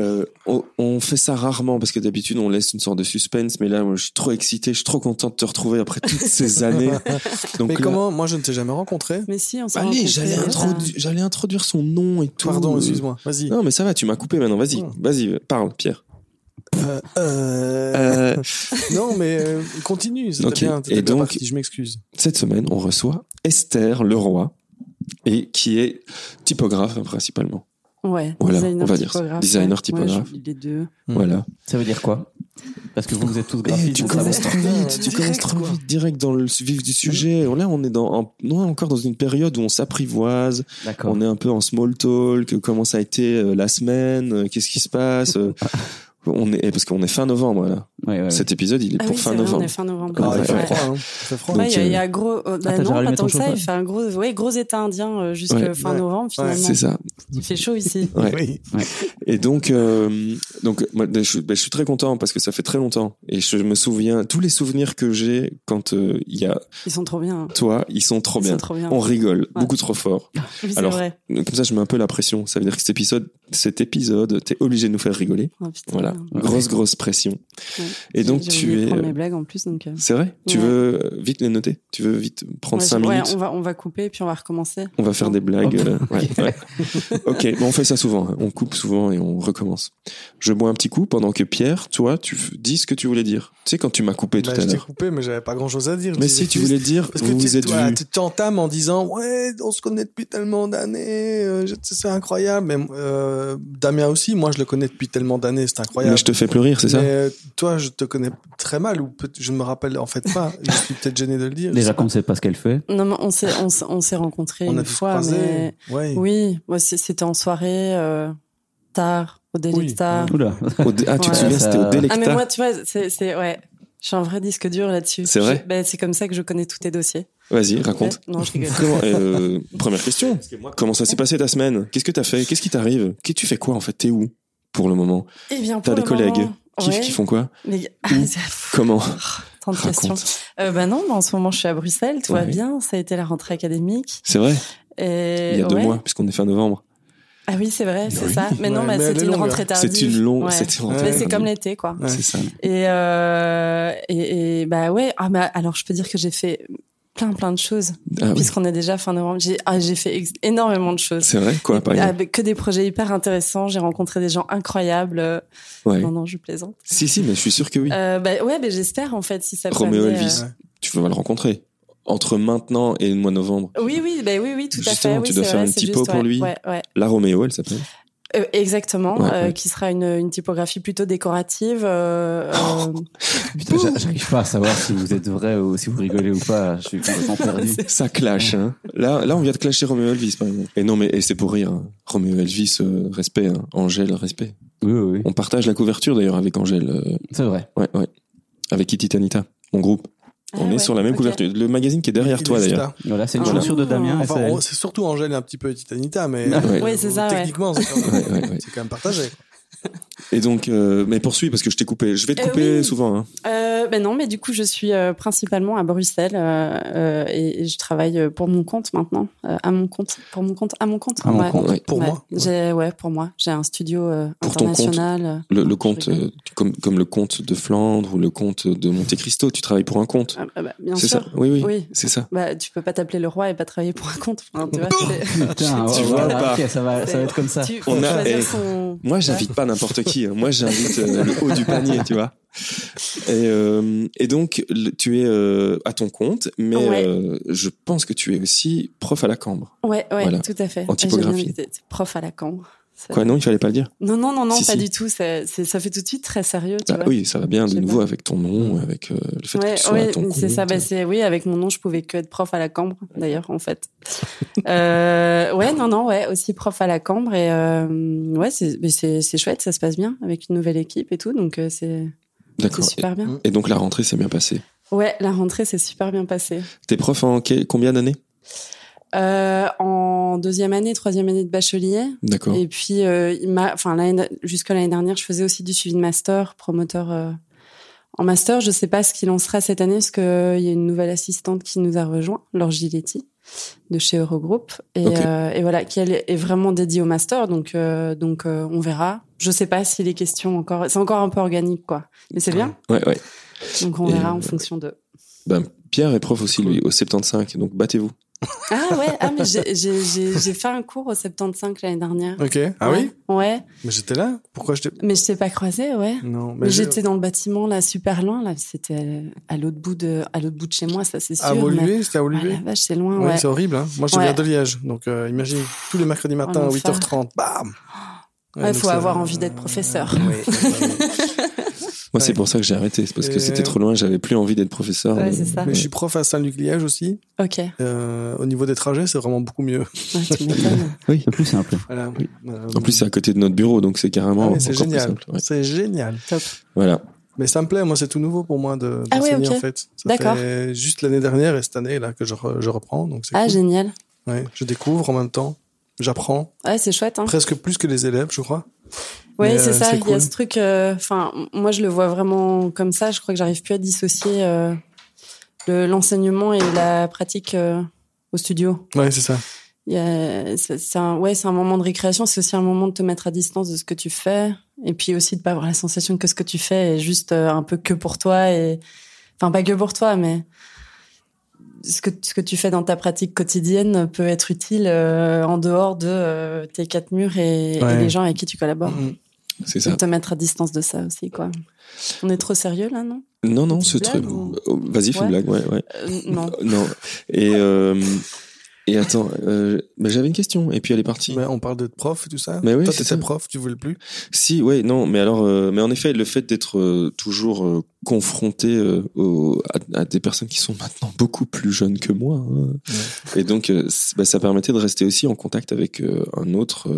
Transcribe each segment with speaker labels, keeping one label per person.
Speaker 1: Euh, on, on fait ça rarement parce que d'habitude on laisse une sorte de suspense, mais là moi, je suis trop excité, je suis trop content de te retrouver après toutes ces années. Donc
Speaker 2: Mais
Speaker 1: là-
Speaker 2: comment Moi, je ne t'ai jamais rencontré.
Speaker 3: Mais si, on s'est
Speaker 1: Allez,
Speaker 3: rencontrés,
Speaker 1: j'allais introdu- j'allais introduire son nom et tout.
Speaker 2: Pardon, excuse-moi. Vas-y.
Speaker 1: Non, mais ça va, tu m'as coupé maintenant. Vas-y,
Speaker 2: Oh.
Speaker 1: vas-y, parle, Pierre.
Speaker 2: Euh, euh,
Speaker 1: Euh,
Speaker 2: Non, mais euh, continue. C'était
Speaker 1: Ok.
Speaker 2: bien. t'étais
Speaker 1: Et
Speaker 2: bien
Speaker 1: donc-
Speaker 2: parti, je m'excuse.
Speaker 1: cette semaine, on reçoit Esther Leroy, et qui est typographe principalement.
Speaker 3: Ouais,
Speaker 1: Voilà,
Speaker 3: designer
Speaker 1: on va dire
Speaker 3: typographe,
Speaker 1: Designer, typographe.
Speaker 3: Ouais, les deux.
Speaker 2: Hmm.
Speaker 1: Voilà.
Speaker 4: Ça veut dire quoi? Parce que vous, vous êtes tous
Speaker 1: Eh,
Speaker 4: graphistes.
Speaker 1: tu commences trop vite, tu
Speaker 2: Direct,
Speaker 1: commences trop vite, direct dans le vif du sujet. Là, on est dans, on est encore dans une période où on s'apprivoise,
Speaker 4: D'accord.
Speaker 1: on est un peu en small talk, comment ça a été euh, la semaine, euh, qu'est-ce qui se passe? on est, parce qu'on est fin novembre, là.
Speaker 4: Ouais, ouais, ouais.
Speaker 1: Cet épisode, il est
Speaker 3: Ah
Speaker 1: pour
Speaker 3: oui,
Speaker 1: fin
Speaker 3: c'est vrai, on
Speaker 1: novembre.
Speaker 3: est fin novembre.
Speaker 1: Ah,
Speaker 2: Ah, il fait
Speaker 1: ouais.
Speaker 2: froid, hein. Il fait froid.
Speaker 1: Donc,
Speaker 3: y, a- il y a gros, euh, bah non, pas tant que ça, il fait un gros, ouais, gros été indien euh, jusqu'à
Speaker 1: Ouais.
Speaker 3: fin
Speaker 2: Ouais.
Speaker 3: novembre finalement.
Speaker 1: C'est ça.
Speaker 3: Il fait chaud ici.
Speaker 1: Ouais.
Speaker 2: Oui.
Speaker 1: Et donc, euh, donc, moi, je, suis- ben, je suis très content parce que ça fait très longtemps et je me souviens tous les souvenirs que j'ai quand euh, il y a
Speaker 3: Ils sont trop bien.
Speaker 1: toi, ils sont trop
Speaker 3: Ils
Speaker 1: bien.
Speaker 3: sont trop bien.
Speaker 1: On rigole
Speaker 3: Ouais.
Speaker 1: beaucoup trop fort.
Speaker 3: Oui,
Speaker 1: Alors,
Speaker 3: vrai.
Speaker 1: Comme ça, je mets un peu la pression. Ça veut dire que cet épisode, cet épisode, t'es obligé de nous faire rigoler.
Speaker 3: Oh, putain.
Speaker 1: Voilà, grosse grosse pression.
Speaker 3: Ouais.
Speaker 1: Et donc tu es.
Speaker 3: prendre
Speaker 1: euh,
Speaker 3: mes blagues en plus donc. euh,
Speaker 1: C'est vrai? Tu veux vite les noter? Tu veux vite prendre
Speaker 3: ouais,
Speaker 1: cinq
Speaker 3: je- ouais,
Speaker 1: minutes?
Speaker 3: on va on va couper puis on va recommencer.
Speaker 1: On va faire des blagues.
Speaker 4: Ok.
Speaker 1: euh, ouais, ouais. ok, bon, on fait ça souvent. hein. On coupe souvent et on recommence. Je bois un petit coup pendant que Pierre, toi, tu dis ce que tu voulais dire. Tu sais quand tu m'as coupé tout
Speaker 2: Bah,
Speaker 1: à
Speaker 2: je t'ai
Speaker 1: l'heure.
Speaker 2: coupé, mais j'avais pas grand chose à dire.
Speaker 1: Mais si tu voulais dire,
Speaker 2: Parce que
Speaker 1: vous êtes
Speaker 2: toi, tu t'entames en disant ouais on se connaît depuis tellement d'années euh, je- c'est incroyable mais euh, Damien aussi moi je le connais depuis tellement d'années c'est incroyable
Speaker 1: Mais je te fais plus rire, c'est ça
Speaker 2: mais euh, toi je te connais très mal ou je ne me rappelle en fait pas je suis peut-être gêné de le dire
Speaker 4: Déjà qu'on ne sait pas ce qu'elle fait.
Speaker 3: Non mais on s'est on, s'est- on s'est rencontrés
Speaker 2: on a
Speaker 3: une
Speaker 2: tous
Speaker 3: fois
Speaker 2: croisé
Speaker 3: mais
Speaker 2: ouais.
Speaker 3: oui, moi c'était en soirée euh, tard au
Speaker 2: Oui.
Speaker 3: Delecta.
Speaker 4: Oula.
Speaker 1: Au dé- Ah, tu te souviens, c'était au
Speaker 3: Ah
Speaker 1: Delecta.
Speaker 3: mais moi tu vois c'est c'est ouais. Je suis un vrai disque dur là-dessus.
Speaker 1: C'est vrai
Speaker 3: Je- ben, c'est comme ça que je connais tous tes dossiers.
Speaker 1: Vas-y, raconte.
Speaker 3: Ouais. Non, je rigole.
Speaker 1: Comment, euh, première question. Comment ça s'est passé ta semaine? Qu'est-ce que t'as fait? Qu'est-ce qui t'arrive? Qu'est-ce que tu fais quoi en fait? T'es où? Pour le moment
Speaker 3: Eh bien,
Speaker 1: T'as
Speaker 3: pour
Speaker 1: des
Speaker 3: le
Speaker 1: collègues
Speaker 3: moment,
Speaker 1: qui,
Speaker 3: ouais,
Speaker 1: qui font quoi
Speaker 3: mais- ah,
Speaker 1: Comment
Speaker 3: Tant de questions. Euh, bah non, bah en ce moment je suis à Bruxelles, tout va bien. Ça a été la rentrée académique.
Speaker 1: C'est vrai
Speaker 3: Et
Speaker 1: Il y a deux
Speaker 3: ouais.
Speaker 1: mois, puisqu'on est fin novembre.
Speaker 3: Ah oui, c'est vrai, c'est
Speaker 2: Oui.
Speaker 3: ça. Mais non,
Speaker 2: Ouais,
Speaker 3: bah,
Speaker 2: mais
Speaker 3: c'était
Speaker 2: est
Speaker 3: une rentrée
Speaker 2: hein.
Speaker 3: tardive.
Speaker 1: C'est une longue.
Speaker 3: Ouais.
Speaker 1: C'était une
Speaker 2: Ouais.
Speaker 1: rentrée
Speaker 3: Mais c'est comme l'été, quoi.
Speaker 2: Ouais.
Speaker 1: C'est ça.
Speaker 3: Et, euh, et, et bah ouais. Ah bah alors je peux dire que j'ai fait plein plein de choses
Speaker 1: Ah oui.
Speaker 3: puisqu'on est déjà fin novembre. J'ai ah, j'ai fait énormément de choses.
Speaker 1: C'est vrai Quoi, par exemple
Speaker 3: que des projets hyper intéressants. J'ai rencontré des gens incroyables.
Speaker 1: Ouais.
Speaker 3: Non non, je plaisante.
Speaker 1: Si, si, mais je suis sûr que oui.
Speaker 3: Euh, bah ouais, bah, j'espère en fait si ça.
Speaker 1: Roméo Elvis.
Speaker 3: euh,
Speaker 1: Tu vas le rencontrer. Entre maintenant et le mois de novembre.
Speaker 3: Oui, oui, bah oui, oui, tout à fait. Oui,
Speaker 1: tu dois faire
Speaker 3: vrai,
Speaker 1: une typo pour lui.
Speaker 3: Ouais, ouais.
Speaker 1: La Roméo, elle s'appelle.
Speaker 3: Euh, exactement,
Speaker 1: Ouais,
Speaker 3: euh,
Speaker 1: ouais.
Speaker 3: qui sera une, une typographie plutôt décorative. euh, euh,
Speaker 4: Putain, j'a- j'arrive pas à savoir si vous êtes vrai ou si vous rigolez ou pas. Je suis complètement perdu.
Speaker 1: Ça clash, hein. Là, là, on vient de clasher Roméo Elvis, par exemple. Et non, mais et c'est pour rire. hein. Roméo Elvis, euh, respect. Hein. Angèle, respect.
Speaker 4: Oui, oui, oui.
Speaker 1: On partage la couverture d'ailleurs avec Angèle. euh,
Speaker 4: C'est vrai.
Speaker 1: ouais, ouais. Avec Kitty Tanita, mon groupe. On
Speaker 3: ah
Speaker 1: est
Speaker 3: ouais,
Speaker 1: sur la même couverture. Le magazine qui est derrière toi d'ailleurs.
Speaker 2: là.
Speaker 4: Voilà, c'est une
Speaker 3: Ah.
Speaker 4: chaussure de Damien. et
Speaker 2: Enfin,
Speaker 4: c'est
Speaker 2: surtout Angèle et un petit peu Titanita mais
Speaker 1: Ouais.
Speaker 3: Oui, c'est ça, ouais.
Speaker 2: techniquement c'est quand, même-
Speaker 1: Ouais, ouais, ouais.
Speaker 2: c'est quand même partagé
Speaker 1: Et donc, euh, mais poursuis parce que je t'ai coupé. Je vais te
Speaker 3: Euh,
Speaker 1: couper
Speaker 3: oui.
Speaker 1: souvent. Hein.
Speaker 3: Euh, ben non, mais du coup, je suis euh, principalement à Bruxelles euh, euh, et, et je travaille pour mon compte maintenant, euh, à mon compte, pour mon compte, à mon compte.
Speaker 4: À mon
Speaker 3: ouais.
Speaker 4: compte,
Speaker 1: ouais.
Speaker 2: pour
Speaker 3: Ouais.
Speaker 2: moi
Speaker 3: J'ai, ouais, pour moi, j'ai un studio euh,
Speaker 1: Pour ton compte.
Speaker 3: international.
Speaker 1: Le, compte, euh, comme, comme le compte de Flandre ou le compte de Monte Cristo, tu travailles pour un compte.
Speaker 3: Ah, ah bah, bien
Speaker 1: c'est
Speaker 3: sûr.
Speaker 1: ça Oui, oui.
Speaker 3: Oui.
Speaker 1: C'est ça.
Speaker 3: Bah, tu peux pas t'appeler le roi et pas travailler pour un compte. Enfin, tu vois,
Speaker 4: Putain,
Speaker 1: Tu vois
Speaker 4: voilà, ça va, ça va être comme ça.
Speaker 3: tu
Speaker 1: On a-
Speaker 3: son.
Speaker 1: Moi, j'invite pas n'importe qui. hein. Moi, j'invite euh, le haut du panier, tu vois. Et, euh, et donc, le- tu es euh, à ton compte, mais
Speaker 3: Ouais.
Speaker 1: je pense que tu es aussi prof à la Cambre.
Speaker 3: Ouais, ouais,
Speaker 1: Voilà.
Speaker 3: tout à fait.
Speaker 1: En typographie.
Speaker 3: Prof à la cambre.
Speaker 1: Quoi, non, il fallait pas le dire
Speaker 3: Non, non, non, non,
Speaker 1: Si,
Speaker 3: pas
Speaker 1: si.
Speaker 3: du tout. C'est- ça fait tout de suite très sérieux, tu
Speaker 1: Ah
Speaker 3: vois.
Speaker 1: Oui, ça va bien de nouveau
Speaker 3: pas.
Speaker 1: avec ton nom, avec euh, le fait
Speaker 3: Ouais,
Speaker 1: que tu sois
Speaker 3: ouais,
Speaker 1: à ton compte.
Speaker 3: c'est ça. Bah, c'est oui, avec mon nom, je pouvais que être prof à la Cambre, d'ailleurs, en fait. euh, ouais, non, non, ouais, aussi prof à la Cambre et euh, ouais, c'est, chouette, ça se passe bien avec une nouvelle équipe et tout, donc euh, c'est, super bien.
Speaker 1: Et, donc, la rentrée s'est bien passée.
Speaker 3: Ouais, la rentrée s'est super bien passée.
Speaker 1: T'es prof en combien d'années?
Speaker 3: Euh, en deuxième année, troisième année de bachelier.
Speaker 1: D'accord.
Speaker 3: Et puis, euh, il m'a, enfin, jusqu'à l'année dernière, je faisais aussi du suivi de master, promoteur euh, en master. Je sais pas ce qu'il en sera cette année, parce qu'il y a une nouvelle assistante qui nous a rejoint, Laure Giletti. de chez Eurogroup et, euh, et voilà qui elle est vraiment dédiée au master donc donc on verra je sais pas si les questions encore c'est encore un peu organique quoi mais c'est bien
Speaker 1: Ouais, ouais.
Speaker 3: donc on
Speaker 1: Et,
Speaker 3: verra en fonction de
Speaker 1: Ben, Pierre est prof aussi, lui, au 75, donc battez-vous.
Speaker 3: Ah ouais ah mais j'ai j'ai j'ai j'ai fait un cours au 75 l'année dernière
Speaker 2: Ok. Ah
Speaker 3: Ouais.
Speaker 2: oui?
Speaker 3: Ouais
Speaker 2: Mais j'étais là Pourquoi je t'ai...
Speaker 3: mais je t'ai pas croisé ouais
Speaker 2: Non,
Speaker 3: mais j'étais dans le bâtiment là super loin là c'était à l'autre bout de à l'autre bout de chez moi ça c'est sûr
Speaker 2: À
Speaker 3: mais-
Speaker 2: Woluwe C'était à
Speaker 3: Ah, la vache c'est loin
Speaker 2: Ouais,
Speaker 3: ouais
Speaker 2: c'est horrible. Hein. Moi, je
Speaker 3: Ouais.
Speaker 2: viens de Liège. Donc, euh, imagine, tous les mercredis matins à
Speaker 3: l'enfer.
Speaker 2: 8h30, bam
Speaker 3: Ouais,
Speaker 2: donc
Speaker 3: faut avoir envie d'être professeur.
Speaker 2: Oui.
Speaker 1: Moi, c'est pour ça que j'ai arrêté. C'est parce que c'était trop loin, j'avais plus envie d'être professeur.
Speaker 3: Ouais, c'est ça.
Speaker 2: Mais je suis prof à Saint-Luc-Liège aussi.
Speaker 3: ok
Speaker 2: Euh, au niveau des trajets, c'est vraiment beaucoup mieux.
Speaker 3: Ouais, tu m'étonnes.
Speaker 4: Oui, c'est plus simple.
Speaker 2: Voilà.
Speaker 1: Oui.
Speaker 2: Euh,
Speaker 1: En plus, c'est à côté de notre bureau, donc c'est carrément
Speaker 2: ah oui, c'est
Speaker 1: encore plus
Speaker 2: génial.
Speaker 1: simple. Ouais.
Speaker 2: C'est génial.
Speaker 1: Voilà.
Speaker 2: Mais ça me plaît, moi c'est tout nouveau pour moi de
Speaker 3: Ah ok.
Speaker 2: en fait. Ça
Speaker 3: D'accord.
Speaker 2: fait juste l'année dernière et cette année là que je, re- je reprends, donc c'est
Speaker 3: ah
Speaker 2: cool.
Speaker 3: génial
Speaker 2: Ouais, je découvre en même temps, j'apprends
Speaker 3: ouais c'est chouette hein.
Speaker 2: presque plus que les élèves, je crois. Mais,
Speaker 3: c'est
Speaker 2: euh,
Speaker 3: ça. Il y a ce truc. euh, Enfin, moi, je le vois vraiment comme ça. Je crois que j'arrive plus à dissocier euh, le- l'enseignement et la pratique au studio.
Speaker 2: Ouais, c'est ça.
Speaker 3: C'est un, ouais, c'est un moment de récréation. C'est aussi un moment de te mettre à distance de ce que tu fais, et puis aussi de pas avoir la sensation que ce que tu fais est juste un peu que pour toi et, enfin, pas que pour toi, mais ce que ce que tu fais dans ta pratique quotidienne peut être utile euh, en dehors de euh, tes quatre murs et, les gens avec qui tu collabores.
Speaker 2: Mhm.
Speaker 1: C'est ça.
Speaker 3: te mettre à distance de ça aussi, quoi. On est trop sérieux là, non?
Speaker 1: Non, non, ce
Speaker 3: Petite
Speaker 1: truc.
Speaker 3: blague ou-
Speaker 1: Oh, Vas-y, fais
Speaker 3: Ouais.
Speaker 1: une blague, ouais, ouais.
Speaker 3: Euh, Non.
Speaker 1: Non. Et, euh, et attends, euh, bah, j'avais une question, et puis elle est partie.
Speaker 2: Mais on parle de prof et tout ça?
Speaker 1: Mais oui,
Speaker 2: Toi,
Speaker 1: c'est
Speaker 2: t'étais
Speaker 1: ça.
Speaker 2: prof, tu voulais plus?
Speaker 1: Si, ouais, non, mais alors, euh, mais en effet, le fait d'être euh, toujours euh, confronté euh, au- à, à des personnes qui sont maintenant beaucoup plus jeunes que moi, hein. et donc euh, bah, ça permettait de rester aussi en contact avec euh, un autre.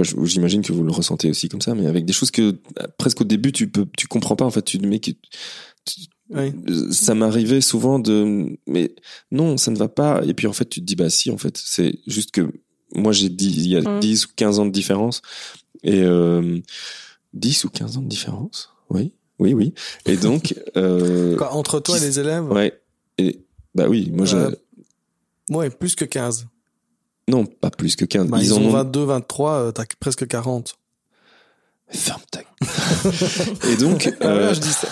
Speaker 1: Euh, enfin, J'imagine que vous le ressentez aussi comme ça, mais avec des choses que euh, presque au début tu peux, tu comprends pas en fait. Tu mais que
Speaker 2: Oui.
Speaker 1: ça m'arrivait souvent de mais non ça ne va pas et puis en fait tu te dis bah si en fait c'est juste que moi j'ai dit il y a
Speaker 3: Mm.
Speaker 1: 10 ou 15 ans de différence et euh, 10 ou 15 ans de différence? Oui oui oui et donc euh,
Speaker 2: Quoi, entre toi et les élèves?
Speaker 1: ouais et bah oui moi
Speaker 2: Euh, Ouais, plus que 15.
Speaker 1: Non pas plus que 15
Speaker 2: Bah, ils,
Speaker 1: en
Speaker 2: ont
Speaker 1: ont
Speaker 2: 22, 23, euh, t'as presque 40.
Speaker 1: ferme ta et donc
Speaker 2: Ah
Speaker 1: euh,
Speaker 2: ouais, je dis ça.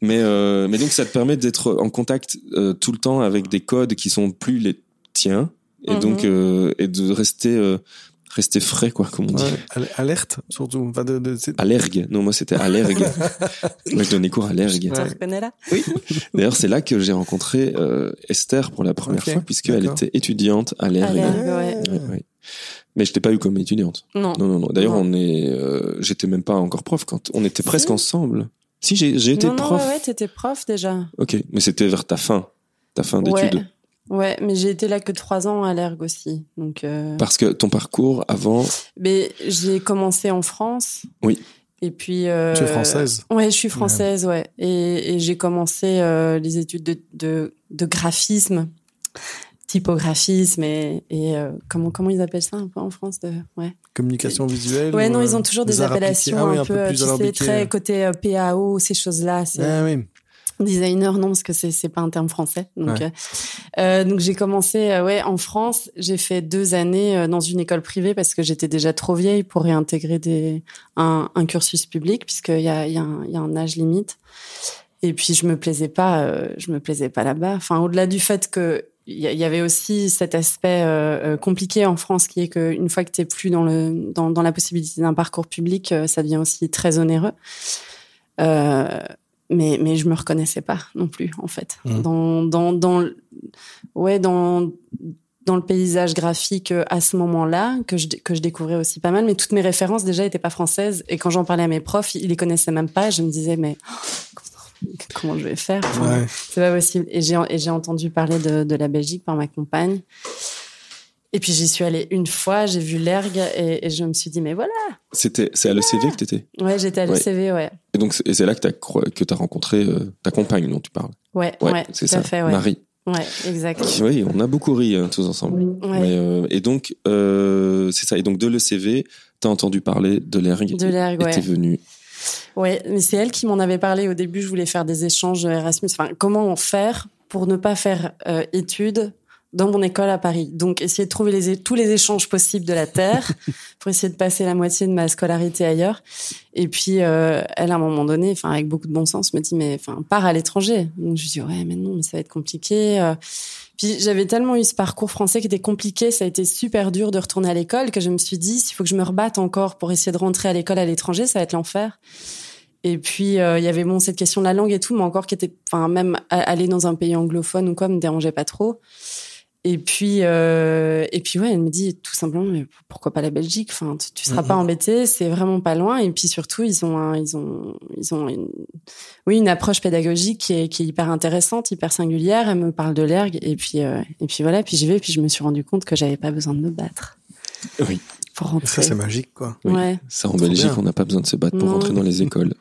Speaker 1: Mais euh, mais donc ça te permet d'être en contact euh, tout le temps avec des codes qui sont plus les tiens et
Speaker 3: Mhm.
Speaker 1: donc euh, et de rester euh, rester frais quoi comme on dit.
Speaker 2: Ouais, alerte, surtout. Enfin, de, de,
Speaker 1: Allergue. Non, moi c'était allergue. moi je donnais cours à allergue.
Speaker 2: Ouais.
Speaker 3: là?
Speaker 1: D'ailleurs, c'est là que j'ai rencontré euh, Esther pour la première fois puisqu'elle était étudiante à allergue.
Speaker 3: Allergue, ouais.
Speaker 1: Ouais, ouais. Mais je t'ai pas eu comme étudiante.
Speaker 3: Non.
Speaker 1: Non non non. D'ailleurs, on est euh, j'étais même pas encore prof quand on était presque
Speaker 3: Si.
Speaker 1: ensemble. Si j'ai j'ai été
Speaker 3: non, non,
Speaker 1: prof.
Speaker 3: ouais, ouais, t'étais prof déjà.
Speaker 1: OK, mais c'était vers ta fin. Ta fin d'études.
Speaker 3: Ouais. Mais j'ai été là que trois ans à l'ergue aussi. Donc, euh...
Speaker 1: Parce que ton parcours avant,
Speaker 3: mais j'ai commencé en France.
Speaker 1: Oui.
Speaker 3: Et puis. Euh...
Speaker 2: Tu es française.
Speaker 3: Ouais, je suis française, ouais. Et, et j'ai commencé euh, les études de, de, de graphisme, typographisme et, et euh, comment comment ils appellent ça un peu en France de ouais.
Speaker 2: Communication visuelle.
Speaker 3: Ouais,
Speaker 2: ou,
Speaker 3: non,
Speaker 2: euh,
Speaker 3: ils ont toujours des appellations
Speaker 2: Ah oui,
Speaker 3: un, peu, euh,
Speaker 2: plus
Speaker 3: tu sais, très côté PAO, ces choses-là. C'est
Speaker 2: Ah oui.
Speaker 3: designer, non, parce que c'est c'est pas un terme français. Donc,
Speaker 2: Ouais.
Speaker 3: euh, euh, donc j'ai commencé, euh, ouais, en France. J'ai fait deux années euh, dans une école privée parce que j'étais déjà trop vieille pour réintégrer des un, un cursus public puisqu'il y a il y, a un- y a un âge limite. Et puis je me plaisais pas, je me plaisais pas là-bas. Enfin, au-delà du fait que il y, avait aussi cet aspect compliqué en France qui est qu'une fois que tu plus dans le dans, dans la possibilité d'un parcours public, ça devient aussi très onéreux. Euh, mais mais je me reconnaissais pas non plus en fait.
Speaker 2: Mhm.
Speaker 3: dans dans dans le- ouais dans dans le paysage graphique euh, à ce moment-là que je que je découvrais aussi pas mal mais toutes mes références déjà étaient pas françaises. Et quand j'en parlais à mes profs ils les connaissaient même pas. Je me disais mais comment- comment je vais faire? Enfin,
Speaker 2: Ouais.
Speaker 3: c'est pas possible. Et j'ai et j'ai entendu parler de de la Belgique par ma compagne et puis j'y suis allée une fois j'ai vu l'ergue et, et je me suis dit mais voilà
Speaker 1: c'était c'est à l'ECV que t'étais?
Speaker 3: ouais j'étais à
Speaker 1: Ouais.
Speaker 3: l'ECV ouais
Speaker 1: Et donc c'est et c'est là que t'as que t'as rencontré euh, ta compagne dont tu parles.
Speaker 3: ouais ouais,
Speaker 1: c'est
Speaker 3: tout
Speaker 1: ça.
Speaker 3: à fait ouais
Speaker 1: Marie.
Speaker 3: ouais exact
Speaker 1: Qui- Oui, on a beaucoup ri hein, tous ensemble.
Speaker 3: Ouais.
Speaker 1: Mais, euh, et donc euh, c'est ça. Et donc de l'ECV, t'as entendu parler de l'ergue.
Speaker 3: De l'ergue, ouais.
Speaker 1: t'es venu.
Speaker 3: Ouais, mais c'est elle qui m'en avait parlé au début. Je voulais faire des échanges Erasmus. Enfin, comment faire pour ne pas faire euh, études dans mon école à Paris. Donc, essayer de trouver les, tous les échanges possibles de la Terre pour essayer de passer la moitié de ma scolarité ailleurs. Et puis, euh, elle, à un moment donné, enfin, avec beaucoup de bon sens, me dit, mais, enfin, pars à l'étranger. Donc, je dis, ouais, mais non, mais ça va être compliqué. euh. Puis, j'avais tellement eu ce parcours français qui était compliqué, ça a été super dur de retourner à l'école que je me suis dit, s'il faut que je me rebatte encore pour essayer de rentrer à l'école à l'étranger, ça va être l'enfer. Et puis euh, il y avait bon cette question de la langue et tout, mais encore qui était, enfin même aller dans un pays anglophone ou quoi me dérangeait pas trop. Et puis euh, et puis ouais, elle me dit tout simplement, mais pourquoi pas la Belgique? Enfin, tu, tu seras pas embêté, c'est vraiment pas loin. Et puis surtout, ils ont un, ils ont ils ont une, oui une approche pédagogique qui est qui est hyper intéressante, hyper singulière. Elle me parle de l'ergue et puis euh, et puis voilà, puis j'y vais, puis je me suis rendu compte que j'avais pas besoin de me battre
Speaker 1: Oui.
Speaker 3: pour
Speaker 2: Et
Speaker 3: rentrer.
Speaker 2: ça, c'est magique, quoi.
Speaker 1: Oui.
Speaker 3: Ouais.
Speaker 1: Ça, en Belgique,
Speaker 2: bien.
Speaker 1: on n'a pas besoin de se battre pour
Speaker 3: Non.
Speaker 1: rentrer dans les écoles.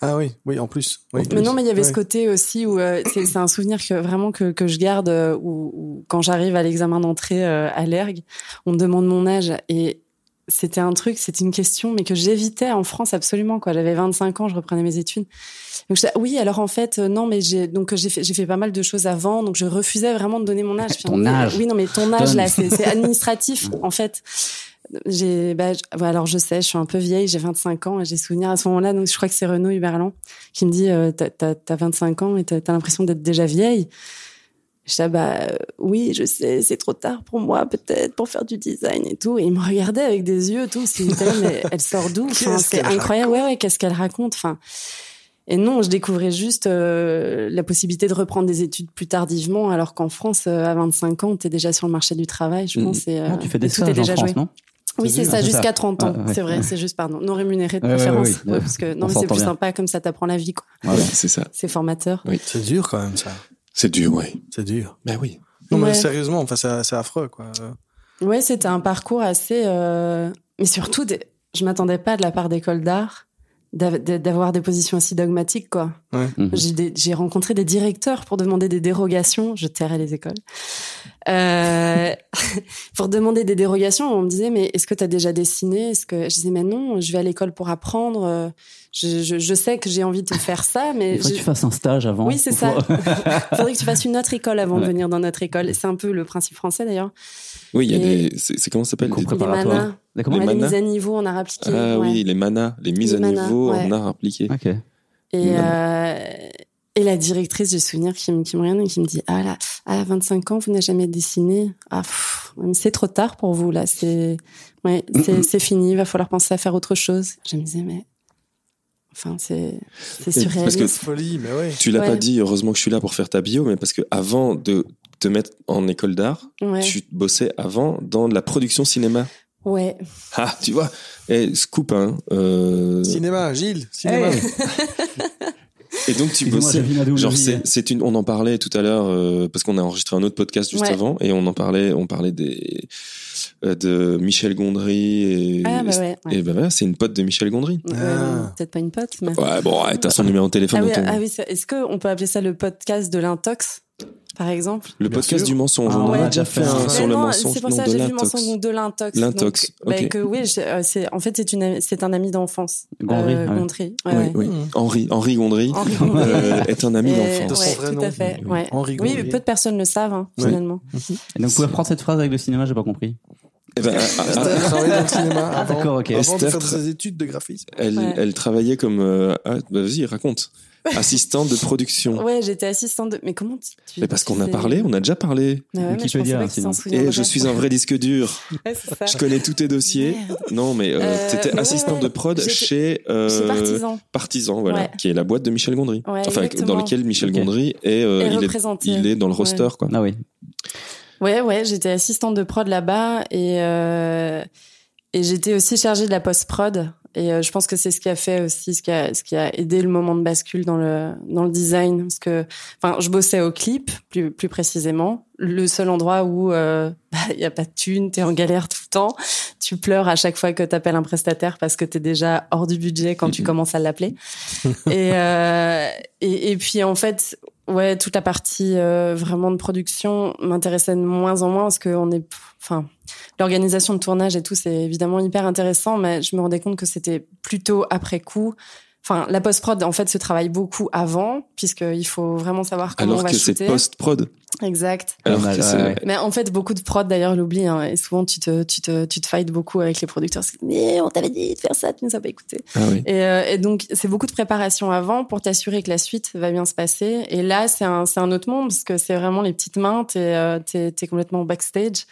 Speaker 2: Ah oui, oui, en plus. Oui.
Speaker 1: En
Speaker 3: Mais non, mais il y avait
Speaker 2: Ouais.
Speaker 3: ce côté aussi où euh, c'est c'est un souvenir que vraiment que, que je garde euh, où, où quand j'arrive à l'examen d'entrée euh, à l'ERG, on me demande mon âge et c'était un truc, c'était une question, mais que j'évitais en France absolument. Quoi, j'avais 25 ans, je reprenais mes études. Donc je disais, oui, alors en fait, non, mais j'ai donc j'ai fait j'ai fait pas mal de choses avant, donc je refusais vraiment de donner mon âge.
Speaker 4: Ton âge.
Speaker 3: Oui, non, mais ton âge
Speaker 4: Donne.
Speaker 3: là, c'est c'est administratif en fait. J'ai, bah, alors je sais, je suis un peu vieille, j'ai 25 ans et j'ai souvenir à ce moment-là, donc je crois que c'est Renaud Huberlan qui me dit, euh, t'as, t'as, t'as 25 ans et t'as, l'impression d'être déjà vieille. Je dis, ah bah euh, oui, je sais, c'est trop tard pour moi, peut-être, pour faire du design et tout. Et il me regardait avec des yeux, tout. C'était, mais elle sort d'où? Enfin, C'est incroyable. Ouais, ouais, qu'est-ce qu'elle raconte? Enfin, et non, je découvrais juste euh, la possibilité de reprendre des études plus tardivement, alors qu'en France, euh, à 25 ans, t'es déjà sur le marché du travail, je
Speaker 1: Mhm.
Speaker 3: pense. Et, euh,
Speaker 4: Non, tu fais des stages en
Speaker 3: déjà
Speaker 4: France,
Speaker 3: joué.
Speaker 4: non?
Speaker 3: Oui,
Speaker 2: C'est
Speaker 3: ça, jusqu'à
Speaker 4: ça.
Speaker 3: 30 ans.
Speaker 4: Ouais.
Speaker 3: C'est vrai, c'est juste, pardon. Non rémunéré de
Speaker 4: ouais,
Speaker 3: préférence.
Speaker 4: oui, oui.
Speaker 3: Ouais, parce que, non,
Speaker 4: On
Speaker 3: mais c'est plus
Speaker 4: bien.
Speaker 3: sympa, comme ça t'apprends la vie, quoi.
Speaker 4: Ouais, ouais.
Speaker 1: C'est ça.
Speaker 3: C'est formateur.
Speaker 2: C'est dur quand même, ça.
Speaker 1: C'est dur, oui.
Speaker 2: C'est dur.
Speaker 1: Ben oui.
Speaker 2: Non, mais sérieusement, enfin, c'est c'est affreux, quoi.
Speaker 3: Ouais, c'était un parcours assez. euh, Mais surtout, des- je m'attendais pas de la part d'école d'art d'avoir des positions aussi dogmatiques, quoi.
Speaker 4: Mhm.
Speaker 3: J'ai des- J'ai rencontré des directeurs pour demander des dérogations. Je tairais les écoles. Euh, pour demander des dérogations, on me disait mais est-ce que tu as déjà dessiné? Est-ce que je disais mais non, je vais à l'école pour apprendre. Je, je, je sais que j'ai envie de faire ça, mais
Speaker 4: Il faut que
Speaker 3: j'ai-
Speaker 4: tu fasses un stage avant.
Speaker 3: oui, c'est ça. Il faudrait que tu fasses une autre école avant de
Speaker 4: Ouais.
Speaker 3: venir dans notre école. C'est un peu le principe français d'ailleurs.
Speaker 1: Oui, il y a des. C'est comment ça s'appelle
Speaker 4: Concours
Speaker 1: des-
Speaker 3: Les
Speaker 4: préparatoire.
Speaker 3: manas.
Speaker 1: Les
Speaker 3: ouais, les mises à niveau en art appliqué.
Speaker 1: Ah
Speaker 3: ouais.
Speaker 1: oui, les manas, les mises
Speaker 3: Les
Speaker 1: à
Speaker 3: manas,
Speaker 1: niveau
Speaker 3: ouais.
Speaker 1: en art appliqué.
Speaker 4: Ok.
Speaker 3: Et, euh, et la directrice, j'ai souvenir qui, me- qui me regarde et qui me dit Ah là, à 25 ans, vous n'avez jamais dessiné? Ah, c'est trop tard pour vous, là. C'est ouais, c'est fini, il va falloir penser à faire autre chose. Je me disais, mais. Enfin, c'est c'est
Speaker 1: Et parce
Speaker 3: surréaliste.
Speaker 1: que-
Speaker 2: Folie, mais oui.
Speaker 1: Tu l'as
Speaker 3: Ouais.
Speaker 1: pas dit, heureusement que je suis là pour faire ta bio, mais parce que avant de te mettre en école d'art,
Speaker 3: Ouais.
Speaker 1: tu bossais avant dans de la production cinéma.
Speaker 3: ouais.
Speaker 1: Ah, tu vois, et scoop, hein. euh,
Speaker 2: Cinéma, Gilles, cinéma.
Speaker 4: Hey.
Speaker 1: et donc tu bossais. Genre
Speaker 4: vie.
Speaker 1: c'est c'est une on en parlait tout à l'heure euh, parce qu'on a enregistré un autre podcast juste
Speaker 3: Ouais.
Speaker 1: avant et on en parlait on parlait des euh, de Michel Gondry et
Speaker 3: Ah, bah ouais. ouais.
Speaker 1: et ben voilà, c'est une pote de Michel Gondry.
Speaker 2: Ah.
Speaker 3: Peut-être pas une pote, mais.
Speaker 1: Ouais bon ouais, t'as son numéro de téléphone
Speaker 3: Ah oui,
Speaker 1: ton-
Speaker 3: ah oui, est-ce qu'on peut appeler ça le podcast de l'intox, par exemple
Speaker 1: le
Speaker 2: Bien
Speaker 1: podcast
Speaker 2: sûr.
Speaker 1: du mensonge
Speaker 4: Ah,
Speaker 1: on en
Speaker 3: ouais.
Speaker 1: a déjà fait un sur le mensonge
Speaker 3: C'est pour ça
Speaker 1: de
Speaker 3: j'ai vu
Speaker 1: l'intox.
Speaker 3: mensonge donc de l'intox.
Speaker 1: L'intox,
Speaker 3: bah,
Speaker 1: ok.
Speaker 3: que oui, je- euh, c'est en fait c'est une c'est un ami d'enfance.
Speaker 4: Gondry,
Speaker 3: Euh,
Speaker 4: ouais.
Speaker 3: Gondry, ouais,
Speaker 1: Oui,
Speaker 3: ouais.
Speaker 1: oui.
Speaker 2: Mmh.
Speaker 1: Henri Henri Gondry
Speaker 3: Henri Gondry.
Speaker 1: euh, est un ami d'enfance.
Speaker 3: Tout à fait.
Speaker 1: Oui.
Speaker 3: Ouais.
Speaker 2: Henri
Speaker 3: Oui, peu de personnes le savent hein,
Speaker 2: Ouais.
Speaker 3: finalement.
Speaker 4: Et donc, vous pouvez reprendre cette phrase avec le cinéma, j'ai pas compris.
Speaker 1: Eh ben, ah, ah,
Speaker 2: Esther travaillait dans le cinéma avant,
Speaker 4: d'accord, ok.
Speaker 2: avant
Speaker 1: Esther
Speaker 2: de faire ses études de graphisme.
Speaker 1: elle
Speaker 3: Ouais.
Speaker 1: elle travaillait comme euh, ah, bah, vas-y raconte assistante de production.
Speaker 3: Ouais, j'étais assistante de. Mais comment tu. tu-
Speaker 1: Mais parce qu'on a parlé, on a déjà parlé.
Speaker 3: Ah ouais,
Speaker 4: Wikipédia.
Speaker 1: Et je suis un vrai disque dur.
Speaker 3: Ouais, c'est ça.
Speaker 1: Je connais tous tes dossiers.
Speaker 3: Merde.
Speaker 1: Non, mais euh,
Speaker 3: Euh,
Speaker 1: t'étais
Speaker 3: ouais,
Speaker 1: assistante
Speaker 3: ouais.
Speaker 1: de prod chez, euh,
Speaker 3: Chez Partisan.
Speaker 1: Partisan, voilà,
Speaker 3: Ouais.
Speaker 1: qui est la boîte de Michel Gondry.
Speaker 3: Ouais,
Speaker 1: enfin,
Speaker 3: exactement.
Speaker 1: dans lequel Michel. Gondry est, euh,
Speaker 3: Est
Speaker 1: il, est,
Speaker 3: représenté.
Speaker 1: il est dans le
Speaker 3: Ouais.
Speaker 1: roster, quoi.
Speaker 4: Ah oui.
Speaker 3: Ouais, ouais, j'étais assistante de prod là-bas et euh, et j'étais aussi chargée de la post prod et euh, je pense que c'est ce qui a fait aussi ce qui a ce qui a aidé le moment de bascule dans le dans le design. Parce que enfin je bossais au clip plus plus précisément. Le seul endroit où euh, bah, il y a pas de thune, t'es en galère tout le temps, tu pleures à chaque fois que t'appelles un prestataire parce que t'es déjà hors du budget quand tu commences à l'appeler. Et, euh, et et puis en fait ouais toute la partie euh, vraiment de production m'intéressait de moins en moins parce que on est enfin l'organisation de tournage et tout c'est évidemment hyper intéressant mais je me rendais compte que c'était plutôt après coup Enfin, la post-prod, en fait, se travaille beaucoup avant, puisqu'il faut vraiment savoir comment
Speaker 1: Alors
Speaker 3: on va
Speaker 1: que c'est
Speaker 3: shooter.
Speaker 1: post-prod.
Speaker 3: Exact.
Speaker 1: Alors que c'est-
Speaker 4: ouais, ouais.
Speaker 3: Mais en fait, beaucoup de prod d'ailleurs l'oublient. Hein, et souvent, tu te, tu te, tu te fights beaucoup avec les producteurs. Mais on t'avait dit de faire ça, tu nous as pas écouté.
Speaker 1: Ah oui.
Speaker 3: Et, euh, et donc, c'est beaucoup de préparation avant pour t'assurer que la suite va bien se passer. Et là, c'est un, c'est un autre monde parce que c'est vraiment les petites mains. T'es, euh, t'es, t'es complètement backstage.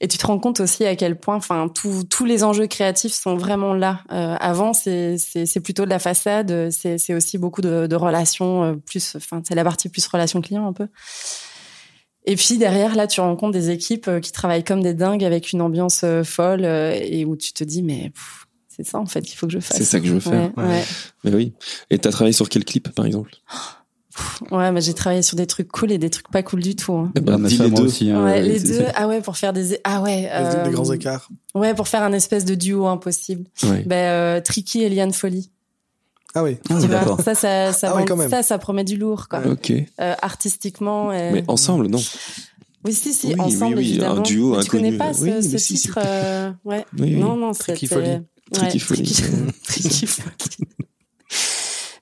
Speaker 3: Et tu te rends compte aussi à quel point, enfin, tous tous les enjeux créatifs sont vraiment là. Euh, avant, c'est, c'est, c'est plutôt de la façade. C'est, c'est aussi beaucoup de, de relations euh, plus, enfin, c'est la partie plus relation client un peu. Et puis derrière, là, tu rencontres des équipes euh, qui travaillent comme des dingues avec une ambiance euh, folle euh, et où tu te dis, mais c'est ça en fait qu'il faut que je fasse.
Speaker 1: C'est ça que je veux faire.
Speaker 3: Ouais, ouais.
Speaker 1: Mais oui. Et t'as travaillé sur quel clip, par exemple?
Speaker 3: Ouais, mais j'ai travaillé sur des trucs cool et des trucs pas cool du tout. hein.
Speaker 1: Eh ben, dis les
Speaker 4: moi
Speaker 1: deux.
Speaker 4: aussi, hein,
Speaker 3: ouais, les deux. Ah ouais, pour faire des. Ah ouais.
Speaker 2: Des,
Speaker 3: euh,
Speaker 2: des grands écarts.
Speaker 3: Ouais, pour faire un espèce de duo impossible.
Speaker 1: Ouais.
Speaker 3: Ben, euh, Tricky et Liane Folly.
Speaker 2: Ah oui.
Speaker 4: Ah, d'accord.
Speaker 3: ça, ça, ça,
Speaker 2: Ah
Speaker 3: ça, ça promet du lourd, quoi.
Speaker 1: Ok.
Speaker 3: Euh, artistiquement. et-
Speaker 1: Mais ensemble, non.
Speaker 3: Oui, si, si,
Speaker 1: Oui,
Speaker 3: ensemble,
Speaker 1: oui, un
Speaker 3: évidemment.
Speaker 1: duo
Speaker 3: Mais Tu connais pas ce,
Speaker 1: Oui, mais
Speaker 3: ce
Speaker 1: si, si.
Speaker 3: titre euh, Ouais.
Speaker 1: Oui, oui.
Speaker 3: Non, non,
Speaker 2: Tricky
Speaker 3: c'était-
Speaker 2: Folly.
Speaker 3: Ouais,
Speaker 1: Tricky Folly.
Speaker 3: Tricky- Tricky Folly.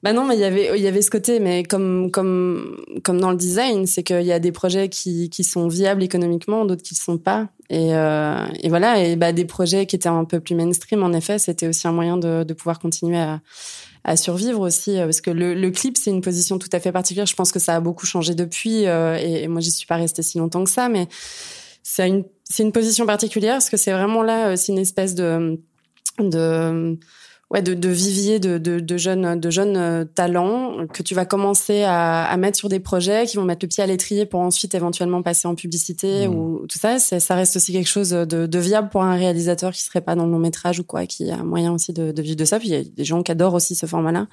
Speaker 3: Bah non, mais il y avait il y avait ce côté, mais comme comme comme dans le design, c'est qu'il y a des projets qui qui sont viables économiquement, d'autres qui ne sont pas. Et euh, et voilà, et bah des projets qui étaient un peu plus mainstream, en effet, c'était aussi un moyen de de pouvoir continuer à à survivre aussi euh, parce que le, le clip c'est une position tout à fait particulière. Je pense que ça a beaucoup changé depuis euh, et, et moi j'y suis pas restée si longtemps que ça mais c'est une c'est une position particulière parce que c'est vraiment là euh, c'est une espèce de de ouais de, de vivier de, de, de jeunes de jeunes euh, talents que tu vas commencer à, à mettre sur des projets qui vont mettre le pied à l'étrier pour ensuite éventuellement passer en publicité
Speaker 2: Mmh.
Speaker 3: ou tout ça. Ça reste aussi quelque chose de, de viable pour un réalisateur qui serait pas dans le long métrage ou quoi qui a moyen aussi de, de vivre de ça. Puis il y a des gens qui adorent aussi ce format là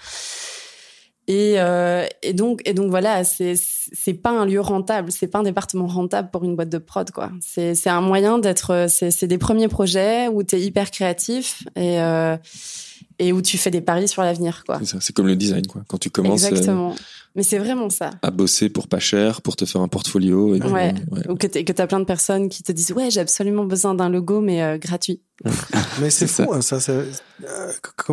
Speaker 3: et, euh, et donc et donc voilà c'est c'est pas un lieu rentable. C'est pas un département rentable pour une boîte de prod quoi. C'est c'est un moyen d'être c'est c'est des premiers projets où tu es hyper créatif et euh, et où tu fais des paris sur l'avenir quoi
Speaker 1: C'est ça. C'est comme le design, quoi. Quand tu commences euh,
Speaker 3: exactement mais c'est vraiment ça
Speaker 1: à bosser pour pas cher, pour te faire un portfolio. Et puis,
Speaker 3: Ouais.
Speaker 1: ouais.
Speaker 3: ou que que t'as plein de personnes qui te disent ouais j'ai absolument besoin d'un logo mais euh, gratuit
Speaker 2: Mais c'est fou, hein, ça. euh,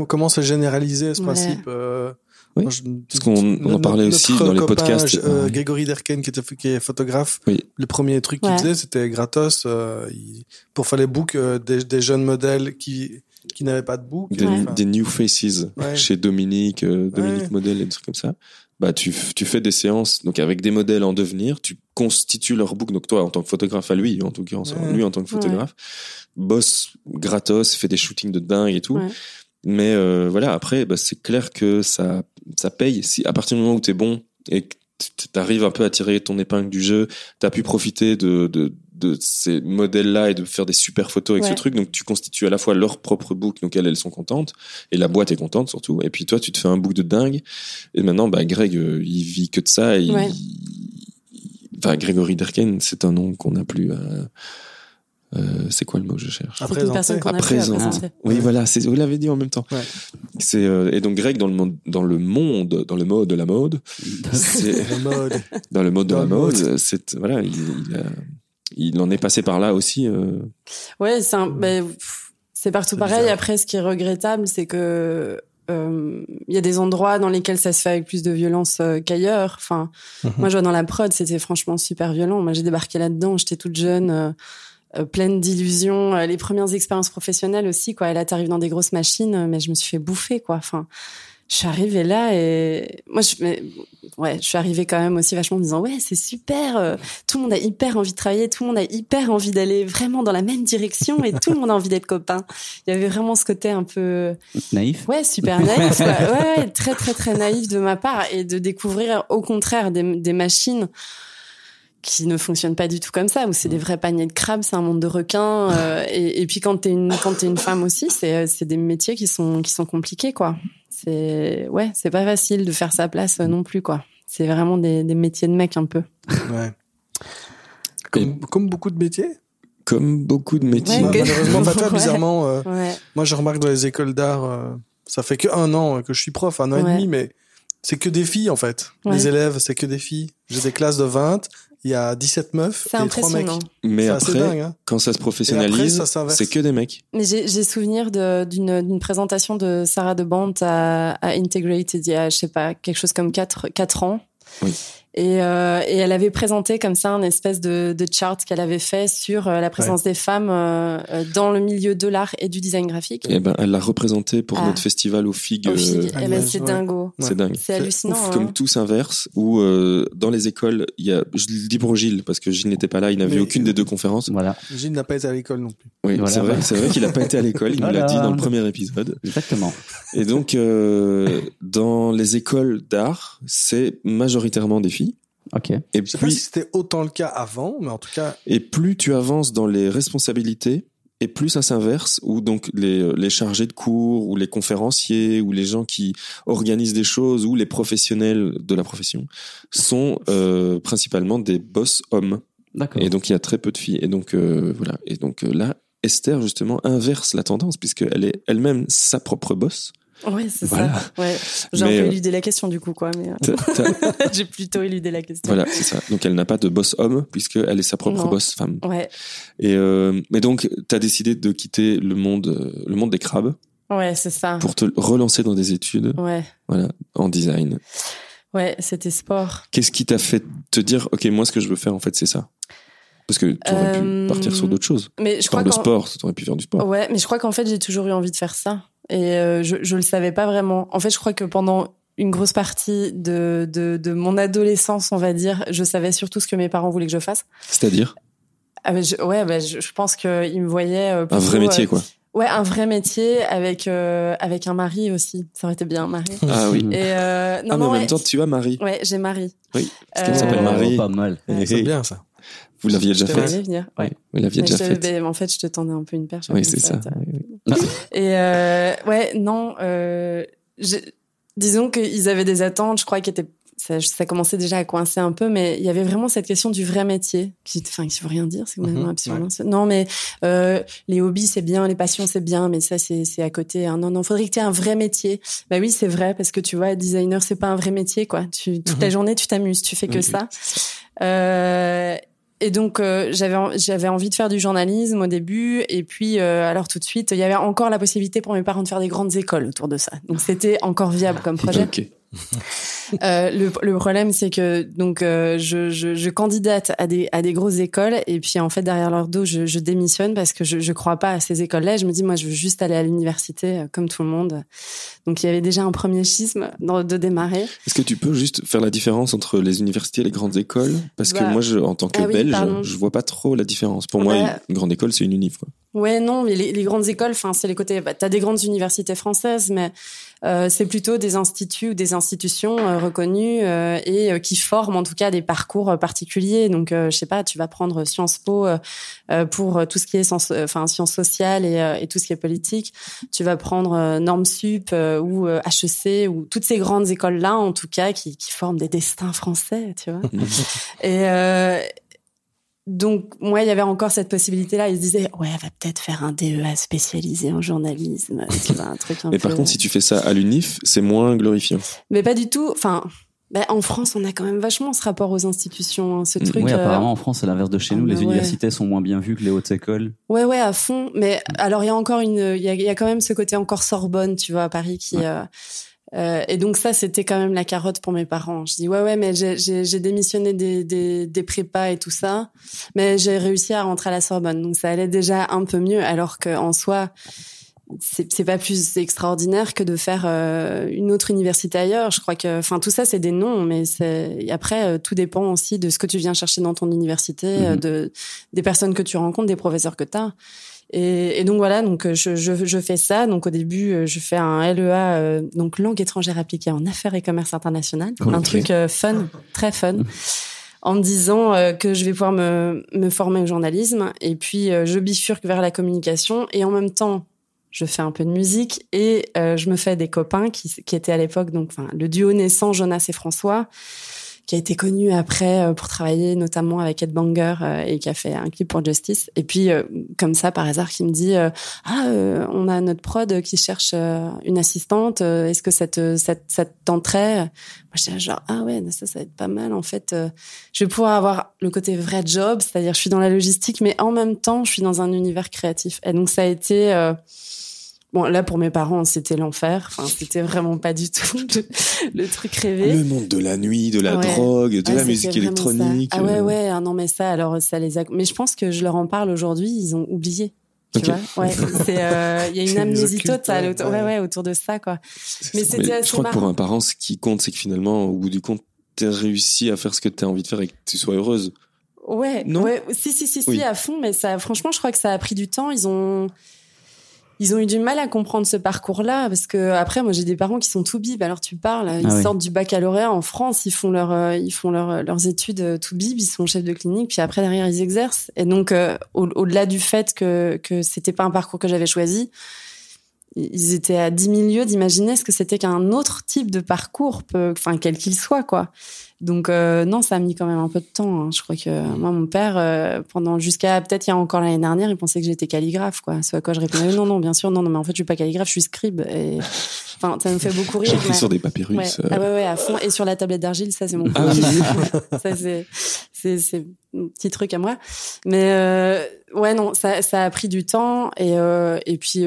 Speaker 2: comment se généraliser ce
Speaker 3: Ouais.
Speaker 2: principe euh,
Speaker 1: Oui,
Speaker 2: moi, je-
Speaker 1: parce qu'on- on en parlait aussi dans les podcasts.
Speaker 2: euh,
Speaker 1: Ouais.
Speaker 2: Grégory Derken, qui, était, qui est photographe,
Speaker 1: Oui.
Speaker 2: le premier truc qu'il
Speaker 3: Ouais.
Speaker 2: faisait, c'était gratos. euh, il- pour faire les books euh, des, des jeunes modèles qui, qui n'avaient pas de book.
Speaker 1: Des,
Speaker 3: Ouais.
Speaker 2: Enfin,
Speaker 1: des new faces
Speaker 2: Ouais.
Speaker 1: chez Dominique, euh, Dominique
Speaker 2: Ouais.
Speaker 1: Model et des trucs comme ça. Bah, tu, tu fais des séances donc avec des modèles en devenir, tu constitues leur book. Donc toi, en tant que photographe à lui, en tout cas,
Speaker 2: Ouais.
Speaker 1: lui en tant que photographe, bosse gratos, fait des shootings de dingue et tout.
Speaker 3: Ouais.
Speaker 1: Mais euh, voilà, après, bah, c'est clair que ça, ça paye. Si à partir du moment où t'es bon et que t'arrives un peu à tirer ton épingle du jeu, t'as pu profiter de, de, de ces modèles-là et de faire des super photos avec
Speaker 3: Ouais.
Speaker 1: ce truc. Donc tu constitues à la fois leur propre book, donc elles, elles sont contentes, et la boîte est contente surtout. Et puis toi, tu te fais un book de dingue. Et maintenant, bah, Greg, euh, il vit que de ça. Et
Speaker 3: Ouais.
Speaker 1: il- Enfin, Grégory Derken, c'est un nom qu'on n'a plus. à- euh, c'est quoi le mot que je cherche?
Speaker 2: À présenter.
Speaker 1: à
Speaker 3: présenter
Speaker 1: Oui, voilà, c'est, vous l'avez dit en même temps.
Speaker 2: Ouais.
Speaker 1: C'est euh, et donc Greg dans le monde, dans le monde, dans le mode de la mode, c'est
Speaker 2: le mode.
Speaker 1: dans le mode de
Speaker 2: Dans
Speaker 1: la
Speaker 2: mode,
Speaker 1: c'est voilà, il, il, a- il en est passé par là aussi. euh,
Speaker 3: Ouais, c'est ben, c'est partout pareil.
Speaker 2: bizarre.
Speaker 3: Après, ce qui est regrettable, c'est que euh, il y a des endroits dans lesquels ça se fait avec plus de violence euh, qu'ailleurs. Enfin,
Speaker 2: Mhm.
Speaker 3: moi, je vois dans la prod, c'était franchement super violent. Moi, j'ai débarqué là-dedans, j'étais toute jeune. euh, euh, pleine d'illusions, euh, les premières expériences professionnelles aussi, quoi. Et là, t'arrives dans des grosses machines, euh, mais je me suis fait bouffer, quoi. Enfin, je suis arrivée là et moi, je, mais, ouais, je suis arrivée quand même aussi vachement en me disant, ouais, c'est super. euh, tout le monde a hyper envie de travailler, tout le monde a hyper envie d'aller vraiment dans la même direction et tout le monde a envie d'être copain. Il y avait vraiment ce côté un peu,
Speaker 4: Naïf.
Speaker 3: ouais, super naïf, quoi. Ouais, ouais, très, très, très naïf de ma part et de découvrir au contraire des, des machines qui ne fonctionnent pas du tout comme ça, où c'est des vrais paniers de crabes, c'est un monde de requins. euh, et, et puis quand t'es une quand t'es une femme aussi, c'est c'est des métiers qui sont qui sont compliqués quoi. C'est ouais, c'est pas facile de faire sa place euh, non plus quoi. C'est vraiment des, des métiers de mecs un peu.
Speaker 2: Ouais. Comme, comme beaucoup de métiers?
Speaker 1: comme beaucoup de métiers.
Speaker 3: Ouais, que-
Speaker 2: Malheureusement, pas toi,
Speaker 3: Ouais.
Speaker 2: bizarrement. euh,
Speaker 3: Ouais.
Speaker 2: moi, je remarque dans les écoles d'art, euh, ça fait que un an que je suis prof, un an et demi, mais c'est que des filles, en fait.
Speaker 3: Ouais.
Speaker 2: Les élèves, c'est que des filles. J'ai des classes de 20 il y a 17 meufs
Speaker 3: C'est
Speaker 2: et 3 mecs.
Speaker 3: impressionnant.
Speaker 1: Mais après,
Speaker 2: dingue, hein.
Speaker 1: quand ça se professionnalise, c'est que des mecs.
Speaker 3: Mais j'ai souvenir d'une d'une présentation de Sarah de à, à Integrated il y a, je sais pas, quelque chose comme 4, quatre ans.
Speaker 1: Oui.
Speaker 3: Et, euh, et elle avait présenté comme ça un espèce de, de chart qu'elle avait fait sur euh, la présence des femmes euh, dans le milieu de l'art et du design graphique.
Speaker 1: Et ben, elle l'a représenté pour
Speaker 3: Ah.
Speaker 1: notre festival au FIG.
Speaker 3: Au
Speaker 1: euh,
Speaker 3: fil.
Speaker 2: à
Speaker 3: Eh ben,
Speaker 2: Liège,
Speaker 3: c'est
Speaker 2: ouais.
Speaker 3: dingo.
Speaker 1: C'est dingue.
Speaker 3: C'est hallucinant.
Speaker 1: Ouf,
Speaker 3: hein.
Speaker 1: comme tout s'inverse, où euh, dans les écoles, il y a, je le dis pour Gilles, parce que Gilles n'était pas là, il n'a vu
Speaker 2: Mais-
Speaker 1: aucune des deux conférences.
Speaker 4: Voilà,
Speaker 2: Gilles n'a pas été à l'école non plus.
Speaker 1: Oui,
Speaker 4: Voilà,
Speaker 1: c'est vrai,
Speaker 4: voilà.
Speaker 1: c'est vrai qu'il a pas été à l'école, il nous l'a
Speaker 4: Voilà.
Speaker 1: dit dans le premier épisode.
Speaker 4: exactement.
Speaker 1: Et donc, euh, dans les écoles d'art, c'est majoritairement des filles.
Speaker 4: Ok.
Speaker 1: Et
Speaker 2: Je sais pas
Speaker 1: puis,
Speaker 2: si c'était autant le cas avant, mais en tout cas,
Speaker 1: et plus tu avances dans les responsabilités, et plus ça s'inverse, où donc les, les chargés de cours, ou les conférenciers, ou les gens qui organisent des choses, ou les professionnels de la profession, sont euh, principalement des boss hommes.
Speaker 4: D'accord.
Speaker 1: Et donc il y a très peu de filles. Et donc euh, voilà. Et donc euh, là, Esther justement inverse la tendance puisqu'elle est elle-même sa propre boss.
Speaker 3: Ouais, c'est
Speaker 1: Voilà.
Speaker 3: ça. Ouais. J'ai un peu
Speaker 1: euh,
Speaker 3: éludé la question du coup, quoi. Mais euh, j'ai plutôt éludé la question.
Speaker 1: voilà, c'est ça. Donc elle n'a pas de boss homme puisqu'elle est sa propre
Speaker 3: Non.
Speaker 1: boss femme.
Speaker 3: Ouais.
Speaker 1: Et euh, mais donc t'as décidé de quitter le monde, le monde des crabes
Speaker 3: Ouais, c'est ça.
Speaker 1: pour te relancer dans des études,
Speaker 3: Ouais.
Speaker 1: voilà, en design.
Speaker 3: Ouais, c'était sport.
Speaker 1: Qu'est-ce qui t'a fait te dire, ok, moi ce que je veux faire en fait c'est ça? Parce que tu aurais
Speaker 3: Euh,
Speaker 1: pu partir sur d'autres choses.
Speaker 3: Mais je
Speaker 1: Tu
Speaker 3: crois qu'en-
Speaker 1: sport, tu aurais pu faire du sport.
Speaker 3: Ouais, mais je crois qu'en fait, j'ai toujours eu envie de faire ça. Et euh, je, je le savais pas vraiment. En fait, je crois que pendant une grosse partie de, de, de mon adolescence, on va dire, je savais surtout ce que mes parents voulaient que je fasse.
Speaker 1: C'est-à-dire?
Speaker 3: Ah, mais je, ouais, bah, je, je pense qu'ils me voyaient. euh,
Speaker 1: un vrai métier
Speaker 3: euh,
Speaker 1: quoi.
Speaker 3: Ouais, un vrai métier avec, euh, avec un mari aussi. Ça aurait été bien, un mari.
Speaker 1: Ah oui.
Speaker 3: Et euh, non,
Speaker 1: ah mais
Speaker 3: non,
Speaker 1: en
Speaker 3: ouais,
Speaker 1: même temps tu as Marie.
Speaker 3: ouais, j'ai Marie.
Speaker 1: Oui. Parce
Speaker 3: Euh,
Speaker 1: qu'elle s'appelle Marie.
Speaker 4: Pas mal.
Speaker 1: Eh,
Speaker 2: c'est
Speaker 1: eh,
Speaker 2: bien ça.
Speaker 1: Vous l'aviez déjà
Speaker 2: Je
Speaker 1: fait
Speaker 3: allais venir. Ouais.
Speaker 1: Oui, vous l'aviez déjà
Speaker 3: je
Speaker 1: fait.
Speaker 3: ben, en fait, je te tendais un peu une perche.
Speaker 1: Oui, c'est ça. Oui, oui.
Speaker 3: Et euh, ouais, non, euh, disons qu'ils avaient des attentes, je crois, qui étaient ça, ça commençait déjà à coincer un peu, mais il y avait vraiment cette question du vrai métier, qui, enfin, qui veut rien dire, c'est complètement
Speaker 2: ouais.
Speaker 3: hein. C'est- Non, mais euh, les hobbies c'est bien, les passions c'est bien, mais ça c'est à côté. hein. Non, non, faudrait que tu aies un vrai métier. Bah oui, c'est vrai parce que tu vois, designer c'est pas un vrai métier, quoi. Tu toute la
Speaker 2: Mhm.
Speaker 3: journée tu t'amuses, tu fais que ça. Euh, et donc euh, j'avais j'avais envie de faire du journalisme au début. Et puis euh, alors tout de suite il y avait encore la possibilité pour mes parents de faire des grandes écoles autour de ça. Donc c'était encore viable comme projet.
Speaker 1: Ok.
Speaker 3: euh, le, le problème, c'est que donc euh, je, je, je candidate à des à des grosses écoles et puis en fait derrière leur dos, je, je démissionne parce que je je crois pas à ces écoles-là. Je me dis moi, je veux juste aller à l'université euh, comme tout le monde. Donc il y avait déjà un premier schisme dans, de démarrer.
Speaker 1: Est-ce que tu peux juste faire la différence entre les universités et les grandes écoles? Parce que
Speaker 3: Bah,
Speaker 1: moi, je, en tant que
Speaker 3: ah oui,
Speaker 1: Belge,
Speaker 3: pardon.
Speaker 1: je vois pas trop la différence. Pour
Speaker 3: Bah,
Speaker 1: moi, une grande école, c'est une univ. Quoi.
Speaker 3: Ouais, non, mais les, les grandes écoles, enfin, c'est les côtés. Bah, T'as des grandes universités françaises, mais c'est plutôt des instituts ou des institutions euh, reconnues euh, et euh, qui forment en tout cas des parcours euh, particuliers. Donc, euh, je sais pas, tu vas prendre Sciences Po euh, euh, pour euh, tout ce qui est sens, euh, enfin sciences sociales et, euh, et tout ce qui est politique. Tu vas prendre euh, Normes Sup euh, ou euh, HEC ou toutes ces grandes écoles là, en tout cas, qui, qui forment des destins français, tu vois. Et euh, donc, moi, il y avait encore cette possibilité-là. Ils se disaient, ouais, elle va peut-être faire un DEA spécialisé en journalisme. Tu vois, un truc un
Speaker 1: Mais
Speaker 3: peu...
Speaker 1: par contre, si tu fais ça à l'unif, c'est moins glorifiant.
Speaker 3: Mais pas du tout. Enfin, ben, en France, on a quand même vachement ce rapport aux institutions, hein, ce truc.
Speaker 4: Oui,
Speaker 3: euh,
Speaker 4: apparemment en France, c'est l'inverse de chez
Speaker 3: ah
Speaker 4: nous.
Speaker 3: bah
Speaker 4: les
Speaker 3: ouais.
Speaker 4: universités sont moins bien vues que les hautes écoles.
Speaker 3: Ouais, ouais, à fond. Mais alors, il y a encore une, il y a, il y a quand même ce côté encore Sorbonne, tu vois, à Paris, qui. euh, euh, et donc ça, c'était quand même la carotte pour mes parents. Je dis ouais, ouais, mais j'ai- démissionné des, des, des prépas et tout ça, mais j'ai réussi à rentrer à la Sorbonne, donc ça allait déjà un peu mieux. Alors que en soi, c'est pas plus extraordinaire que de faire euh, une autre université ailleurs. Je crois que, enfin, tout ça, c'est des noms, mais après euh, tout dépend aussi de ce que tu viens chercher dans ton université, euh,
Speaker 1: Mhm.
Speaker 3: de des personnes que tu rencontres, des professeurs que tu as. Et, et donc voilà, donc euh, je, je, je fais ça. Donc au début, euh, je fais un LEA, euh, donc langue étrangère appliquée en affaires et commerce international,
Speaker 1: Cool,
Speaker 3: un truc euh, fun, très fun, en me disant euh, que je vais pouvoir me, me former au journalisme. Et puis euh, je bifurque vers la communication. Et en même temps, je fais un peu de musique. Et euh, je me fais des copains qui, qui étaient à l'époque donc enfin le duo naissant Jonas et François qui a été connu après euh, pour travailler notamment avec Ed Banger euh, et qui a fait un clip pour Justice. Et puis euh, comme ça par hasard qui me dit ah on a notre prod qui cherche une assistante. Est-ce que ça te ça, ça tenterait Moi j'étais genre ah ouais ça ça va être pas mal en fait. je vais pouvoir avoir le côté vrai job, c'est-à-dire je suis dans la logistique mais en même temps je suis dans un univers créatif. Et donc ça a été Bon, là, pour mes parents, c'était l'enfer. Enfin, c'était vraiment pas du tout le, truc rêvé.
Speaker 1: Le monde de la nuit, de la drogue, de la musique électronique.
Speaker 3: Ah ouais, ouais. Ah non, mais ça, alors, ça les a... Mais je pense que je leur en parle aujourd'hui, ils ont oublié. Tu vois ouais, euh, il y a une amnésie totale autour, ouais. ouais, autour de ça quoi.
Speaker 1: Mais c'était Je crois que pour un parent ce qui compte c'est que finalement au bout du compte tu as réussi à faire ce que tu as envie de faire et que tu sois heureuse.
Speaker 3: Ouais, non ouais, si si si si à fond mais ça franchement je crois que ça a pris du temps, ils ont ils ont eu du mal à comprendre ce parcours-là parce que après moi j'ai des parents qui sont tout bib alors tu parles ils ah sortent du baccalauréat en France ils font leur euh, ils font leur, leurs études euh, tout bib ils sont chefs de clinique puis après derrière ils exercent. Et donc euh, au-delà du fait que que c'était pas un parcours que j'avais choisi ils étaient à 10 000 lieues d'imaginer ce que c'était qu'un autre type de parcours enfin quel qu'il soit quoi donc euh, non, ça a mis quand même un peu de temps. Hein. Je crois que moi, mon père, euh, pendant jusqu'à peut-être il y a encore l'année dernière, il pensait que j'étais calligraphe, quoi. Ce à quoi je répondais non, non, bien sûr, non, non, mais en fait, je suis pas calligraphe, je suis scribe. Et enfin, ça me fait beaucoup rire.
Speaker 1: J'écris sur des papyrus.
Speaker 3: Ouais. Euh. Ah ouais, ouais, à fond. Et sur la tablette d'argile, ça c'est mon. Ah, ça c'est c'est c'est un petit truc à moi. Mais ouais, non, ça ça a pris du temps et et puis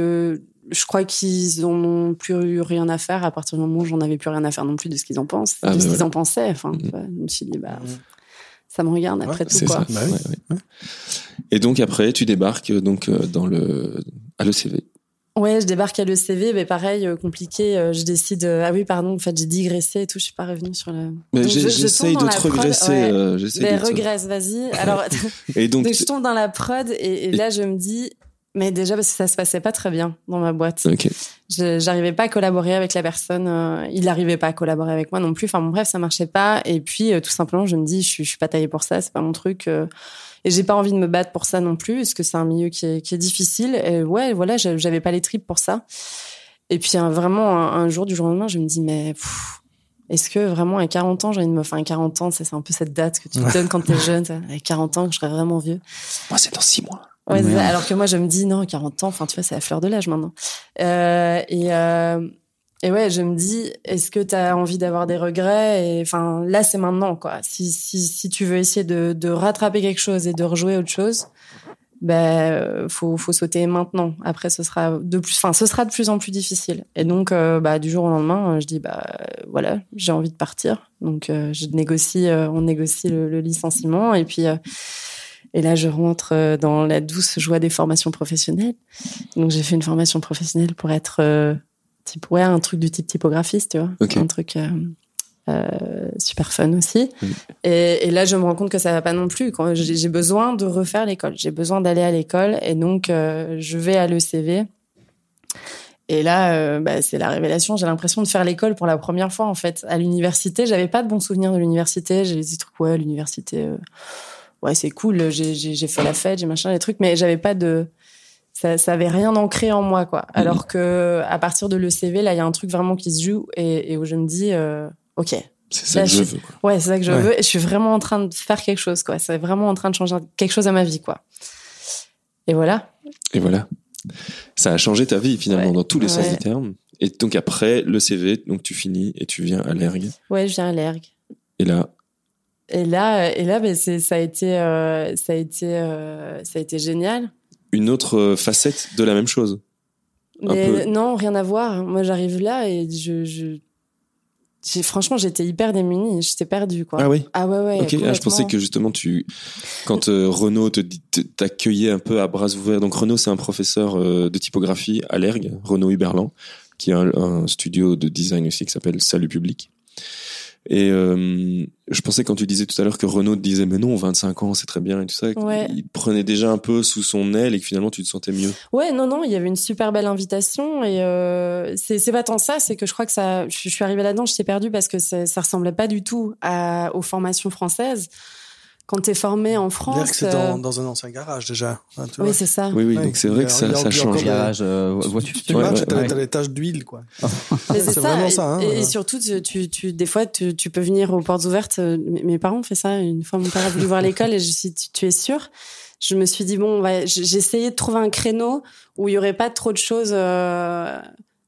Speaker 3: je crois qu'ils en ont plus eu rien à faire à partir du moment où j'en avais plus rien à faire non plus de ce qu'ils en pensent, ah, de ce qu'ils en pensaient. Enfin, mm. je me suis dit, bah, ça me regarde après tout, quoi. Ça. Bah
Speaker 1: Et donc après, tu débarques donc euh, dans le à l'ECV.
Speaker 3: Ouais, je débarque à l'ECV, mais pareil, euh, compliqué. Euh, je décide. ah oui, pardon. En fait, j'ai digressé et tout. Je suis pas revenue sur le.
Speaker 1: Mais j'essaye de te regresser.
Speaker 3: mais regresse, vas-y. Alors, et donc, je tombe dans la prod et là, je me dis, mais déjà parce que ça se passait pas très bien dans ma boîte. Okay. J'arrivais pas à collaborer avec la personne. Euh, il n'arrivait pas à collaborer avec moi non plus. Enfin bon bref, ça marchait pas. Et puis euh, tout simplement, je me dis, je suis, je suis pas taillée pour ça. C'est pas mon truc. Euh, et j'ai pas envie de me battre pour ça non plus, parce que c'est un milieu qui est, qui est difficile. Et ouais, voilà, j'avais pas les tripes pour ça. Et puis vraiment un, jour du jour au lendemain, je me dis mais est-ce que vraiment à 40 ans, j'ai de me faire 40 ans, c'est un peu cette date que tu te donnes quand t'es jeune, à 40 ans, que je serais vraiment vieux.
Speaker 1: Moi, c'est dans 6 mois.
Speaker 3: Ouais, alors que moi, je me dis, non, 40 ans, enfin, tu vois, c'est la fleur de l'âge maintenant. Euh, et, euh, et ouais, je me dis, est-ce que tu as envie d'avoir des regrets Et enfin, là, c'est maintenant, quoi. Si, si, si tu veux essayer de, de rattraper quelque chose et de rejouer autre chose, ben, faut, faut sauter maintenant. Après, ce sera de plus, enfin, ce sera de plus en plus difficile. Et donc, euh, bah, du jour au lendemain, je dis, bah, voilà, j'ai envie de partir. Donc, euh, je négocie, euh, on négocie le, le, licenciement. Et puis, et là, je rentre euh, dans la douce joie des formations professionnelles. Donc, j'ai fait une formation professionnelle pour être euh, type, ouais, un truc du type typographiste, tu vois. Un truc euh, euh, super fun aussi. Et, et, là, je me rends compte que ça va pas non plus. Quand j'ai besoin de refaire l'école, j'ai besoin d'aller à l'école, et donc je vais à l'ECV. Et là, bah, c'est la révélation. J'ai l'impression de faire l'école pour la première fois en fait. À l'université, j'avais pas de bons souvenirs de l'université. J'ai des trucs ouais, l'université ouais, c'est cool, j'ai fait la fête, j'ai machin, des trucs, mais j'avais pas de, ça, ça avait rien ancré en moi, quoi. Mhm. Alors que à partir de l'ECV, là, il y a un truc vraiment qui se joue et, et où je me dis, euh, ok.
Speaker 1: C'est ça que je, veux. Quoi.
Speaker 3: Ouais, c'est ça que je veux. Et je suis vraiment en train de faire quelque chose, quoi. C'est vraiment en train de changer quelque chose à ma vie, quoi. Et voilà.
Speaker 1: Et voilà. Ça a changé ta vie finalement dans tous les sens du terme. Et donc après le CV, donc tu finis et tu viens à l'ERG.
Speaker 3: Ouais, je viens à l'ERG.
Speaker 1: Et là,
Speaker 3: et là, et là, ben, c'est, ça a été, euh, ça a été, euh, ça a été génial.
Speaker 1: Une autre euh, facette de la même chose.
Speaker 3: Mais non, rien à voir. Moi, j'arrive là et je, franchement, j'étais hyper démunie. J'étais perdue, quoi.
Speaker 1: Ah oui?
Speaker 3: Ah ouais, ouais.
Speaker 1: Ok. Ah, je pensais que justement, tu, quand Renaud te, t'accueillait un peu à bras ouverts. Donc Renaud, c'est un professeur de typographie à l'ERG, Renaud Huberland, qui a un, un, studio de design aussi qui s'appelle Salut Public. Et euh, je pensais quand tu disais tout à l'heure que Renaud te disait mais non 25 ans c'est très bien et tout ça, il prenait déjà un peu sous son aile et que finalement tu te sentais mieux.
Speaker 3: Ouais non non il y avait une super belle invitation et euh, c'est pas tant ça c'est que je crois que ça je, suis arrivée là-dedans je t'ai perdu parce que ça ressemblait pas du tout à, aux formations françaises. Quand t'es formé en France.
Speaker 2: c'est dans,
Speaker 3: euh,
Speaker 2: dans un ancien garage déjà. hein, tu
Speaker 3: Oui, c'est ça.
Speaker 1: Oui, oui,
Speaker 2: Ouais,
Speaker 1: donc c'est vrai que ça, ça change.
Speaker 4: Garage, euh,
Speaker 2: Tu-
Speaker 4: voiture.
Speaker 2: Tu, tu
Speaker 1: Ouais,
Speaker 2: marches,
Speaker 1: ouais,
Speaker 2: t'as
Speaker 1: ouais.
Speaker 2: les taches d'huile, quoi.
Speaker 3: Mais
Speaker 2: c'est vraiment
Speaker 3: et,
Speaker 2: ça, hein,
Speaker 3: et- et
Speaker 2: ouais.
Speaker 3: surtout, tu, tu, tu- des fois, tu, tu peux venir aux portes ouvertes. Euh, Mes mes parents ont fait ça. Une fois, mon père a voulu voir l'école et je suis, tu, tu es sûr Je me suis dit bon, on va- j'ai j'ai essayé de trouver un créneau où il y aurait pas trop de choses euh,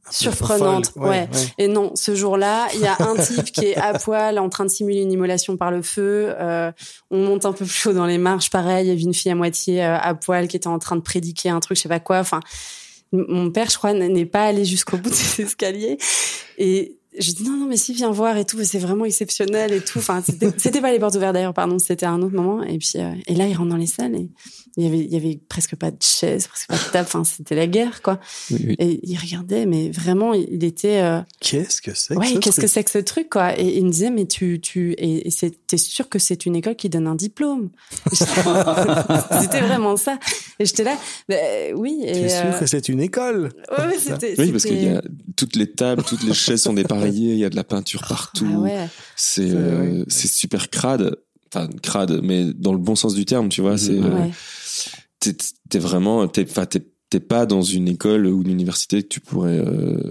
Speaker 3: surprenantes.
Speaker 2: Folle,
Speaker 3: ouais. Et non, ce jour-là, il y a un type qui est à poil en train de simuler une immolation par le feu. Euh, on monte un peu plus haut dans les marches, pareil. Il y avait une fille à moitié euh, à poil qui était en train de prédiquer un truc, je sais pas quoi. Enfin, mon père, je crois, n'est pas allé jusqu'au bout de ces escaliers. Et je dis non, non, mais si, viens voir et tout. C'est vraiment exceptionnel et tout. Enfin, c'était pas les portes ouvertes d'ailleurs, pardon. C'était un autre moment. Et puis, euh, et là, il rentre dans les salles et il y avait, il y avait presque pas de chaise, presque pas de table. Enfin, c'était la guerre, quoi.
Speaker 1: Oui, oui.
Speaker 3: Et il regardait, mais vraiment, il était. euh,
Speaker 2: Qu'est-ce que c'est que
Speaker 3: Ouais,
Speaker 2: ce
Speaker 3: qu'est-ce que c'est que ce truc, quoi Et il me disait, mais tu, tu, et, t'es sûr que c'est une école qui donne un diplôme? C'était vraiment ça. Et j'étais là, bah, oui. Et,
Speaker 2: es sûr
Speaker 3: euh,
Speaker 2: que c'est une école?
Speaker 3: Ouais.
Speaker 1: Oui, parce qu'il y a toutes les tables, toutes les chaises sont il y a de la peinture partout.
Speaker 3: Ah ouais.
Speaker 1: C'est
Speaker 2: C'est-
Speaker 1: euh, c'est super crade. Enfin, crade, mais dans le bon sens du terme, tu vois. C'est euh,
Speaker 3: ouais.
Speaker 1: t'es t'es vraiment t'es enfin t'es t'es pas dans une école ou une université que tu pourrais euh,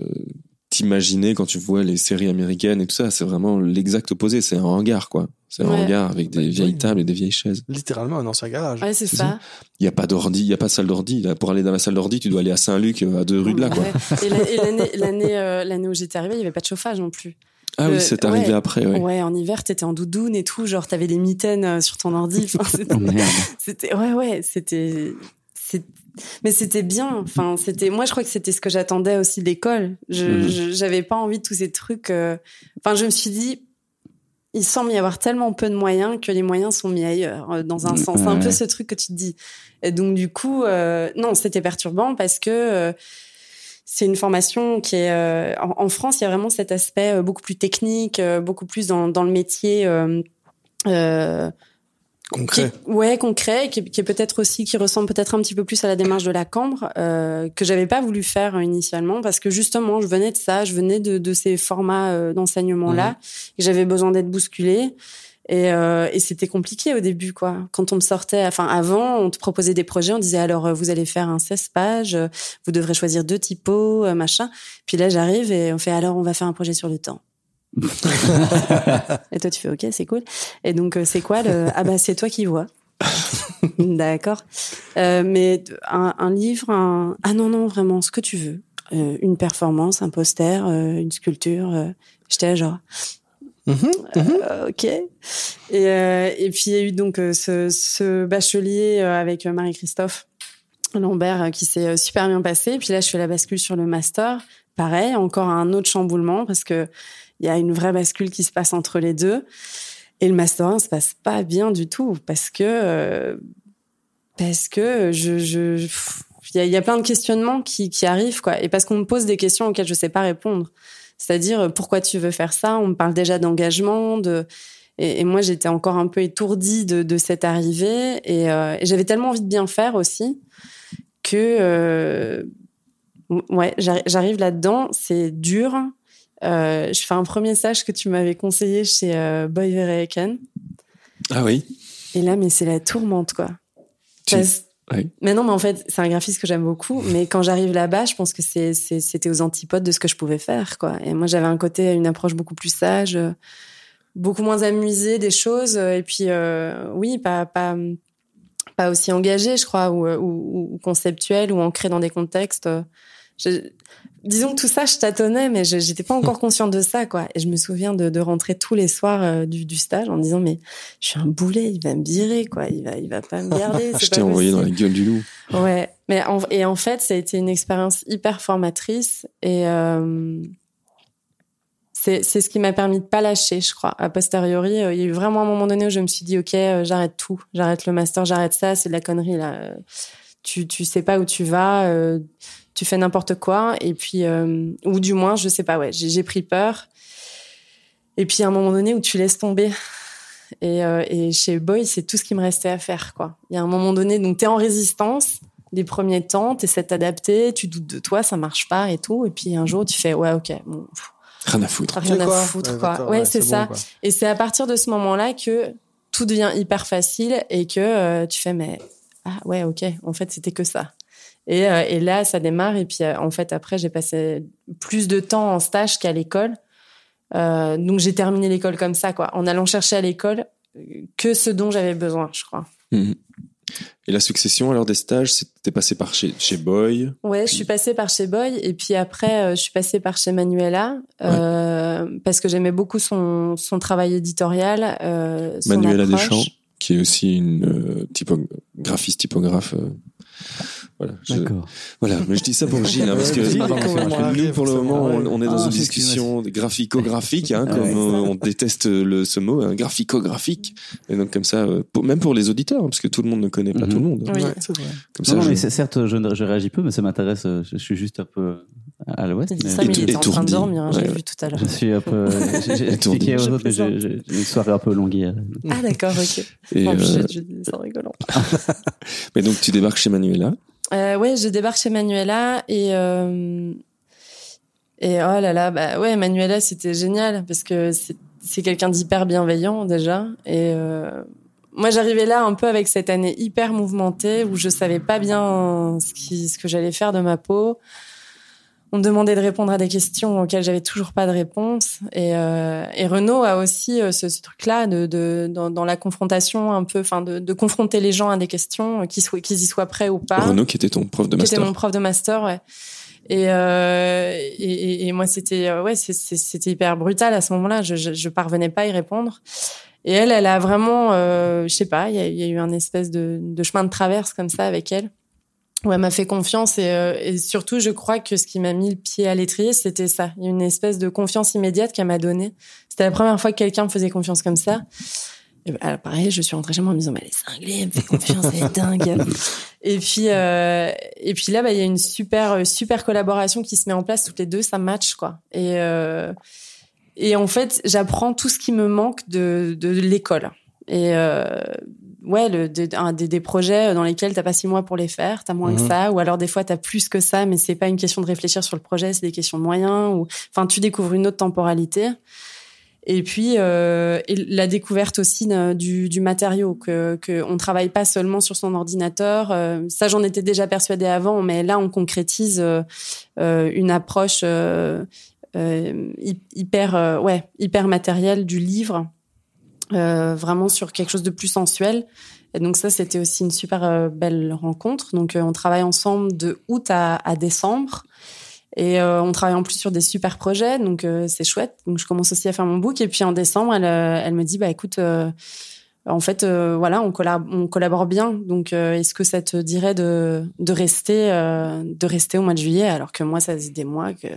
Speaker 1: t'imaginer quand tu vois les séries américaines et tout ça c'est vraiment l'exact opposé c'est un hangar quoi c'est un
Speaker 3: Ouais.
Speaker 1: hangar avec des vieilles tables et des vieilles chaises
Speaker 2: Littéralement un ancien garage.
Speaker 3: Ouais, c'est ça.
Speaker 1: il y a pas d'ordi il y a pas de salle d'ordi là pour aller dans la salle d'ordi tu dois aller à Saint-Luc euh, à deux rues de là quoi
Speaker 3: Ouais. Et la- et l'année, l'année, euh, l'année où j'étais arrivée, il y avait pas de chauffage non plus.
Speaker 1: ah
Speaker 3: Le-
Speaker 1: oui c'est arrivé
Speaker 3: ouais.
Speaker 1: après ouais.
Speaker 3: Ouais, en hiver, t'étais en doudoune et tout, genre t'avais des mitaines euh, sur ton ordi. Enfin, c'était- ouais ouais, c'était mais c'était bien. Enfin, c'était moi je crois que c'était ce que j'attendais aussi de l'école. Je
Speaker 1: Mhm.
Speaker 3: j'avais pas envie de tous ces trucs euh, enfin je me suis dit il semble y avoir tellement peu de moyens que les moyens sont mis ailleurs euh, dans un
Speaker 4: Mm,
Speaker 3: sens. C'est un peu ce truc que tu te dis. Et donc du coup euh, non, c'était perturbant parce que c'est une formation qui est euh, en, en France, il y a vraiment cet aspect euh, beaucoup plus technique, euh, beaucoup plus dans, dans le métier qui
Speaker 2: Concret.
Speaker 3: ouais concret qui, est- qui est peut-être aussi qui ressemble peut-être un petit peu plus à la démarche de la Cambre euh, que j'avais pas voulu faire euh, initialement parce que justement je venais de ça je venais de, de ces formats euh, d'enseignement là et j'avais besoin d'être bousculée. Et, euh, et c'était compliqué au début quoi. Quand on me sortait enfin avant on te proposait des projets on disait alors euh, vous allez faire un 16 pages vous devrez choisir deux typos machin. Puis là j'arrive et on fait alors on va faire un projet sur le temps et toi, tu fais OK, c'est cool. Et donc, euh, c'est quoi le Ah bah, c'est toi qui vois. D'accord. Euh, mais un, un livre, un... ah non non, vraiment, ce que tu veux. Euh, une performance, un poster, euh, une sculpture. J'étais genre. Euh, ok. Et, euh, et puis il y a eu donc euh, ce, ce bachelier avec Marie-Christophe Lambert qui s'est super bien passé. Puis là, je fais la bascule sur le master. Pareil, encore un autre chamboulement parce que il y a une vraie bascule qui se passe entre les deux. Et le master 1 se passe pas bien du tout parce que euh, parce que il y a, plein de questionnements qui qui arrivent quoi et parce qu'on me pose des questions auxquelles je sais pas répondre. C'est-à-dire euh, pourquoi tu veux faire ça? On me parle déjà d'engagement, de et, moi j'étais encore un peu étourdie de, cette arrivée et, euh, et j'avais tellement envie de bien faire aussi que ouais j'arri- j'arrive là-dedans, c'est dur. Euh, je fais un premier stage que tu m'avais conseillé chez euh, Boy Verheken.
Speaker 1: ah oui
Speaker 3: Et là, mais c'est la tourmente, quoi.
Speaker 1: Tu-
Speaker 3: Parce-. Mais non, mais en fait, c'est un graphiste que j'aime beaucoup. Mais quand j'arrive là-bas, je pense que c'était aux antipodes de ce que je pouvais faire, quoi. Et moi, j'avais un côté, une approche beaucoup plus sage, euh, beaucoup moins amusée des choses. Et puis, euh, oui, pas, pas, pas aussi engagée, je crois, ou, ou, ou conceptuelle, ou ancrée dans des contextes. je- disons que tout ça, je tâtonnais, mais je j'étais pas encore consciente de ça, quoi. Et je me souviens de, de rentrer tous les soirs euh, du, du stage en disant, mais je suis un boulet, il va me virer, quoi. Il va, il va pas me garder.
Speaker 1: je t'ai envoyé dans la gueule du loup
Speaker 3: Ouais, mais en, et en fait, ça a été une expérience hyper formatrice et euh, c'est ce qui m'a permis de pas lâcher, je crois. A posteriori, euh, il y a eu vraiment un moment donné où je me suis dit, ok, j'arrête tout, j'arrête le master, j'arrête ça, c'est de la connerie là. Tu tu sais pas où tu vas, euh, tu fais n'importe quoi et puis euh, ou du moins, je sais pas, ouais, j'ai pris peur. Et puis à un moment donné où tu laisses tomber. Et, euh, et chez Boy, c'est tout ce qui me restait à faire, quoi. Il y a un moment donné, donc t'es en résistance les premiers temps, t'essaies de t'adapter, tu doutes de toi, ça marche pas et tout. Et puis un jour, tu fais, ouais, ok, bon, pff,
Speaker 1: rien à foutre
Speaker 3: rien
Speaker 2: C'est
Speaker 3: à
Speaker 2: quoi
Speaker 3: foutre, quoi. Ouais,
Speaker 2: ouais,
Speaker 3: c'est
Speaker 2: bon,
Speaker 3: ça.
Speaker 2: quoi.
Speaker 3: Et c'est à partir de ce moment-là que tout devient hyper facile et que euh, tu fais mais ah ouais ok en fait c'était que ça et, euh, et là ça démarre et puis euh, en fait après j'ai passé plus de temps en stage qu'à l'école Euh, donc j'ai terminé l'école comme ça quoi en allant chercher à l'école que ce dont j'avais besoin je crois
Speaker 1: Mhm. Et la succession alors des stages, c'était passé par chez, chez Boy.
Speaker 3: Ouais, je suis passée par chez Boy et puis après, euh, je suis passée par chez Manuela euh, parce que j'aimais beaucoup son, son travail éditorial. Euh,
Speaker 1: Manuela. Deschamps, qui est aussi une typo- graphiste typographe. Voilà, je, voilà, mais je dis ça pour Gilles, hein, parce que nous, pour le moment, on, est dans
Speaker 4: Ah,
Speaker 1: une
Speaker 4: c'est
Speaker 1: discussion graphico-graphique, hein, comme
Speaker 4: ouais.
Speaker 1: euh, on déteste le, ce mot, hein, graphico-graphique. Et donc comme ça, euh, pour- même pour les auditeurs, hein, parce que tout le monde ne connaît pas
Speaker 4: Mhm.
Speaker 1: tout le monde.
Speaker 3: Oui.
Speaker 2: Ouais, c'est vrai.
Speaker 1: Comme
Speaker 4: Non,
Speaker 1: ça,
Speaker 4: non,
Speaker 1: je-
Speaker 4: mais c'est- certes, je, réagis peu, mais ça m'intéresse. euh, Je, suis juste un peu à l'ouest. Mais-
Speaker 3: ça, mais il
Speaker 1: Étourdi.
Speaker 3: était en train de dormir, hein, j'ai vu tout à l'heure.
Speaker 4: Je suis un peu. J'ai expliqué aux autres, mais j'ai une soirée un peu longue hier.
Speaker 3: Ah d'accord, ok.
Speaker 1: et,
Speaker 3: En plus,
Speaker 1: euh,
Speaker 3: je, je dis ça en rigolant.
Speaker 1: mais donc tu débarques chez Manuela.
Speaker 3: Euh, ouais, je débarque chez Manuela et euh, et oh là là, bah ouais, Manuela c'était génial parce que c'est quelqu'un d'hyper bienveillant déjà et euh, moi j'arrivais là un peu avec cette année hyper mouvementée où je savais pas bien ce qui ce que j'allais faire de ma peau. On me demandait de répondre à des questions auxquelles j'avais toujours pas de réponse et euh, et Renaud a aussi euh, ce, ce truc là de, de dans, dans la confrontation un peu enfin de, de confronter les gens à des questions qu'ils soient qu'ils y soient prêts ou pas
Speaker 1: Renaud qui était ton prof de
Speaker 3: qui était
Speaker 1: master.
Speaker 3: mon prof de master, ouais. Et, euh, et, et- moi, c'était euh, ouais, c'était hyper brutal à ce moment-là. Je, je, je parvenais pas à y répondre. Et elle, elle a vraiment, euh, je sais pas, il y a, y a eu un espèce de, de chemin de traverse comme ça avec elle, où elle m'a fait confiance. Et, euh, et surtout, je crois que ce qui m'a mis le pied à l'étrier, c'était ça. Une espèce de confiance immédiate qu'elle m'a donnée. C'était la première fois que quelqu'un me faisait confiance comme ça. Et ben, alors, pareil, je suis rentrée chez moi en me disant, mais elle est cinglée, elle me fait confiance, elle est dingue. Et puis, euh, et puis là, bah, il y a une super, super collaboration qui se met en place toutes les deux, ça match, quoi. Et, euh, et en fait, j'apprends tout ce qui me manque de, de l'école. Et euh, ouais, le, de- un, des, des projets dans lesquels t'as pas six mois pour les faire, t'as moins que
Speaker 2: Mhm.
Speaker 3: ça, ou alors des fois t'as plus que ça, mais c'est pas une question de réfléchir sur le projet, c'est des questions de moyens. Ou enfin, tu découvres une autre temporalité. Et puis euh, et la découverte aussi euh, du, du matériau, que que on travaille pas seulement sur son ordinateur. euh, ça, j'en étais déjà persuadée avant, mais là, on concrétise euh, euh, une approche euh, euh, hy- hyper euh, ouais hyper matérielle du livre, euh, vraiment sur quelque chose de plus sensuel. Et donc ça, c'était aussi une super euh, belle rencontre. Donc euh, on travaille ensemble de août à, décembre. Et on travaille en plus sur des super projets, donc c'est chouette. Donc je commence aussi à faire mon book. Et puis en décembre, elle, elle me dit, bah écoute, en fait, euh, voilà, on collabore, on collabore bien. Donc euh, est-ce que ça te dirait de, de rester, euh, de rester au mois de juillet, alors que moi, ça faisait des mois que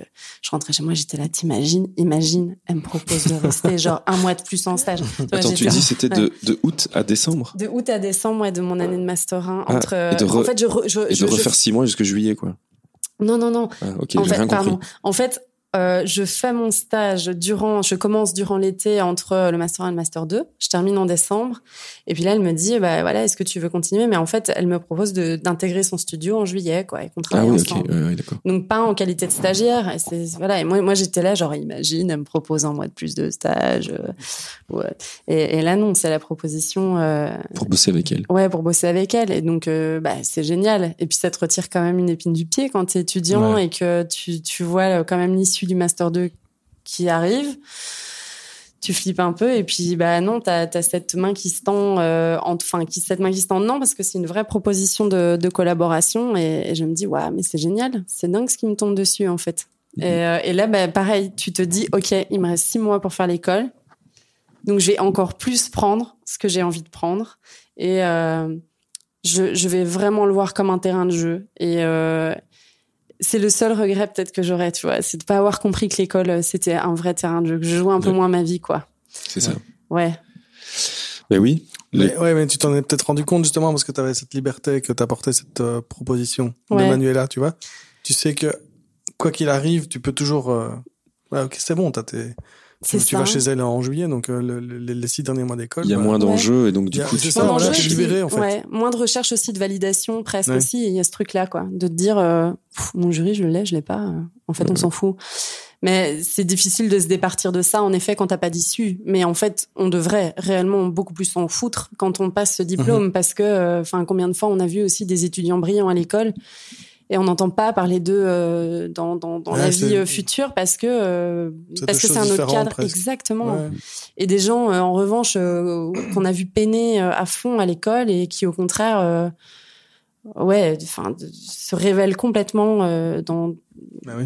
Speaker 3: je rentrais chez moi, j'étais là, t'imagines, imagine, elle me propose de rester genre un mois de plus en stage.
Speaker 1: Attends, tu dis c'était de, de août à décembre
Speaker 3: de août à décembre, ouais, de mon année de master 1.
Speaker 1: Ah,
Speaker 3: Entre,
Speaker 1: et de
Speaker 3: en fait, je, je,
Speaker 1: et de
Speaker 3: je- je-
Speaker 1: refaire six mois jusque juillet, quoi.
Speaker 3: non, non, non.
Speaker 1: Ah, ok,
Speaker 3: en
Speaker 1: j'ai
Speaker 3: fait,
Speaker 1: rien compris.
Speaker 3: pardon. En fait, euh, je fais mon stage durant, je commence durant l'été entre le master 1 et le master 2. Je termine en décembre. Et puis là, elle me dit, bah voilà, est-ce que tu veux continuer? Mais en fait, elle me propose d'intégrer son studio en juillet, quoi, et qu'on
Speaker 1: Ah
Speaker 3: travaille
Speaker 1: oui, ok,
Speaker 3: ensemble.
Speaker 1: d'accord.
Speaker 3: Donc pas en qualité de stagiaire. Et voilà. Et moi, moi j'étais là, genre imagine, elle me propose un mois de plus de stage. euh, ouais. Et, et là non, c'est la proposition. Euh,
Speaker 1: Pour bosser avec elle.
Speaker 3: Ouais, pour bosser avec elle. Et donc, bah, c'est génial. Et puis, ça te retire quand même une épine du pied quand t'es étudiant
Speaker 2: Ouais.
Speaker 3: et que tu, tu vois quand même l'issue du Master 2 qui arrive. Tu flippes un peu. Et puis, bah, non, t'as as cette main qui se tend, euh, enfin, qui, cette main qui se tend, non, parce que c'est une vraie proposition de, de collaboration. Et, et je me dis, waouh, mais c'est génial. C'est dingue ce qui me tombe dessus, en fait. Et, euh, et là, bah, pareil, tu te dis, OK, il me reste six mois pour faire l'école. Donc, je vais encore plus prendre ce que j'ai envie de prendre. Et euh, je, je vais vraiment le voir comme un terrain de jeu. Et c'est le seul regret peut-être que j'aurais, tu vois, c'est de pas avoir compris que l'école euh, c'était un vrai terrain de jeu, que je jouais un peu
Speaker 1: Ouais.
Speaker 3: moins ma vie, quoi.
Speaker 1: C'est ça.
Speaker 3: Ouais.
Speaker 1: Ben oui. Les-
Speaker 2: Mais, ouais, mais tu t'en es peut-être rendu compte justement parce que tu avais cette liberté que t'apportait cette euh, proposition de
Speaker 3: Ouais.
Speaker 2: Manuela, tu vois. Tu sais que quoi qu'il arrive, tu peux toujours. euh, ouais, ok, c'est bon, t'as tes.
Speaker 3: C'est
Speaker 2: Tu, vas chez elle en juillet, donc euh, le- le- les six derniers mois d'école.
Speaker 1: Il y a
Speaker 2: bah,
Speaker 1: moins d'enjeux et donc du
Speaker 2: a-
Speaker 1: coup,
Speaker 2: c'est
Speaker 1: tu
Speaker 2: ça, voilà, libéré, en fait.
Speaker 3: Ouais, moins de recherche aussi de validation, presque
Speaker 2: Ouais.
Speaker 3: aussi. Il y a ce truc-là, quoi, de te dire, euh, Pff, mon jury, je l'ai, je l'ai pas. euh, En fait, on s'en fout. Mais c'est difficile de se départir de ça, en effet, quand t'as pas d'issue. Mais en fait, on devrait réellement beaucoup plus s'en foutre quand on passe ce diplôme, parce que, euh, enfin, combien de fois on a vu aussi des étudiants brillants à l'école et on n'entend pas parler d'eux euh, dans, dans, dans
Speaker 2: Ouais,
Speaker 3: la vie euh, future parce que euh,
Speaker 2: C'est
Speaker 3: parce
Speaker 2: deux
Speaker 3: que c'est un autre cadre
Speaker 2: presque.
Speaker 3: exactement
Speaker 2: Ouais.
Speaker 3: et des gens euh, en revanche euh, qu'on a vu peiner euh, à fond à l'école et qui au contraire euh, ouais enfin se révèlent complètement euh, dans
Speaker 2: Bah oui.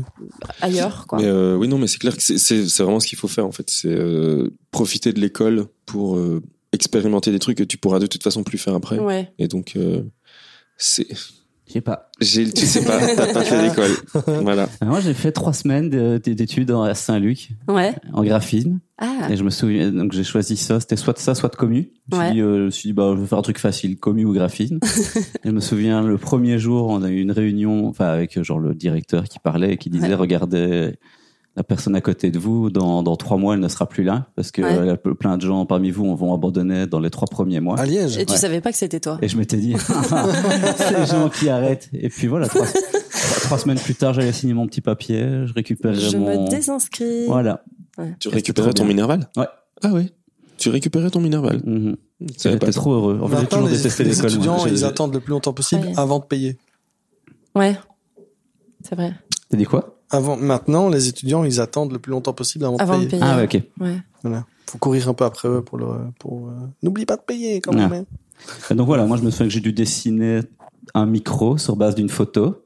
Speaker 3: ailleurs quoi
Speaker 1: Mais euh, oui, non, mais c'est clair que c'est- vraiment ce qu'il faut faire en fait. C'est euh, profiter de l'école pour euh, expérimenter des trucs que tu pourras de toute façon plus faire après.
Speaker 3: ouais
Speaker 1: Et donc, euh, c'est.
Speaker 4: Je sais pas.
Speaker 1: j'ai- Tu sais pas, t'as pas fait d'école. Voilà.
Speaker 4: Moi, j'ai fait trois semaines de- d'études à Saint-Luc
Speaker 3: ouais
Speaker 4: en graphisme.
Speaker 3: ah
Speaker 4: Et je me souviens, donc j'ai choisi ça, c'était soit de ça, soit de commu. Je me suis
Speaker 3: Ouais.
Speaker 4: dit, euh, je me suis dit, bah, je vais faire un truc facile, commu ou graphisme. et je me souviens, le premier jour, on a eu une réunion, enfin, avec genre le directeur qui parlait et qui disait,
Speaker 3: Ouais.
Speaker 4: regardez, la personne à côté de vous, dans, dans trois mois, elle ne sera plus là, parce que
Speaker 3: Ouais.
Speaker 4: euh, plein de gens parmi vous vont abandonner dans les trois premiers mois.
Speaker 2: À Liège.
Speaker 3: et tu savais pas que c'était toi
Speaker 4: Et je m'étais dit, ces gens qui arrêtent. Et puis voilà, trois, trois- trois semaines plus tard, j'allais signer mon petit papier, je récupérais
Speaker 3: je
Speaker 4: mon...
Speaker 3: me désinscris
Speaker 4: Voilà.
Speaker 1: Tu récupérais ton. Minerval?
Speaker 4: Ouais.
Speaker 1: Ah ouais. Tu récupérais ton Minerval. Savais pas
Speaker 4: J'étais trop heureux. En fait, j'ai
Speaker 2: Maintenant,
Speaker 4: toujours
Speaker 2: les,
Speaker 4: détesté l'école.
Speaker 2: étudiants, ils attendent le plus longtemps possible
Speaker 3: Ouais.
Speaker 2: avant de payer.
Speaker 3: ouais c'est vrai
Speaker 4: T'as dit quoi?
Speaker 2: Avant, maintenant, les étudiants, ils attendent le plus longtemps possible avant,
Speaker 3: avant
Speaker 2: de
Speaker 3: de
Speaker 2: payer.
Speaker 3: payer
Speaker 4: Ah ouais, ok.
Speaker 3: ouais
Speaker 2: Voilà. Faut courir un peu après eux pour le, pour, euh, n'oublie pas de payer quand
Speaker 4: Ah.
Speaker 2: même.
Speaker 4: Donc voilà, moi je me souviens que j'ai dû dessiner un micro sur base d'une photo.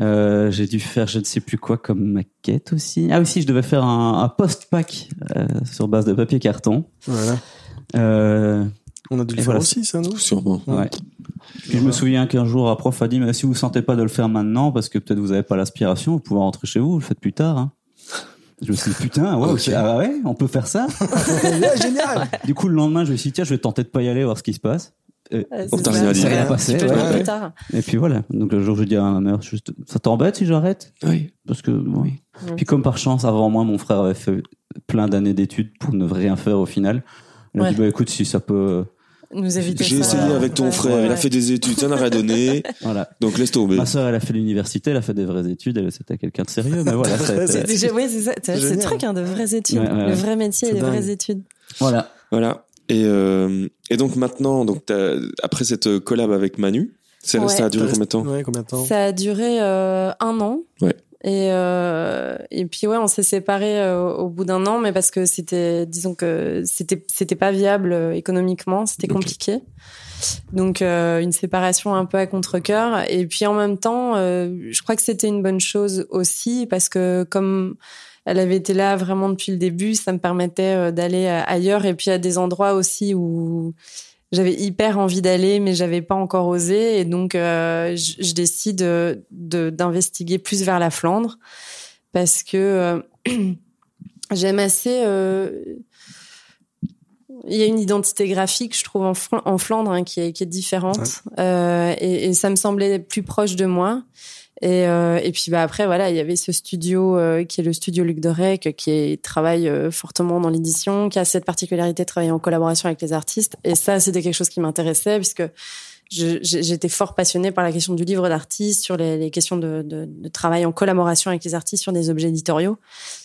Speaker 4: Euh, j'ai dû faire je ne sais plus quoi comme maquette aussi. Ah aussi, je devais faire un, un post-pack euh, sur base de papier carton.
Speaker 2: Voilà.
Speaker 4: Euh,
Speaker 2: On a dû le
Speaker 4: Et
Speaker 2: faire
Speaker 4: voilà,
Speaker 2: aussi, ça, nous.
Speaker 1: Sûrement.
Speaker 4: ouais. Puis je me souviens qu'un jour un prof a dit mais si vous sentez pas de le faire maintenant parce que peut-être vous avez pas l'aspiration, vous pouvez rentrer chez vous, vous le faites plus tard. Hein. Je me suis dit putain, ouais, ah ouais, on peut faire ça.
Speaker 2: Ouais, génial.
Speaker 4: du coup le lendemain, je me suis dit tiens, je vais tenter de pas y aller voir ce qui se passe.
Speaker 1: On
Speaker 3: c'est
Speaker 1: t'a
Speaker 3: ça.
Speaker 1: rien
Speaker 4: passé. ouais. Et puis voilà. Donc le jour où je dis à ma mère, juste, ça t'embête si j'arrête?
Speaker 1: Oui.
Speaker 4: Parce que oui. Puis comme par chance, avant moi, mon frère avait fait plein d'années d'études pour ne rien faire au final. Il a
Speaker 3: Ouais.
Speaker 4: dit bah écoute, si ça peut,
Speaker 3: nous éviter
Speaker 1: J'ai essayé avec ton
Speaker 3: Ouais,
Speaker 1: frère, il a
Speaker 3: ouais.
Speaker 1: fait des études, ça n'a rien donné.
Speaker 4: voilà.
Speaker 1: Donc laisse tomber.
Speaker 4: Ma sœur, elle a fait l'université, elle a fait des vraies études, elle c'était quelqu'un de sérieux, mais voilà.
Speaker 3: C'est déjà, oui, c'est ça. C'est le truc, hein, de vraies études.
Speaker 4: Ouais, ouais,
Speaker 3: Le
Speaker 4: ouais.
Speaker 3: vrai métier et
Speaker 2: C'est
Speaker 3: les vraies études.
Speaker 4: Voilà.
Speaker 1: Voilà. Et, euh, et donc maintenant, donc après cette collab avec Manu, ça,
Speaker 3: Ouais.
Speaker 1: ça a duré combien de temps
Speaker 2: Ouais, combien de temps
Speaker 3: Ça a duré euh, un an.
Speaker 1: Ouais.
Speaker 3: Et, euh, et puis ouais, on s'est séparés euh, au bout d'un an, mais parce que c'était, disons que c'était c'était pas viable euh, économiquement, c'était compliqué. Donc euh, une séparation un peu à contre-cœur. Et puis en même temps, euh, je crois que c'était une bonne chose aussi parce que comme elle avait été là vraiment depuis le début, ça me permettait d'aller ailleurs et puis à des endroits aussi où j'avais hyper envie d'aller, mais j'avais pas encore osé. Et donc, euh, je, je décide de d'investiguer plus vers la Flandre parce que euh, j'aime assez. euh, il y a une identité graphique, je trouve, en, Fl- en Flandre hein, qui, est, qui est différente. Et, et ça me semblait plus proche de moi. Et, euh, et puis bah après voilà, il y avait ce studio euh, qui est le studio Luc Dorec, qui est- travaille euh, fortement dans l'édition, qui a cette particularité de travailler en collaboration avec les artistes. Et ça, c'était quelque chose qui m'intéressait puisque j'étais fort passionnée par la question du livre d'artiste, sur les, les questions de, de, de travail en collaboration avec les artistes sur des objets éditoriaux.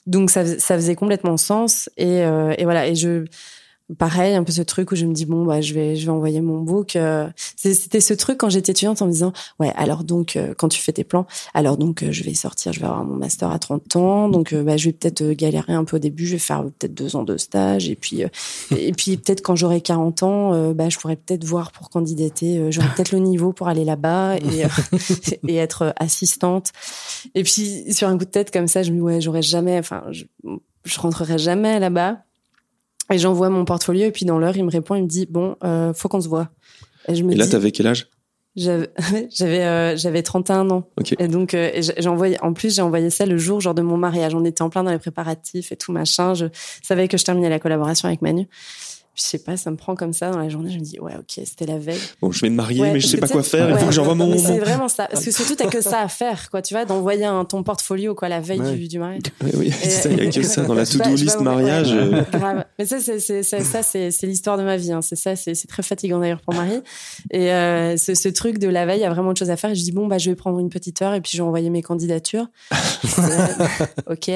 Speaker 3: Donc ça, ça faisait complètement sens. Et, euh, et voilà. Et je pareil un peu ce truc où je me dis bon bah je vais je vais envoyer mon book euh, c'était ce truc quand j'étais étudiante en me disant ouais alors donc euh, quand tu fais tes plans alors donc euh, je vais sortir je vais avoir mon master à 30 ans donc bah, je vais peut-être galérer un peu au début je vais faire peut-être deux ans de stage et puis et puis peut-être quand j'aurai 40 ans bah je pourrais peut-être voir pour candidater j'aurai peut-être le niveau pour aller là-bas et et être assistante. Et puis sur un coup de tête comme ça je me dis ouais j'aurais jamais enfin je rentrerai jamais là-bas et j'envoie mon portfolio et puis dans l'heure il me répond il me dit bon euh, faut qu'on se voit. Et je me
Speaker 1: Et là,
Speaker 3: dis
Speaker 1: t'avais quel âge?
Speaker 3: J'avais j'avais euh, j'avais 31 ans.
Speaker 1: Ok.
Speaker 3: et donc euh, j'ai j'ai envoyé en plus j'ai envoyé ça le jour genre de mon mariage. On était en plein dans les préparatifs et tout machin. Je savais que je terminais la collaboration avec Manu je sais pas, ça me prend comme ça dans la journée. Je me dis, ouais, ok, c'était la veille.
Speaker 1: Bon, je vais me marier,
Speaker 3: Ouais,
Speaker 1: mais je sais pas quoi faire. Il faut que j'envoie mon.
Speaker 3: C'est vraiment ça. Parce que surtout, t'as que ça à faire, quoi. Tu vois, d'envoyer ton portfolio, quoi, la veille
Speaker 2: Ouais.
Speaker 3: du, du mariage.
Speaker 1: Oui, il y a que ça dans la to-do list
Speaker 3: pas,
Speaker 1: mariage. euh,
Speaker 3: grave. Mais ça, c'est, ça, c'est, l'histoire de ma vie. Hein. C'est ça, c'est, très fatigant d'ailleurs pour Marie. Et euh, ce, ce truc de la veille, il y a vraiment autre chose à faire. Et je dis bon, bah, je vais prendre une petite heure et puis je vais envoyer mes candidatures. ok.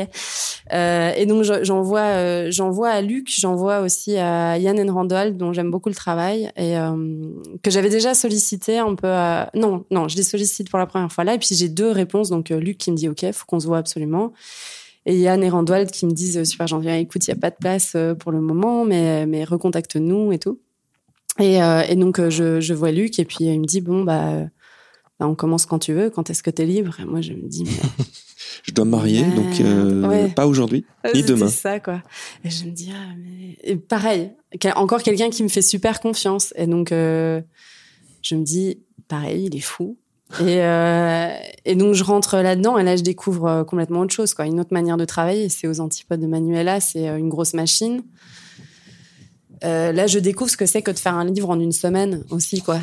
Speaker 3: Euh, et donc je- j'envoie, euh, j'envoie à Luc, j'envoie aussi à Yann Enrandol, dont j'aime beaucoup le travail et euh, que j'avais déjà sollicité un peu. à- Non, non, je les sollicite pour la première fois là. Et puis j'ai deux réponses. Donc euh, Luc qui me dit ok, faut qu'on se voit absolument. Et Yann et Randwald qui me disent euh, super gentil, écoute, il y a pas de place pour le moment, mais mais recontacte-nous et tout. Et, et donc je, je vois Luc et puis il me dit bon bah, bah, on commence quand tu veux, quand est-ce que tu es libre? Et moi je me dis
Speaker 1: Je dois me marier, donc euh,
Speaker 3: Ouais.
Speaker 1: pas aujourd'hui, ni demain.
Speaker 3: ça quoi. Et je me dis ah mais et pareil, encore quelqu'un qui me fait super confiance et donc euh, je me dis pareil, il est fou. Et, euh, et donc je rentre là-dedans et là je découvre complètement autre chose quoi, une autre manière de travailler. C'est aux antipodes de Manuela, c'est une grosse machine. Euh, là, je découvre ce que c'est que de faire un livre en une semaine aussi, quoi.
Speaker 2: Ouais.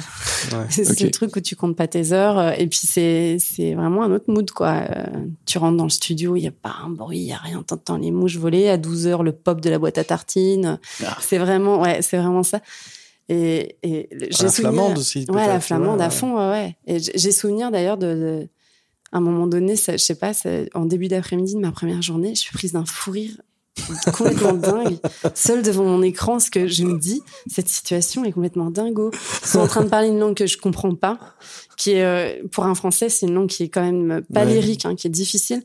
Speaker 3: C'est
Speaker 1: Ok.
Speaker 3: ce truc où tu comptes pas tes heures. euh, Et puis, c'est, c'est vraiment un autre mood, quoi. Euh, tu rentres dans le studio, il y a pas un bruit, il y a rien. T'entends les mouches voler. À 12 heures, le pop de la boîte à tartines.
Speaker 4: Ah.
Speaker 3: C'est vraiment, ouais, c'est vraiment ça. Et, et j'ai
Speaker 2: la
Speaker 3: souvenir-
Speaker 2: flamande aussi.
Speaker 3: Ouais, la flamande à fond, ouais, ouais. Et j'ai souvenir d'ailleurs de, de- à un moment donné, ça, je sais pas, ça- en début d'après-midi de ma première journée, je suis prise d'un fou rire complètement dingue, seule devant mon écran, ce que je me dis, cette situation est complètement dingo. Ils sont en train de parler une langue que je comprends pas, qui est, euh, pour un français, c'est une langue qui est quand même pas
Speaker 2: Ouais.
Speaker 3: lyrique, hein, qui est difficile.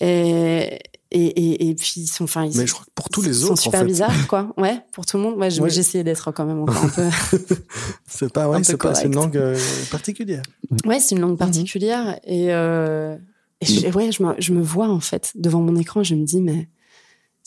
Speaker 3: Et, et, et, et puis, ils sont, enfin, ils
Speaker 2: Mais je crois que pour tous les
Speaker 3: sont
Speaker 2: autres, en
Speaker 3: super
Speaker 2: fait.
Speaker 3: bizarres, quoi. Ouais, pour tout le monde. Ouais, j'ai essayé d'être quand même encore un peu.
Speaker 2: C'est pas, ouais, c'est pas, c'est une langue euh, particulière.
Speaker 3: Ouais, c'est une langue particulière. Et, euh, et je, ouais, je me, je me vois, en fait, devant mon écran, je me dis, mais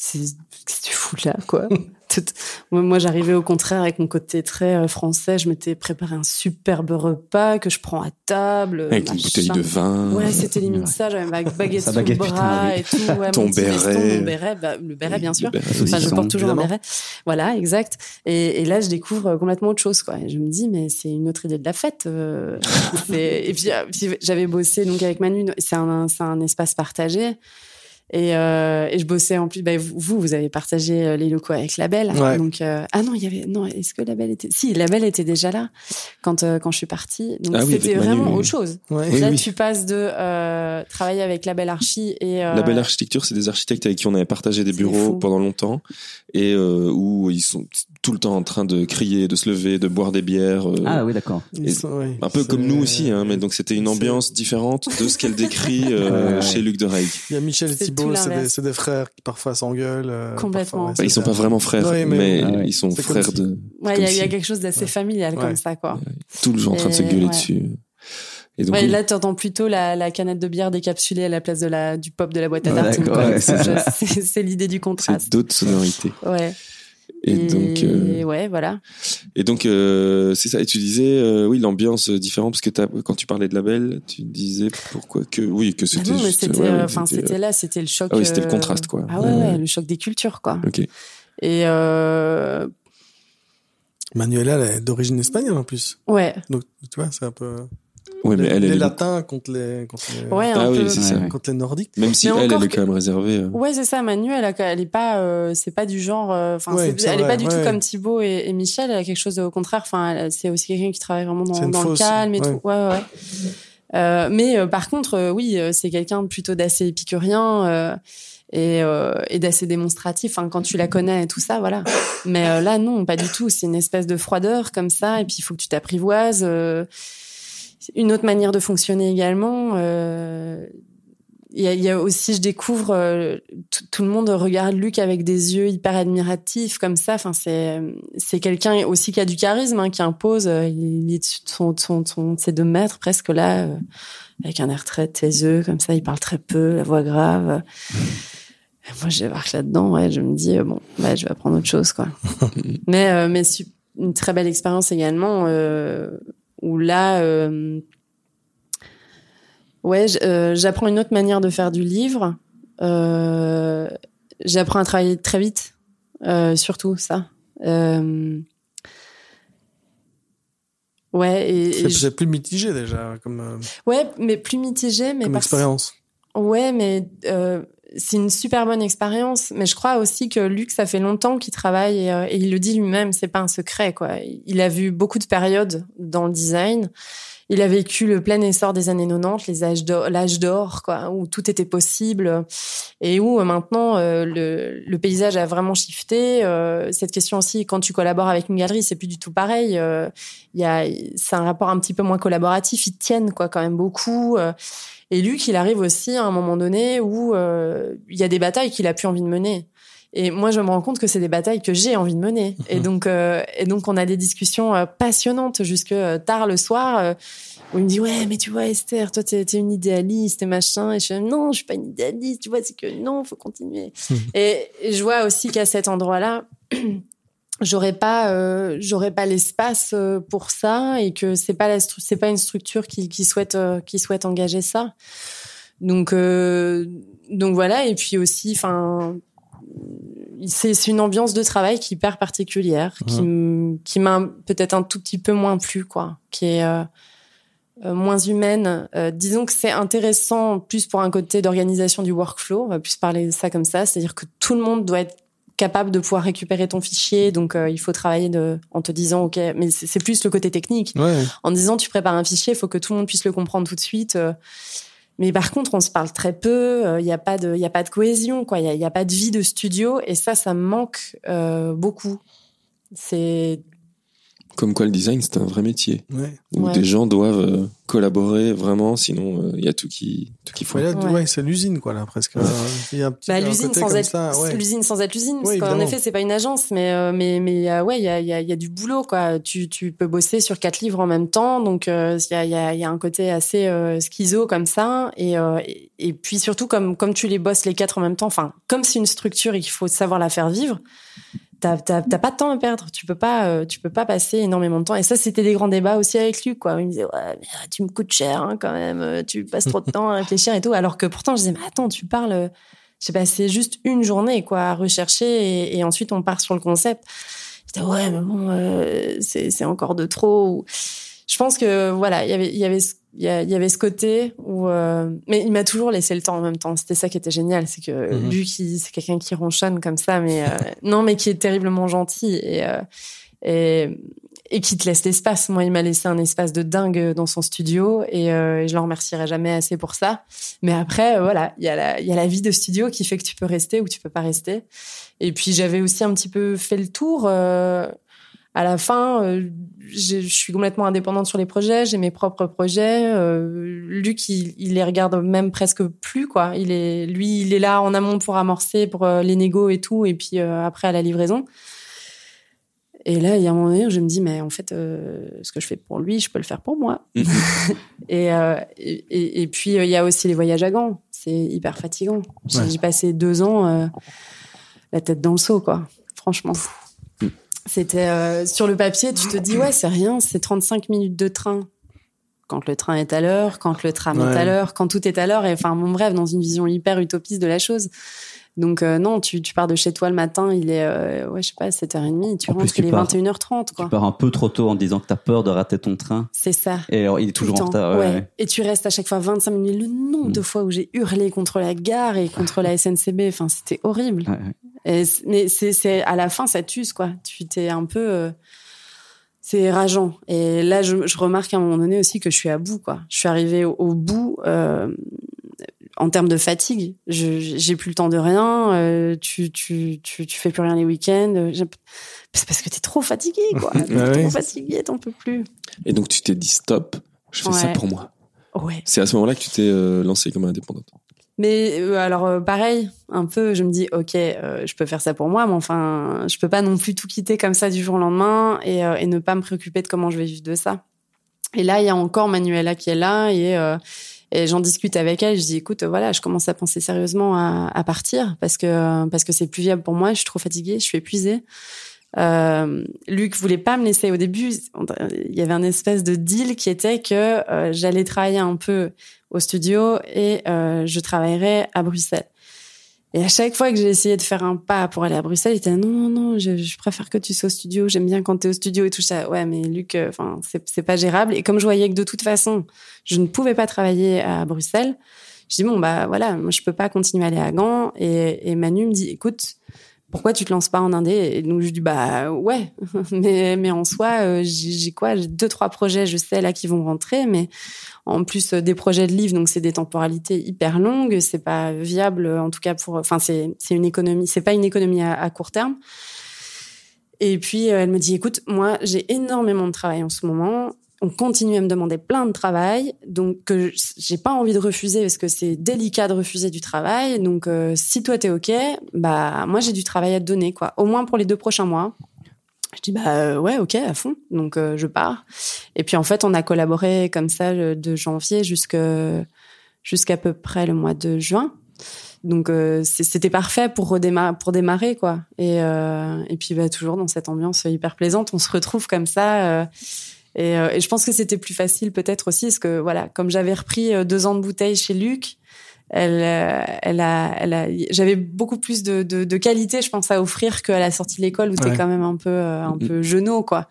Speaker 3: qu'est-ce que tu fous là, quoi? Moi, j'arrivais au contraire avec mon côté très euh, français. Je m'étais préparé un superbe repas que je prends à table.
Speaker 1: Avec une bouteille de vin.
Speaker 3: Ouais, c'était limite
Speaker 4: Ouais.
Speaker 3: ça. J'avais ma baguette sous le bras et tout. Ouais,
Speaker 1: Ton
Speaker 3: veston,
Speaker 1: béret.
Speaker 3: mon béret, bah, le béret, bien sûr.
Speaker 1: Béret.
Speaker 3: Enfin, je porte toujours un
Speaker 2: évidemment.
Speaker 3: béret. Voilà, exact. Et, et là, je découvre euh, complètement autre chose, quoi. Et je me dis, mais c'est une autre idée de la fête. euh, et puis, euh, puis j'avais bossé donc avec Manu. C'est un, c'est un espace partagé. Et, euh, et je bossais en plus. Bah, vous, vous avez partagé euh, les locaux avec la Belle.
Speaker 2: Ouais.
Speaker 3: Donc, euh, ah non, il y avait. Non, est-ce que la Belle était Si, la Belle était déjà là quand euh, quand je suis partie. Donc
Speaker 1: Ah
Speaker 3: c'était vraiment autre chose.
Speaker 2: Ouais.
Speaker 3: Là,
Speaker 1: oui.
Speaker 3: tu passes de euh, travailler avec la Belle Archie et euh,
Speaker 1: La belle architecture, c'est des architectes avec qui on avait partagé des bureaux
Speaker 3: fou.
Speaker 1: pendant longtemps et euh, où ils sont tout le temps en train de crier, de se lever, de boire des bières. euh,
Speaker 4: Ah oui, d'accord.
Speaker 1: Un peu comme nous aussi, hein, mais donc c'était une ambiance différente de ce qu'elle décrit euh,
Speaker 4: Ouais, ouais.
Speaker 1: chez Luc de Rey.
Speaker 2: Il y a Michel et Thibault, c'est des, frères qui parfois s'engueulent. euh,
Speaker 3: Complètement.
Speaker 2: parfois, ouais,
Speaker 1: Bah, ils sont pas vraiment frères,
Speaker 2: Ouais,
Speaker 1: mais,
Speaker 2: mais-
Speaker 4: Ah ouais.
Speaker 1: ils sont frères
Speaker 2: si-
Speaker 1: de
Speaker 3: ouais, il y, a- y quelque chose d'assez familial
Speaker 2: Ouais.
Speaker 3: comme ça, quoi.
Speaker 1: tout le jour en train de se gueuler
Speaker 3: ouais.
Speaker 1: dessus. Et donc,
Speaker 3: Ouais,
Speaker 1: oui.
Speaker 3: là, t'entends plutôt la, la canette de bière décapsulée à la place de la, du pop de la boîte à
Speaker 4: Ouais,
Speaker 3: tartines.
Speaker 4: ouais, c'est
Speaker 3: l'idée du
Speaker 1: c'est
Speaker 3: contraste.
Speaker 1: d'autres sonorités.
Speaker 3: Ouais.
Speaker 1: Et, donc, euh,
Speaker 3: ouais, voilà.
Speaker 1: et donc, euh, c'est ça. Et tu disais, euh, oui, l'ambiance différente parce que quand tu parlais de label, tu disais pourquoi que oui que
Speaker 3: Ah
Speaker 1: c'était.
Speaker 3: non, mais c'était,
Speaker 1: ouais,
Speaker 3: là, c'était le choc.
Speaker 1: Ah oui, c'était le contraste, quoi.
Speaker 3: Ah ouais,
Speaker 1: Ouais,
Speaker 3: ouais,
Speaker 1: ouais.
Speaker 3: le choc des cultures, quoi.
Speaker 1: Ok.
Speaker 3: Et euh,
Speaker 2: Manuela, elle est d'origine espagnole en plus.
Speaker 3: ouais,
Speaker 2: Donc, tu vois, c'est un peu.
Speaker 1: Ouais, mais
Speaker 2: les,
Speaker 1: elle,
Speaker 2: les
Speaker 1: elle est
Speaker 2: latins contre les, contre les,
Speaker 3: ouais,
Speaker 1: Ah oui, c'est ça.
Speaker 2: Contre les nordiques.
Speaker 1: Même si
Speaker 3: Mais
Speaker 1: elle, elle est quand même réservée. euh,
Speaker 3: Ouais, c'est ça. Manu, elle, a, elle est pas, euh, c'est pas du genre. euh, Enfin,
Speaker 2: Ouais,
Speaker 3: elle est
Speaker 2: vrai,
Speaker 3: pas du tout comme Thibaut et, et Michel. Elle a quelque chose de, au contraire. Enfin, c'est aussi quelqu'un qui travaille vraiment dans, le calme et
Speaker 2: ouais.
Speaker 3: tout. Ouais, ouais. ouais. Euh, mais euh, par contre, euh, oui, euh, c'est quelqu'un plutôt d'assez épicurien euh, et, euh, et d'assez démonstratif. Enfin, quand tu la connais et tout ça, voilà. Mais euh, là, non, pas du tout. C'est une espèce de froideur comme ça. Et puis, il faut que tu t'apprivoises. euh, une autre manière de fonctionner également. euh, il y, a, il y a aussi, je découvre, euh, tout- le monde regarde Luc avec des yeux hyper admiratifs comme ça. Enfin, c'est c'est quelqu'un aussi qui a du charisme, hein, qui impose. euh, Il est de son, de son, de son- de ses deux mètres presque là, euh, avec un air très taiseux comme ça. Il parle très peu, la voix grave. Et moi, je débarque là-dedans. Ouais, je me dis euh, bon, bah, je vais apprendre autre chose, quoi. mais mais une très belle expérience également euh, où là. euh, Ouais, euh, j'apprends une autre manière de faire du livre. Euh, j'apprends à travailler très vite, surtout ça. Ouais, et, et je-
Speaker 2: C'est plus mitigé déjà comme,
Speaker 3: ouais, mais plus mitigé, mais
Speaker 2: comme
Speaker 3: parce-
Speaker 2: expérience.
Speaker 3: Ouais, mais euh, c'est une super bonne expérience. Mais je crois aussi que Luc, ça fait longtemps qu'il travaille et, euh, et il le dit lui-même, c'est pas un secret quoi. Il a vu beaucoup de périodes dans le design. Il a vécu le plein essor des années 90, les âges l'âge d'or quoi, où tout était possible et où euh, maintenant euh, le, paysage a vraiment shifté. Cette question aussi, quand tu collabores avec une galerie, c'est plus du tout pareil. Il y a, c'est un rapport un petit peu moins collaboratif. Ils tiennent quoi quand même beaucoup. Et Luc, il arrive aussi à un moment donné où euh, il y a des batailles qu'il a plus envie de mener. Et moi, je me rends compte que c'est des batailles que j'ai envie de mener. Et donc, euh, et donc, on a des discussions euh, passionnantes jusque euh, tard le soir. euh, où il me dit ouais, mais tu vois Esther, toi t'es, t'es une idéaliste et machin. Et je fais non, je suis pas une idéaliste. Tu vois, c'est que non, faut continuer. et, et je vois aussi qu'à cet endroit-là. J'aurais pas, euh, j'aurais pas l'espace euh, pour ça et que c'est pas la, c'est pas une structure qui, qui souhaite, euh, qui souhaite engager ça. Donc, euh, donc voilà. Et puis aussi, enfin, c'est c'est une ambiance de travail qui est hyper particulière, qui, m- qui m'a peut-être un tout petit peu moins plu, quoi, qui est euh, moins humaine. Euh, disons que c'est intéressant plus pour un côté d'organisation du workflow, on va plus parler de ça comme ça, c'est-à-dire que tout le monde doit être capable de pouvoir récupérer ton fichier, donc euh, il faut travailler de, en te disant ok, mais c'est plus le côté technique
Speaker 2: Ouais.
Speaker 3: en disant tu prépares un fichier, il faut que tout le monde puisse le comprendre tout de suite. euh. Mais par contre, on se parle très peu. Il n'y a pas de, il y a pas de cohésion, quoi. Il y a, pas de vie de studio, et ça, ça me manque euh, beaucoup. C'est
Speaker 1: Comme quoi le design, c'est un vrai métier.
Speaker 2: Ouais.
Speaker 1: Où
Speaker 3: Ouais.
Speaker 1: des gens doivent euh, collaborer vraiment, sinon euh, il y a tout qui, tout qui faut.
Speaker 2: Ouais, c'est l'usine, quoi, là, presque. Euh, Il y a un petit
Speaker 3: bah, l'usine sans
Speaker 2: comme
Speaker 3: être l'usine sans être l'usine. Parce qu'en effet, c'est pas une agence, mais euh, mais mais euh, ouais, il y a il y a y a du boulot, quoi. Tu tu peux bosser sur quatre livres en même temps, donc euh, il y a il y a il y a un côté assez euh, schizo comme ça, et, euh, et et puis surtout comme comme tu les bosses les quatre en même temps, enfin comme c'est une structure et qu'il faut savoir la faire vivre. T'as, t'as, t'as pas de temps à perdre. Tu peux pas, euh, tu peux pas passer énormément de temps. Et ça, c'était des grands débats aussi avec Luc, quoi. Il me disait, ouais, mais euh, tu me coûtes cher, hein, quand même. euh, Tu passes trop de temps à réfléchir et tout. Alors que pourtant, je disais, mais attends, tu parles, euh, j'ai passé juste une journée, quoi, à rechercher et, et ensuite on part sur le concept. J'étais, ouais, mais bon, euh, c'est, c'est encore de trop. Je pense que, voilà, il y avait, il y avait, ce- il y a- il y avait ce côté où, euh, mais il m'a toujours laissé le temps en même temps. C'était ça qui était génial, c'est que
Speaker 2: Mhm.
Speaker 3: lui, qui, c'est quelqu'un qui ronchonne comme ça, mais euh, non, mais qui est terriblement gentil et euh, et, et qui te laisse l'espace. Moi, il m'a laissé un espace de dingue dans son studio et, euh, et je le remercierai jamais assez pour ça. Mais après, euh, voilà, il y a la, il y a la vie de studio qui fait que tu peux rester ou tu peux pas rester. Et puis j'avais aussi un petit peu fait le tour. À la fin, euh, je suis complètement indépendante sur les projets, j'ai mes propres projets. Euh, Luc, il, il les regarde même presque plus, quoi. Il est, lui, il est là en amont pour amorcer, pour euh, les négos et tout, et puis euh, après à la livraison. Et là, il y a un moment donné, je me dis, mais en fait, euh, ce que je fais pour lui, je peux le faire pour moi.
Speaker 1: Mhm.
Speaker 3: et, euh, et, et- puis, il y a aussi les voyages à Gand. C'est hyper fatigant. J'ai
Speaker 2: Ouais.
Speaker 3: passé deux ans euh, la tête dans le seau, quoi. Franchement. C'était euh, sur le papier, tu te dis, ouais, c'est rien, c'est 35 minutes de train. Quand le train est à l'heure, quand le tram est à l'heure, quand tout est à l'heure. Et enfin, mon bref, dans une vision hyper utopiste de la chose. Donc, euh, non, tu, tu pars de chez toi le matin, il est, euh, ouais, je sais pas, 7h30, tu
Speaker 4: En plus,
Speaker 3: rentres,
Speaker 4: tu
Speaker 3: il est
Speaker 4: pars-
Speaker 3: 21h30,
Speaker 4: Tu
Speaker 3: quoi.
Speaker 4: pars un peu trop tôt en disant que t'as peur de rater ton train.
Speaker 3: C'est ça.
Speaker 4: Et alors, il est
Speaker 3: Tout
Speaker 4: toujours en retard. ouais.
Speaker 3: Et tu restes à chaque fois 25 minutes. Le nombre
Speaker 4: Mm.
Speaker 3: de fois où j'ai hurlé contre la gare et contre la SNCB, enfin, c'était horrible.
Speaker 4: Ouais.
Speaker 3: Et mais c'est, à la fin, ça t'use, quoi. Tu t'es un peu. euh, c'est rageant. Et là, je, je remarque à un moment donné aussi que je suis à bout, quoi. Je suis arrivée au, au bout euh, en termes de fatigue. J'ai plus le temps de rien. euh, tu, tu, tu, tu fais plus rien les week-ends. C'est parce que t'es trop fatigué, quoi. T'es
Speaker 2: Ah
Speaker 3: trop
Speaker 2: oui.
Speaker 3: fatigué, t'en peux plus.
Speaker 1: Et donc tu t'es dit stop, je fais ça pour moi.
Speaker 3: Ouais.
Speaker 1: C'est à ce moment-là que tu t'es euh, lancé comme indépendante.
Speaker 3: Mais euh, alors euh, pareil, un peu, je me dis ok, euh, je peux faire ça pour moi, mais enfin, je peux pas non plus tout quitter comme ça du jour au lendemain et, ne pas me préoccuper de comment je vais vivre de ça. Et là, il y a encore Manuela qui est là et, j'en discute avec elle. Je dis écoute, voilà, je commence à penser sérieusement à, partir parce que parce que c'est plus viable pour moi. Je suis trop fatiguée, je suis épuisée. Euh, Luc voulait pas me laisser au début. Il y avait un espèce de deal qui était que j'allais travailler un peu au studio et euh, je travaillerais à Bruxelles. Et à chaque fois que j'ai essayé de faire un pas pour aller à Bruxelles, il était non, non, non, je, préfère que tu sois au studio. J'aime bien quand tu es au studio et tout ça. Ouais, mais Luc, euh, enfin, c'est c'est pas gérable. Et comme je voyais que de toute façon, je ne pouvais pas travailler à Bruxelles, je dis bon bah voilà, moi je peux pas continuer à aller à Gand. Et, et Manu me dit, écoute, pourquoi tu te lances pas en indé? Et donc je dis bah ouais, mais mais en soi, euh, j'ai quoi? J'ai deux trois projets, je sais là qui vont rentrer, mais en plus euh, des projets de livres, donc c'est des temporalités hyper longues, c'est pas viable en tout cas pour. Enfin c'est c'est une économie, c'est pas une économie à, à court terme. Et puis euh, elle me dit écoute, moi j'ai énormément de travail en ce moment. On continue à me demander plein de travail, donc que j'ai pas envie de refuser parce que c'est délicat de refuser du travail. Donc euh, si toi t'es ok, bah moi j'ai du travail à te donner quoi, au moins pour les deux prochains mois. Je dis bah euh, ouais ok à fond, donc euh, je pars. Et puis en fait on a collaboré comme ça euh, de janvier jusqu'à jusqu'à peu près le mois de juin. Donc euh, c'était parfait pour redémarrer, pour démarrer quoi. Et et puis bah toujours dans cette ambiance hyper plaisante, on se retrouve comme ça. Et, euh, et je pense que c'était plus facile peut-être aussi parce que voilà, comme j'avais repris euh, deux ans de bouteille chez Luc, elle, euh, elle a, elle a, j'avais beaucoup plus de, de, de qualité, je pense, à offrir qu'à la sortie de l'école où t'es
Speaker 2: Ouais.
Speaker 3: quand même un peu, euh, un peu genou quoi,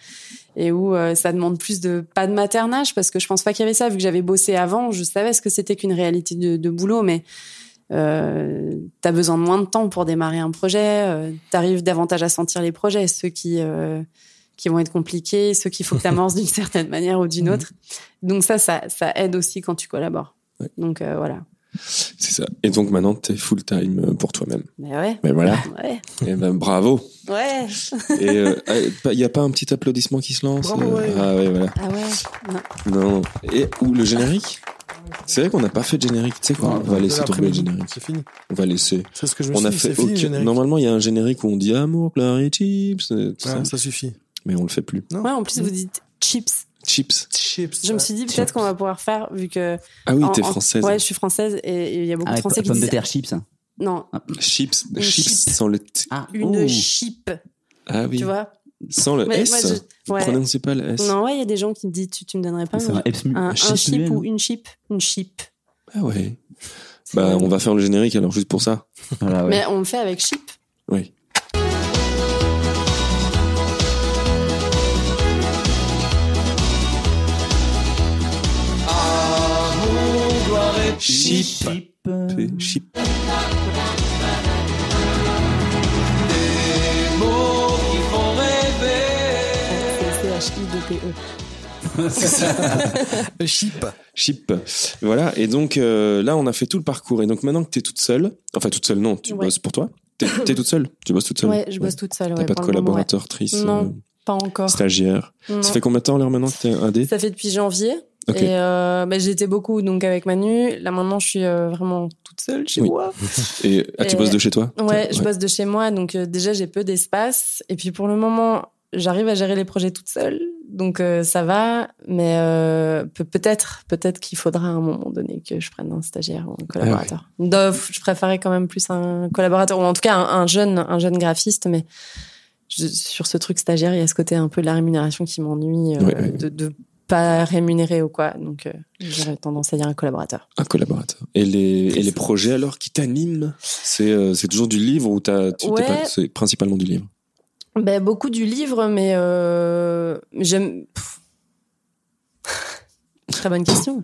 Speaker 3: et où euh, ça demande plus de pas de maternage parce que je pense pas qu'il y avait ça. Vu que j'avais bossé avant, je savais ce que c'était qu'une réalité de, de boulot, mais euh, t'as besoin de moins de temps pour démarrer un projet, euh, t'arrives davantage à sentir les projets, ceux qui euh, qui vont être compliqués, ceux qu'il faut que t'amorces d'une certaine manière ou d'une autre. Donc ça, ça, ça aide aussi quand tu collabores.
Speaker 1: Ouais.
Speaker 3: Donc euh, voilà.
Speaker 1: C'est ça. Et donc maintenant, t'es full time euh, pour toi-même.
Speaker 3: Mais ouais.
Speaker 1: Mais voilà.
Speaker 3: Ouais.
Speaker 1: Et ben bravo.
Speaker 3: Ouais.
Speaker 1: Et il y a pas un petit applaudissement qui se lance
Speaker 2: Bravo,
Speaker 1: euh,
Speaker 2: ouais.
Speaker 1: Ah ouais, voilà.
Speaker 3: Ah ouais. Non.
Speaker 1: Non. Et ou le générique? C'est vrai qu'on n'a pas fait de générique. Tu sais quoi? On va laisser tomber le générique.
Speaker 2: C'est fini.
Speaker 1: On va laisser.
Speaker 2: C'est ce que je me
Speaker 1: On
Speaker 2: suis
Speaker 1: a
Speaker 2: dit,
Speaker 1: fait
Speaker 2: fini.
Speaker 1: Normalement, il y a un générique où on dit amour, et chips, euh, ça
Speaker 2: suffit.
Speaker 1: Mais on le fait plus.
Speaker 2: Non.
Speaker 3: Ouais, en plus, vous dites chips.
Speaker 1: Chips.
Speaker 2: Chips.
Speaker 3: Je me suis dit peut-être qu'on va pouvoir faire, vu que.
Speaker 1: Ah oui, t'es
Speaker 3: en-
Speaker 1: française.
Speaker 3: Ouais, je suis française et il y a beaucoup
Speaker 4: Ah,
Speaker 3: de Français qui
Speaker 4: pommes de
Speaker 3: disent.
Speaker 4: terre chips. hein.
Speaker 3: Non,
Speaker 1: Chips.
Speaker 3: Une
Speaker 1: Chips
Speaker 3: chip.
Speaker 1: sans le T.
Speaker 4: Ah,
Speaker 3: une chip,
Speaker 1: Ah oui.
Speaker 3: tu vois.
Speaker 1: Sans le
Speaker 3: Mais
Speaker 1: S.
Speaker 3: moi, je-
Speaker 1: Vous
Speaker 3: ouais.
Speaker 1: prononcez pas le S.
Speaker 3: Non, ouais, il y a des gens qui me disent tu, tu me donnerais pas un,
Speaker 4: un chip
Speaker 3: ou une chip Une chip.
Speaker 1: Ah ouais. Bah, on va faire le générique alors juste pour ça.
Speaker 4: Voilà, ouais.
Speaker 3: Mais on le fait avec chip.
Speaker 1: Oui. Chip.
Speaker 4: Chip,
Speaker 1: Chip.
Speaker 3: C'est C-H-I-D-P-E.
Speaker 2: Le chip.
Speaker 1: Chip. Voilà. Et donc euh, là, on a fait tout le parcours. Et donc maintenant que t'es toute seule, enfin toute seule, non, tu
Speaker 3: Ouais.
Speaker 1: bosses pour toi. T'es toute seule. Tu bosses toute seule.
Speaker 3: Ouais, je bosse toute seule.
Speaker 1: T'as
Speaker 3: ouais,
Speaker 1: pas de
Speaker 3: moment, ouais.
Speaker 1: collaborateur, trice,
Speaker 3: Non.
Speaker 1: euh,
Speaker 3: Pas encore.
Speaker 1: stagiaire.
Speaker 3: Non.
Speaker 1: Ça fait combien de temps alors maintenant que t'es indé?
Speaker 3: Ça fait depuis janvier. Et euh, bah, j'étais beaucoup donc avec Manu. Là maintenant, je suis euh, vraiment toute seule chez
Speaker 1: Oui.
Speaker 3: moi.
Speaker 1: Et ah, tu
Speaker 3: Et-
Speaker 1: bosses de chez toi
Speaker 3: Ouais, je bosse de chez moi, donc euh, déjà j'ai peu d'espace. Et puis pour le moment, j'arrive à gérer les projets toute seule, donc euh, ça va. Mais euh, peut- peut-être, peut-être qu'il faudra à un moment donné que je prenne un stagiaire ou un collaborateur. Dof, je préférais quand même plus un collaborateur ou en tout cas un, un jeune, un jeune graphiste, mais je- sur ce truc stagiaire, il y a ce côté un peu de la rémunération qui m'ennuie euh,
Speaker 1: Ouais, ouais.
Speaker 3: de, de pas rémunérer ou quoi. Donc euh, j'aurais tendance à dire un collaborateur.
Speaker 1: Un collaborateur. Et les, et les projets alors qui t'animent C'est euh, c'est toujours du livre ou t'as,
Speaker 3: Ouais.
Speaker 1: c'est principalement du livre?
Speaker 3: Ben, beaucoup du livre, mais euh, j'aime. Très bonne question.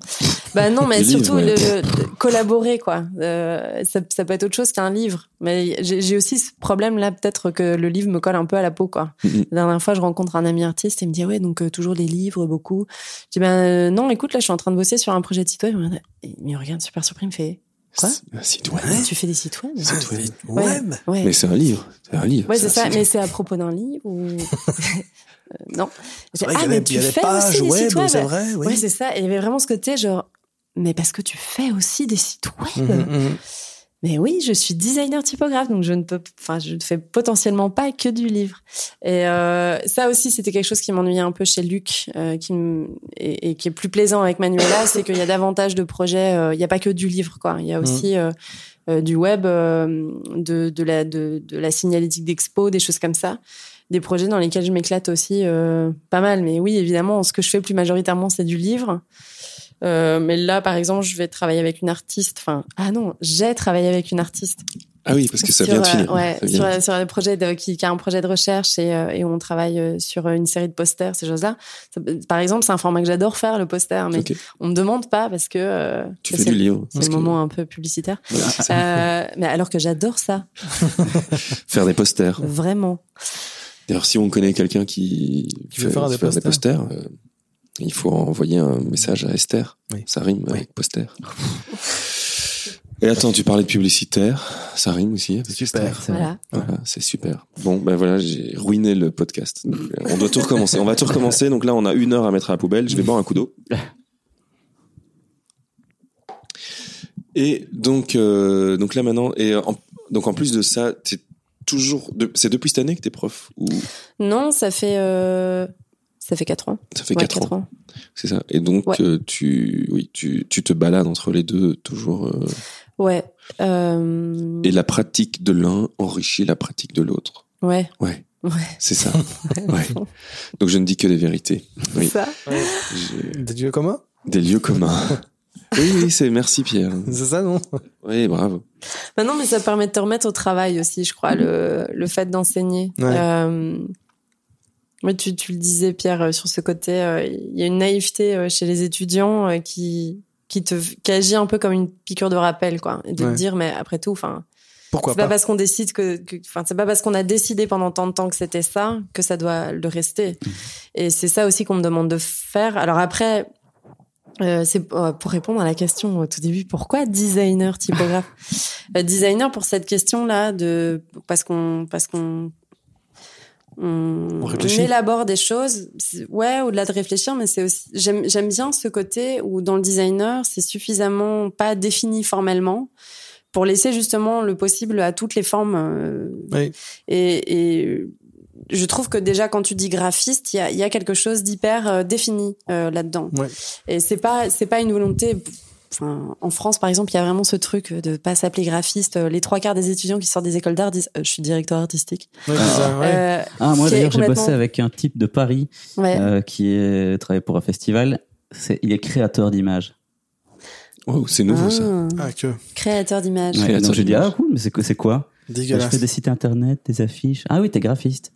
Speaker 3: bah non, mais surtout
Speaker 1: livre, ouais.
Speaker 3: le, le- collaborer quoi. Euh, ça, ça peut être autre chose qu'un livre. Mais j'ai aussi ce problème là, peut-être que le livre me colle un peu à la peau quoi.
Speaker 1: Mhm.
Speaker 3: La dernière fois, je rencontre un ami artiste et il me dit ouais donc euh, toujours des livres beaucoup. Je dis ben euh, non, écoute là, je suis en train de bosser sur un projet de site web. Il me regarde super surpris, il me fait Quoi
Speaker 1: un site web.
Speaker 3: tu fais des sites web
Speaker 1: Site web.
Speaker 2: Web.
Speaker 3: Ouais.
Speaker 1: Mais c'est un livre. C'est un livre.
Speaker 3: Ouais, c'est ça.
Speaker 1: site
Speaker 3: Mais c'est à propos d'un livre ou Euh, non
Speaker 2: vrai
Speaker 3: Ah,
Speaker 2: y
Speaker 3: mais tu
Speaker 2: y a des
Speaker 3: fais aussi des
Speaker 2: web,
Speaker 3: sites web.
Speaker 2: c'est vrai, oui.
Speaker 3: Ouais, c'est ça. Et il y avait vraiment ce côté genre, mais parce que tu fais aussi des sites web.
Speaker 2: Mhm, mhm.
Speaker 3: Mais oui, je suis designer typographe, donc je ne peux, enfin, je ne fais potentiellement pas que du livre. Et euh, ça aussi, c'était quelque chose qui m'ennuyait un peu chez Luc, euh, qui et, et qui est plus plaisant avec Manuela, c'est qu'il y a davantage de projets. euh, Il n'y a pas que du livre, quoi. Il y a aussi euh, euh, du web, de, de la de, de la signalétique d'expo, des choses comme ça. Des projets dans lesquels je m'éclate aussi pas mal. Mais oui, évidemment, ce que je fais plus majoritairement, c'est du livre. Euh, mais là, par exemple, je vais travailler avec une artiste. Enfin, ah non, j'ai travaillé avec une artiste
Speaker 1: Ah oui, parce que ça
Speaker 3: sur,
Speaker 1: vient de finir.
Speaker 3: ouais, sur,
Speaker 1: de-
Speaker 3: sur le projet de, qui, qui a un projet de recherche et, euh, et on travaille euh, sur une série de posters, ces choses-là. Par exemple, c'est un format que j'adore faire, le poster, mais
Speaker 1: Ok.
Speaker 3: on me demande pas parce que euh,
Speaker 1: Tu
Speaker 3: c'est-
Speaker 1: fais du livre.
Speaker 3: C'est le
Speaker 1: que-
Speaker 3: moment un peu publicitaire.
Speaker 1: Voilà.
Speaker 3: Euh, mais alors que j'adore ça,
Speaker 1: Faire des posters.
Speaker 3: vraiment.
Speaker 1: D'ailleurs, si on connaît quelqu'un qui,
Speaker 2: Qui veut faire des
Speaker 1: posters, euh, il faut envoyer un message à Esther.
Speaker 2: Oui.
Speaker 1: Ça rime avec poster. Et attends, tu parlais de publicitaire. Ça rime aussi
Speaker 2: Super.
Speaker 4: C'est vrai.
Speaker 3: Voilà.
Speaker 1: Voilà, c'est super. Bon, ben voilà, j'ai ruiné le podcast. Euh, on doit tout recommencer. On va tout recommencer. Donc là, on a une heure à mettre à la poubelle. Je vais boire un coup d'eau. Et donc, euh, donc là maintenant, et en, donc en plus de ça, t'es toujours, de- c'est depuis cette année que t'es prof ou?
Speaker 3: Non, ça fait euh, ça fait quatre ans.
Speaker 1: ça fait
Speaker 3: Ouais,
Speaker 1: quatre ans, c'est ça. Et donc
Speaker 3: Ouais.
Speaker 1: euh, tu, oui, tu, tu te balades entre les deux toujours. euh,
Speaker 3: Ouais. Euh,
Speaker 1: et la pratique de l'un enrichit la pratique de l'autre.
Speaker 3: Ouais.
Speaker 1: Ouais,
Speaker 3: Ouais.
Speaker 1: c'est ça. Ouais. Donc je ne dis que des vérités. Oui.
Speaker 3: Ça.
Speaker 2: Des dieux communs?
Speaker 1: Des lieux communs. Oui, oui, c'est merci Pierre.
Speaker 2: C'est ça, non?
Speaker 1: Oui, bravo.
Speaker 3: Bah non, mais ça permet de te remettre au travail aussi, je crois, le, le fait d'enseigner.
Speaker 2: Ouais.
Speaker 3: Euh, ouais, tu, tu le disais, Pierre, euh, sur ce côté, euh, il y a une naïveté euh, chez les étudiants euh, qui, qui, te, qui agit un peu comme une piqûre de rappel, quoi. Et de
Speaker 2: Ouais.
Speaker 3: te dire, mais après tout, enfin,
Speaker 2: Pourquoi
Speaker 3: c'est pas
Speaker 2: pas,
Speaker 3: parce qu'on décide que, enfin, c'est pas parce qu'on a décidé pendant tant de temps que c'était ça que ça doit le rester. Et c'est ça aussi qu'on me demande de faire. Alors après, euh, c'est euh, pour répondre à la question au tout début, pourquoi designer typographe? Euh, Designer pour cette question-là de parce qu'on parce qu'on on,
Speaker 2: On réfléchit.
Speaker 3: on élabore des choses. Ouais, au-delà de réfléchir, mais c'est aussi j'aime bien ce côté où dans le designer c'est suffisamment pas défini formellement pour laisser justement le possible à toutes les formes. euh,
Speaker 2: Oui.
Speaker 3: et, et je trouve que déjà quand tu dis graphiste, il y a, il y a quelque chose d'hyper euh, défini euh, là-dedans.
Speaker 2: Ouais.
Speaker 3: Et c'est pas c'est pas une volonté. Enfin, en France, par exemple, il y a vraiment ce truc de pas s'appeler graphiste. Les trois quarts des étudiants qui sortent des écoles d'art disent euh, "Je suis directeur artistique".
Speaker 2: Ouais, c'est ça, ouais.
Speaker 3: Euh,
Speaker 4: Ah, moi d'ailleurs, j'ai
Speaker 3: complètement-
Speaker 4: bossé avec un type de Paris
Speaker 3: ouais.
Speaker 4: euh, qui est travaille pour un festival. Il est créateur d'images.
Speaker 1: Wow, c'est nouveau ça.
Speaker 3: Ah,
Speaker 2: Ah, que
Speaker 3: Créateur d'images.
Speaker 4: Donc j'ai dit ah cool, mais c'est quoi, c'est quoi? Je fais des sites internet, des affiches. Ah oui, t'es graphiste.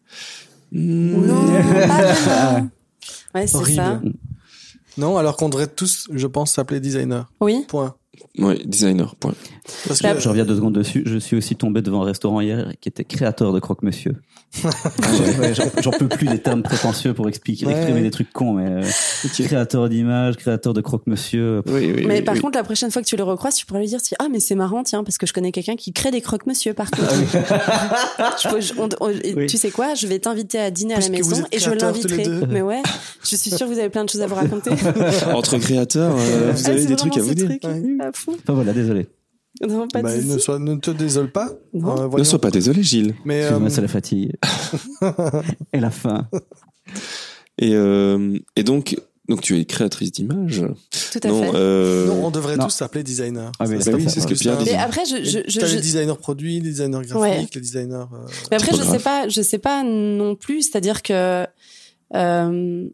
Speaker 3: Non, pas vraiment. Ouais, c'est ça.
Speaker 2: Non, alors qu'on devrait tous, je pense, s'appeler designer.
Speaker 3: Oui.
Speaker 2: Point.
Speaker 1: Ouais, designer. Point.
Speaker 2: Parce
Speaker 3: Bah,
Speaker 2: que
Speaker 4: Je reviens deux secondes dessus. Je suis aussi tombé devant un restaurant hier qui était créateur de croque-monsieur. Ouais, j'en, peux plus des termes prétentieux pour expliquer,
Speaker 2: Ouais.
Speaker 4: exprimer des trucs cons, mais euh, créateur d'images, créateur de croque-monsieur.
Speaker 1: Oui, oui.
Speaker 3: Mais
Speaker 1: oui,
Speaker 3: par
Speaker 1: oui.
Speaker 3: contre, la prochaine fois que tu le recroises, tu pourrais lui dire ah mais c'est marrant tiens parce que je connais quelqu'un qui crée des croque-monsieur par contre. Je peux- je- on- on- et
Speaker 4: Oui.
Speaker 3: Tu sais quoi Je vais t'inviter à dîner à la
Speaker 2: vous
Speaker 3: maison et je l'inviterai. Mais ouais, je suis sûre que vous avez plein de choses à vous raconter.
Speaker 1: entre créateurs, euh, vous
Speaker 3: Ah,
Speaker 1: avez
Speaker 3: c'est
Speaker 1: des trucs à vous dire.
Speaker 3: truc,
Speaker 2: Ouais.
Speaker 3: À fond.
Speaker 4: Enfin voilà, désolé.
Speaker 3: Non, pas
Speaker 2: bah, ne,
Speaker 3: souci.
Speaker 2: sois- ne te désole pas.
Speaker 3: Non.
Speaker 2: Euh,
Speaker 1: Ne sois pas désolé, Gilles.
Speaker 2: Mais euh,
Speaker 4: c'est la fatigue. Et la faim.
Speaker 1: Et, euh, et donc, donc tu es créatrice d'images.
Speaker 3: Tout à
Speaker 1: Non,
Speaker 3: fait.
Speaker 1: euh,
Speaker 2: non, on devrait
Speaker 4: non.
Speaker 2: tous s'appeler designer.
Speaker 4: Ah, mais bah
Speaker 1: oui, c'est ce que Pierre
Speaker 2: un-
Speaker 1: disait.
Speaker 3: Mais après, je, je, je, je-
Speaker 2: les designers produits, les designers graphiques,
Speaker 3: Ouais.
Speaker 2: les designers. euh,
Speaker 3: Mais après, je sais pas, je sais pas non plus. C'est-à-dire que euh,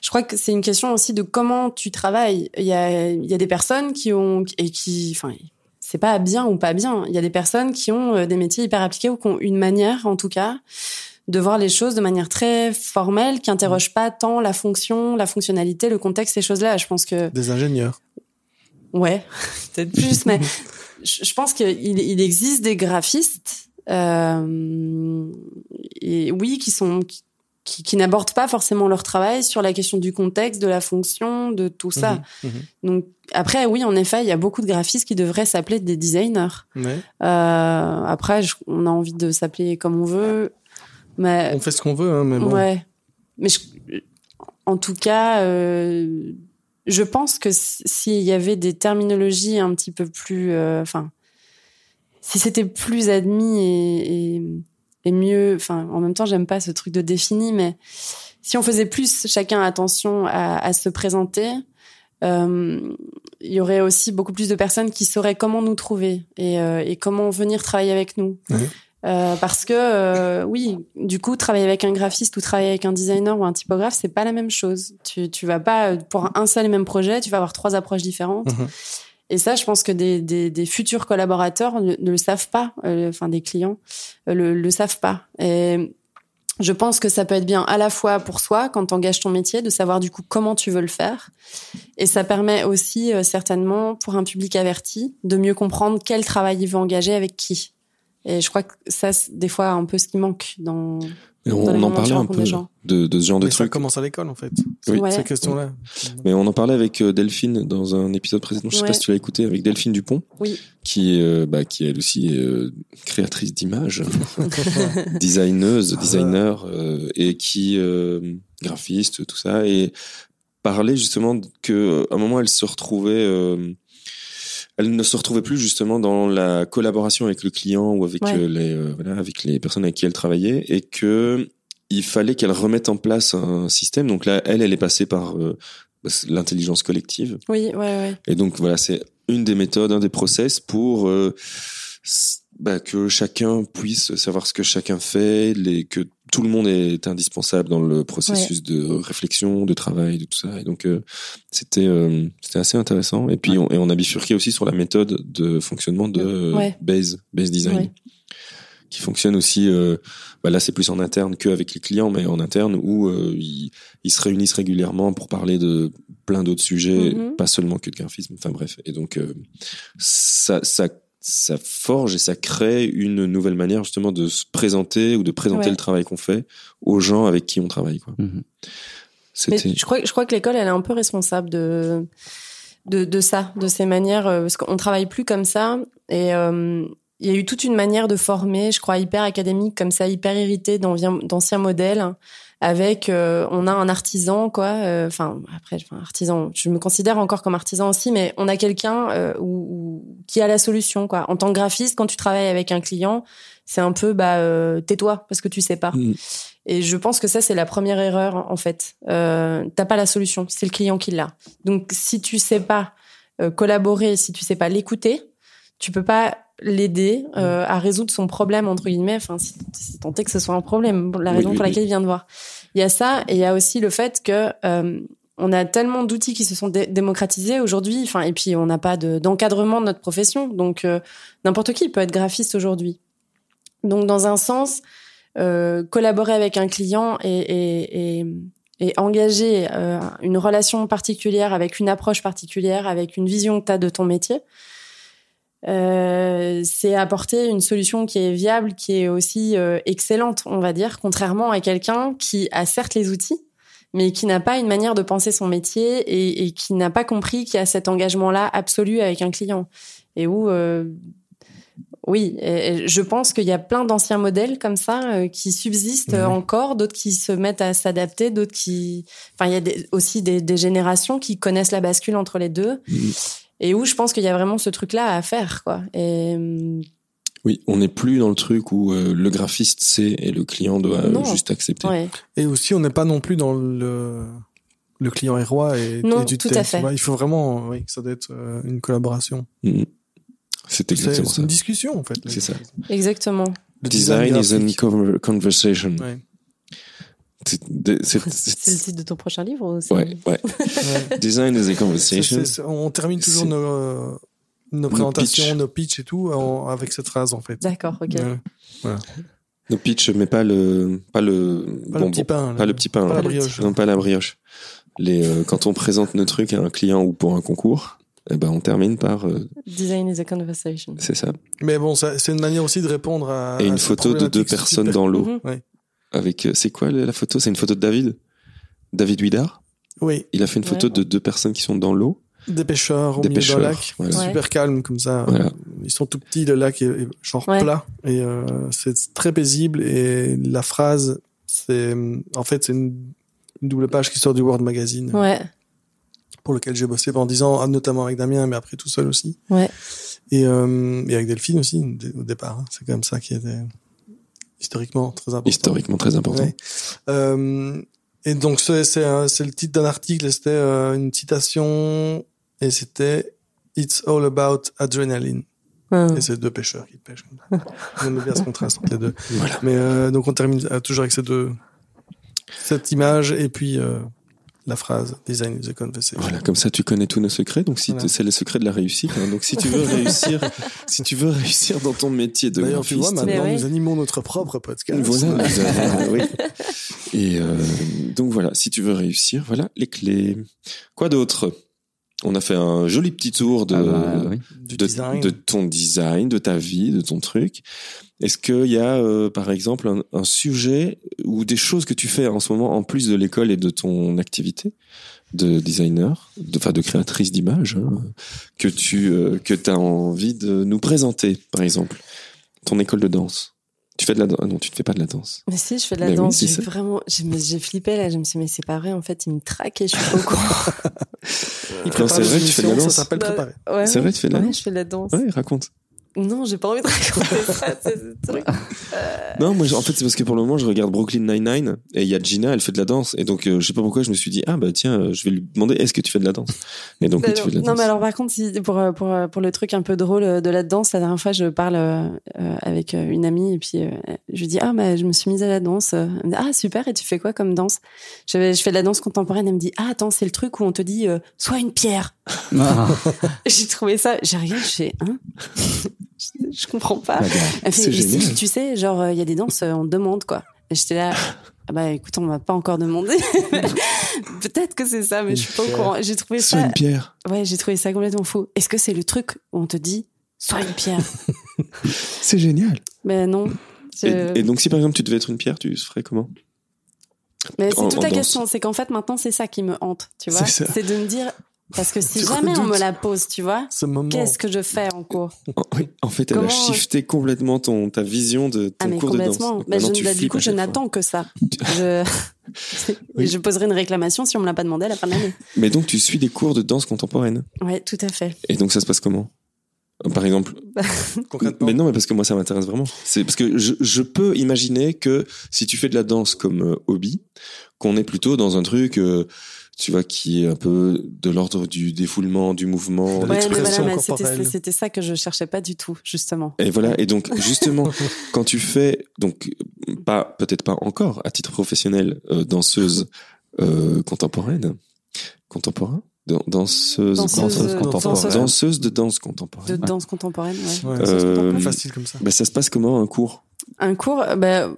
Speaker 3: je crois que c'est une question aussi de comment tu travailles. Il y a, il y a des personnes qui ont et qui, enfin, c'est pas bien ou pas bien. Il y a des personnes qui ont euh, des métiers hyper appliqués ou qui ont une manière, en tout cas, de voir les choses de manière très formelle, qui interroge pas tant la fonction, la fonctionnalité, le contexte, ces choses-là. Je pense que
Speaker 2: des ingénieurs.
Speaker 3: Ouais, peut-être plus, mais je je pense qu'il il existe des graphistes, euh, et oui, qui sont qui, qui n'abordent pas forcément leur travail sur la question du contexte, de la fonction, de tout ça.
Speaker 2: Mhm, mhm.
Speaker 3: Donc après, oui, en effet, il y a beaucoup de graphistes qui devraient s'appeler des designers.
Speaker 2: Ouais.
Speaker 3: Euh, après, je- on a envie de s'appeler comme on veut, mais
Speaker 2: On fait ce qu'on veut, hein, mais bon.
Speaker 3: Ouais. Mais je- en tout cas, euh, je pense que s'il y avait des terminologies un petit peu plus, euh, enfin, si c'était plus admis et, et, et mieux, enfin, en même temps, j'aime pas ce truc de défini, mais si on faisait plus chacun attention à, à se présenter, euh, il y aurait aussi beaucoup plus de personnes qui sauraient comment nous trouver et, euh, et comment venir travailler avec nous. Euh, parce que oui, du coup, travailler avec un graphiste ou travailler avec un designer ou un typographe, c'est pas la même chose. Tu tu vas pas pour un seul et même projet, tu vas avoir trois approches différentes.
Speaker 2: Mhm.
Speaker 3: Et ça, je pense que des, des, des futurs collaborateurs ne, le savent pas, euh, enfin des clients euh, le, le savent pas. Et je pense que ça peut être bien à la fois pour soi quand tu engages ton métier de savoir du coup comment tu veux le faire et ça permet aussi euh, certainement pour un public averti de mieux comprendre quel travail il veut engager avec qui. Et je crois que ça c'est des fois un peu ce qui manque dans
Speaker 1: on,
Speaker 3: Dans les
Speaker 1: on en parlait un peu de, de ce genre de
Speaker 2: Mais ça
Speaker 1: truc.
Speaker 2: commence à l'école, en fait.
Speaker 1: Oui.
Speaker 3: Ouais.
Speaker 2: Ces questions-là.
Speaker 1: Mais on en parlait avec euh, Delphine dans un épisode précédent. Je sais
Speaker 3: Ouais.
Speaker 1: pas si tu l'as écouté avec Delphine Dupont,
Speaker 3: Oui.
Speaker 1: qui est, euh, bah, qui elle aussi est euh, créatrice d'images, designeuse,
Speaker 2: Ah.
Speaker 1: designer euh, et qui euh, graphiste, tout ça et parlait justement que à un moment elle se retrouvait. Elle ne se retrouvait plus justement dans la collaboration avec le client ou avec
Speaker 3: Ouais.
Speaker 1: euh, les euh, voilà avec les personnes avec qui elle travaillait et que il fallait qu'elle remette en place un système. Donc là, elle, elle est passée par euh, l'intelligence collective.
Speaker 3: Oui, ouais, ouais.
Speaker 1: Et donc voilà, c'est une des méthodes, un des process pour euh, bah, que chacun puisse savoir ce que chacun fait, les, que tout le monde est indispensable dans le processus de réflexion, de travail, de tout ça. Et donc euh, c'était euh, c'était assez intéressant. Et puis on, et on a bifurqué aussi sur la méthode de fonctionnement de euh,
Speaker 3: Ouais.
Speaker 1: base base design. Qui fonctionne aussi euh, bah là c'est plus en interne qu'avec les clients mais en interne où ils, ils se réunissent régulièrement pour parler de plein d'autres sujets
Speaker 3: Mhm.
Speaker 1: pas seulement que de graphisme enfin bref et donc ça ça ça forge et ça crée une nouvelle manière justement de se présenter ou de présenter
Speaker 3: Ouais.
Speaker 1: le travail qu'on fait aux gens avec qui on travaille quoi
Speaker 4: Mhm.
Speaker 3: Mais je crois, je crois que l'école, elle est un peu responsable de, de, de ça, de ces manières, euh, parce qu'on travaille plus comme ça. Et euh, il y a eu toute une manière de former, je crois, hyper académique, comme ça, hyper irritée d'anciens d'anciens modèles. Avec, euh, on a un artisan, quoi. euh, Enfin, après, enfin, artisan. Je me considère encore comme artisan aussi, mais on a quelqu'un euh, où- où- qui a la solution, quoi. En tant que graphiste, quand tu travailles avec un client, c'est un peu, bah, euh, tais-toi parce que tu sais pas.
Speaker 1: Mm.
Speaker 3: Et je pense que ça, c'est la première erreur, en fait. Euh, T'as pas la solution, c'est le client qui l'a. Donc, si tu sais pas euh, collaborer, si tu sais pas l'écouter, tu peux pas l'aider euh, à résoudre son problème, entre guillemets. Enfin, si, si tant est que ce soit un problème, la raison
Speaker 1: oui,
Speaker 3: pour
Speaker 1: oui.
Speaker 3: laquelle il vient de voir. Il y a ça, et il y a aussi le fait que euh, on a tellement d'outils qui se sont dé- démocratisés aujourd'hui. Enfin, et puis on n'a pas de- d'encadrement de notre profession. Donc, euh, n'importe qui peut être graphiste aujourd'hui. Donc, dans un sens, euh, collaborer avec un client et, et, et, et engager euh, une relation particulière avec une approche particulière, avec une vision que tu as de ton métier, euh, c'est apporter une solution qui est viable, qui est aussi euh, excellente, on va dire, contrairement à quelqu'un qui a certes les outils, mais qui n'a pas une manière de penser son métier et, et qui n'a pas compris qu'il y a cet engagement-là absolu avec un client. Et où, euh, oui, et- je pense qu'il y a plein d'anciens modèles comme ça euh, qui subsistent encore, d'autres qui se mettent à s'adapter, d'autres qui, enfin, il y a des- aussi des, des générations qui connaissent la bascule entre les deux.
Speaker 1: Mhm.
Speaker 3: Et où je pense qu'il y a vraiment ce truc-là à faire, quoi. Et hum,
Speaker 1: oui on n'est plus dans le truc où euh, le graphiste sait et le client doit euh,
Speaker 3: Non.
Speaker 1: juste accepter
Speaker 3: ouais,
Speaker 2: Et aussi, on n'est pas non plus dans le, le client est roi et,
Speaker 3: Non,
Speaker 2: et du
Speaker 3: tout
Speaker 2: thème,
Speaker 3: à fait.
Speaker 2: Il faut vraiment, oui, que ça doit être euh, une collaboration.
Speaker 1: Mhm. c'est
Speaker 2: C'est
Speaker 1: exactement
Speaker 2: c'est
Speaker 1: ça
Speaker 2: une discussion, en fait.
Speaker 1: c'est ça
Speaker 3: exactement.
Speaker 2: Le
Speaker 1: design is a conversation
Speaker 2: Ouais.
Speaker 1: C'est-
Speaker 3: le titre de ton prochain livre
Speaker 1: ouais ouais design is a conversation
Speaker 2: on termine toujours nos, nos
Speaker 1: Nos
Speaker 2: présentations,
Speaker 1: pitchs.
Speaker 2: nos pitchs et tout en- avec cette phrase, en fait.
Speaker 3: D'accord, ok.
Speaker 2: Ouais.
Speaker 1: No pitch, mais pas le, pas le,
Speaker 2: Pas
Speaker 1: bonbon.
Speaker 2: le petit pain.
Speaker 1: Pas le petit pain.
Speaker 2: Pas la
Speaker 1: là.
Speaker 2: brioche.
Speaker 1: Non, pas la brioche. Les, euh, quand on présente nos trucs à un client ou pour un concours, eh ben, on termine par, euh,
Speaker 3: Design is a conversation.
Speaker 1: c'est ça.
Speaker 2: Mais bon, c'est une manière aussi de répondre à.
Speaker 1: Et une photo de deux personnes
Speaker 2: super-
Speaker 1: dans l'eau.
Speaker 3: Mhm.
Speaker 1: Avec, euh, c'est quoi la photo? C'est une photo de David? David Huidard?
Speaker 2: Oui,
Speaker 1: Il a fait une photo
Speaker 3: Ouais.
Speaker 1: de deux personnes qui sont dans l'eau.
Speaker 2: des pêcheurs au
Speaker 1: Des
Speaker 2: milieu
Speaker 1: pêcheurs,
Speaker 2: d'un lac.
Speaker 1: voilà.
Speaker 3: Ouais.
Speaker 2: Super calme comme ça.
Speaker 1: Voilà.
Speaker 2: Ils sont tout petits, le lac est, est genre
Speaker 3: Ouais.
Speaker 2: plat. Et euh, c'est très paisible. Et la phrase, c'est. En fait, c'est une, une double page qui sort du World Magazine.
Speaker 3: Ouais,
Speaker 2: Pour lequel j'ai bossé pendant 10 ans, notamment avec Damien, mais après tout seul aussi.
Speaker 3: ouais.
Speaker 2: Et, euh, et avec Delphine aussi, au départ. hein. C'est comme ça qui était historiquement très important.
Speaker 1: Historiquement très important.
Speaker 2: Ouais. Euh, et donc c'est le titre d'un article, et c'était euh, une citation et c'était It's all about adrenaline.
Speaker 3: Hum.
Speaker 2: Et c'est deux pêcheurs qui pêchent. comme ça. J'aime bien ce contraste entre les deux.
Speaker 1: Voilà.
Speaker 2: Mais euh, donc on termine toujours avec ces deux cette image et puis euh, la phrase Design is a conversation.
Speaker 1: Voilà, comme ça tu connais tous nos secrets. Donc si
Speaker 2: Voilà.
Speaker 1: c'est le secret de la réussite. hein. Donc si tu veux réussir, si tu veux réussir dans ton métier de
Speaker 2: D'ailleurs, tu vois,
Speaker 1: graphiste,
Speaker 2: maintenant, nous animons notre propre podcast.
Speaker 1: Voilà, nous avons- oui. Et euh, donc voilà, si tu veux réussir, voilà les clés. Quoi d'autre? On a fait un joli petit tour de,
Speaker 4: Ah bah, oui.
Speaker 2: Du
Speaker 1: de,
Speaker 2: design.
Speaker 1: de ton design, de ta vie, de ton truc. Est-ce qu'il y a, euh, par exemple, un, un sujet ou des choses que tu fais en ce moment en plus de l'école et de ton activité de designer, de, enfin de créatrice d'images, hein, que tu euh, que as envie de nous présenter, par exemple, ton école de danse? Tu fais de la danse Non, tu ne fais pas de la danse.
Speaker 3: Mais si, je fais de la
Speaker 1: Mais oui,
Speaker 3: danse. j'ai vraiment, j'ai flippé là. Je me suis dit, mais c'est pas vrai. En fait, il me traque et je suis pas au courant.
Speaker 1: C'est vrai tu fais de la danse.
Speaker 2: Ça s'appelle
Speaker 3: Bah,
Speaker 2: préparer.
Speaker 3: Ouais,
Speaker 1: C'est vrai, tu fais de la
Speaker 3: ouais,
Speaker 1: danse
Speaker 3: je fais de la danse.
Speaker 1: Ouais, raconte.
Speaker 3: Non, j'ai pas envie de raconter ça. ce truc.
Speaker 1: Non, moi, en fait, c'est parce que pour le moment, je regarde Brooklyn Nine-Nine et il y a Gina, elle fait de la danse. Et donc, euh, je sais pas pourquoi, je me suis dit, ah bah tiens, euh, je vais lui demander, est-ce que tu fais de la danse? Et donc, oui, tu
Speaker 3: non,
Speaker 1: fais de la
Speaker 3: non,
Speaker 1: danse.
Speaker 3: mais alors par contre, si, pour, euh, pour, euh, pour le truc un peu drôle euh, de la danse, la dernière fois, je parle euh, euh, avec euh, une amie et puis euh, je lui dis ah bah je me suis mise à la danse. Elle me dit ah super et tu fais quoi comme danse? Je, fais de la danse contemporaine. Elle me dit ah attends c'est le truc où on te dit euh, sois une pierre.
Speaker 4: Ah,
Speaker 3: J'ai trouvé ça. J'ai regardé, je fais hein je, je comprends pas.
Speaker 4: bah,
Speaker 3: Elle fait si, tu sais genre il y a des danses euh, on demande quoi. J'étais là. Ah bah écoute, on m'a pas encore demandé. Peut-être que c'est ça, mais je suis pas au courant. J'ai trouvé
Speaker 1: Sois
Speaker 3: ça.
Speaker 1: une pierre.
Speaker 3: Ouais, j'ai trouvé ça complètement faux. Est-ce que c'est le truc où on te dit sois une pierre?
Speaker 1: C'est génial.
Speaker 3: Mais non. Je-
Speaker 1: Et, et donc, si par exemple, tu devais être une pierre, tu ferais comment?
Speaker 3: Mais c'est toute la
Speaker 1: danse.
Speaker 3: question. C'est qu'en fait, maintenant, c'est ça qui me hante, tu vois?
Speaker 1: C'est ça.
Speaker 3: C'est de me dire, parce que si jamais on me la pose, tu vois, qu'est-ce que je fais en cours?
Speaker 1: En, oui, en fait, elle
Speaker 3: Comment-
Speaker 1: a shifté complètement ton, ta vision de ton
Speaker 3: Ah mais
Speaker 1: cours de danse. Donc
Speaker 3: Bah, je- bah, du coup, je n'attends que ça. Je...
Speaker 1: Oui.
Speaker 3: je poserai une réclamation si on me l'a pas demandé à la fin de l'année.
Speaker 1: Mais donc, tu suis des cours de danse contemporaine.
Speaker 3: Ouais, tout à fait.
Speaker 1: Et donc, ça se passe comment? Par exemple,
Speaker 2: Concrètement.
Speaker 1: mais non, mais parce que moi, ça m'intéresse vraiment. C'est parce que je, je peux imaginer que si tu fais de la danse comme euh, hobby, qu'on est plutôt dans un truc, euh, tu vois, qui est un peu de l'ordre du défoulement, du mouvement.
Speaker 2: De
Speaker 3: Ouais, voilà, c'était
Speaker 2: corporelle.
Speaker 3: c'était ça que je cherchais pas du tout, justement.
Speaker 1: Et voilà. Et donc, justement, quand tu fais, donc, pas, peut-être pas encore, à titre professionnel, euh, danseuse euh, contemporaine, contemporain, Dan- danseuse,
Speaker 3: Danseuse,
Speaker 1: danseuse
Speaker 3: euh,
Speaker 1: contemporaine,
Speaker 3: danseuse.
Speaker 1: de danse
Speaker 3: De
Speaker 1: contemporaine.
Speaker 3: danse contemporaine, ouais.
Speaker 2: Ouais,
Speaker 1: Euh,
Speaker 3: contemporaine.
Speaker 2: facile comme ça.
Speaker 1: Bah, ça se passe comment un cours?
Speaker 3: Un cours, bah,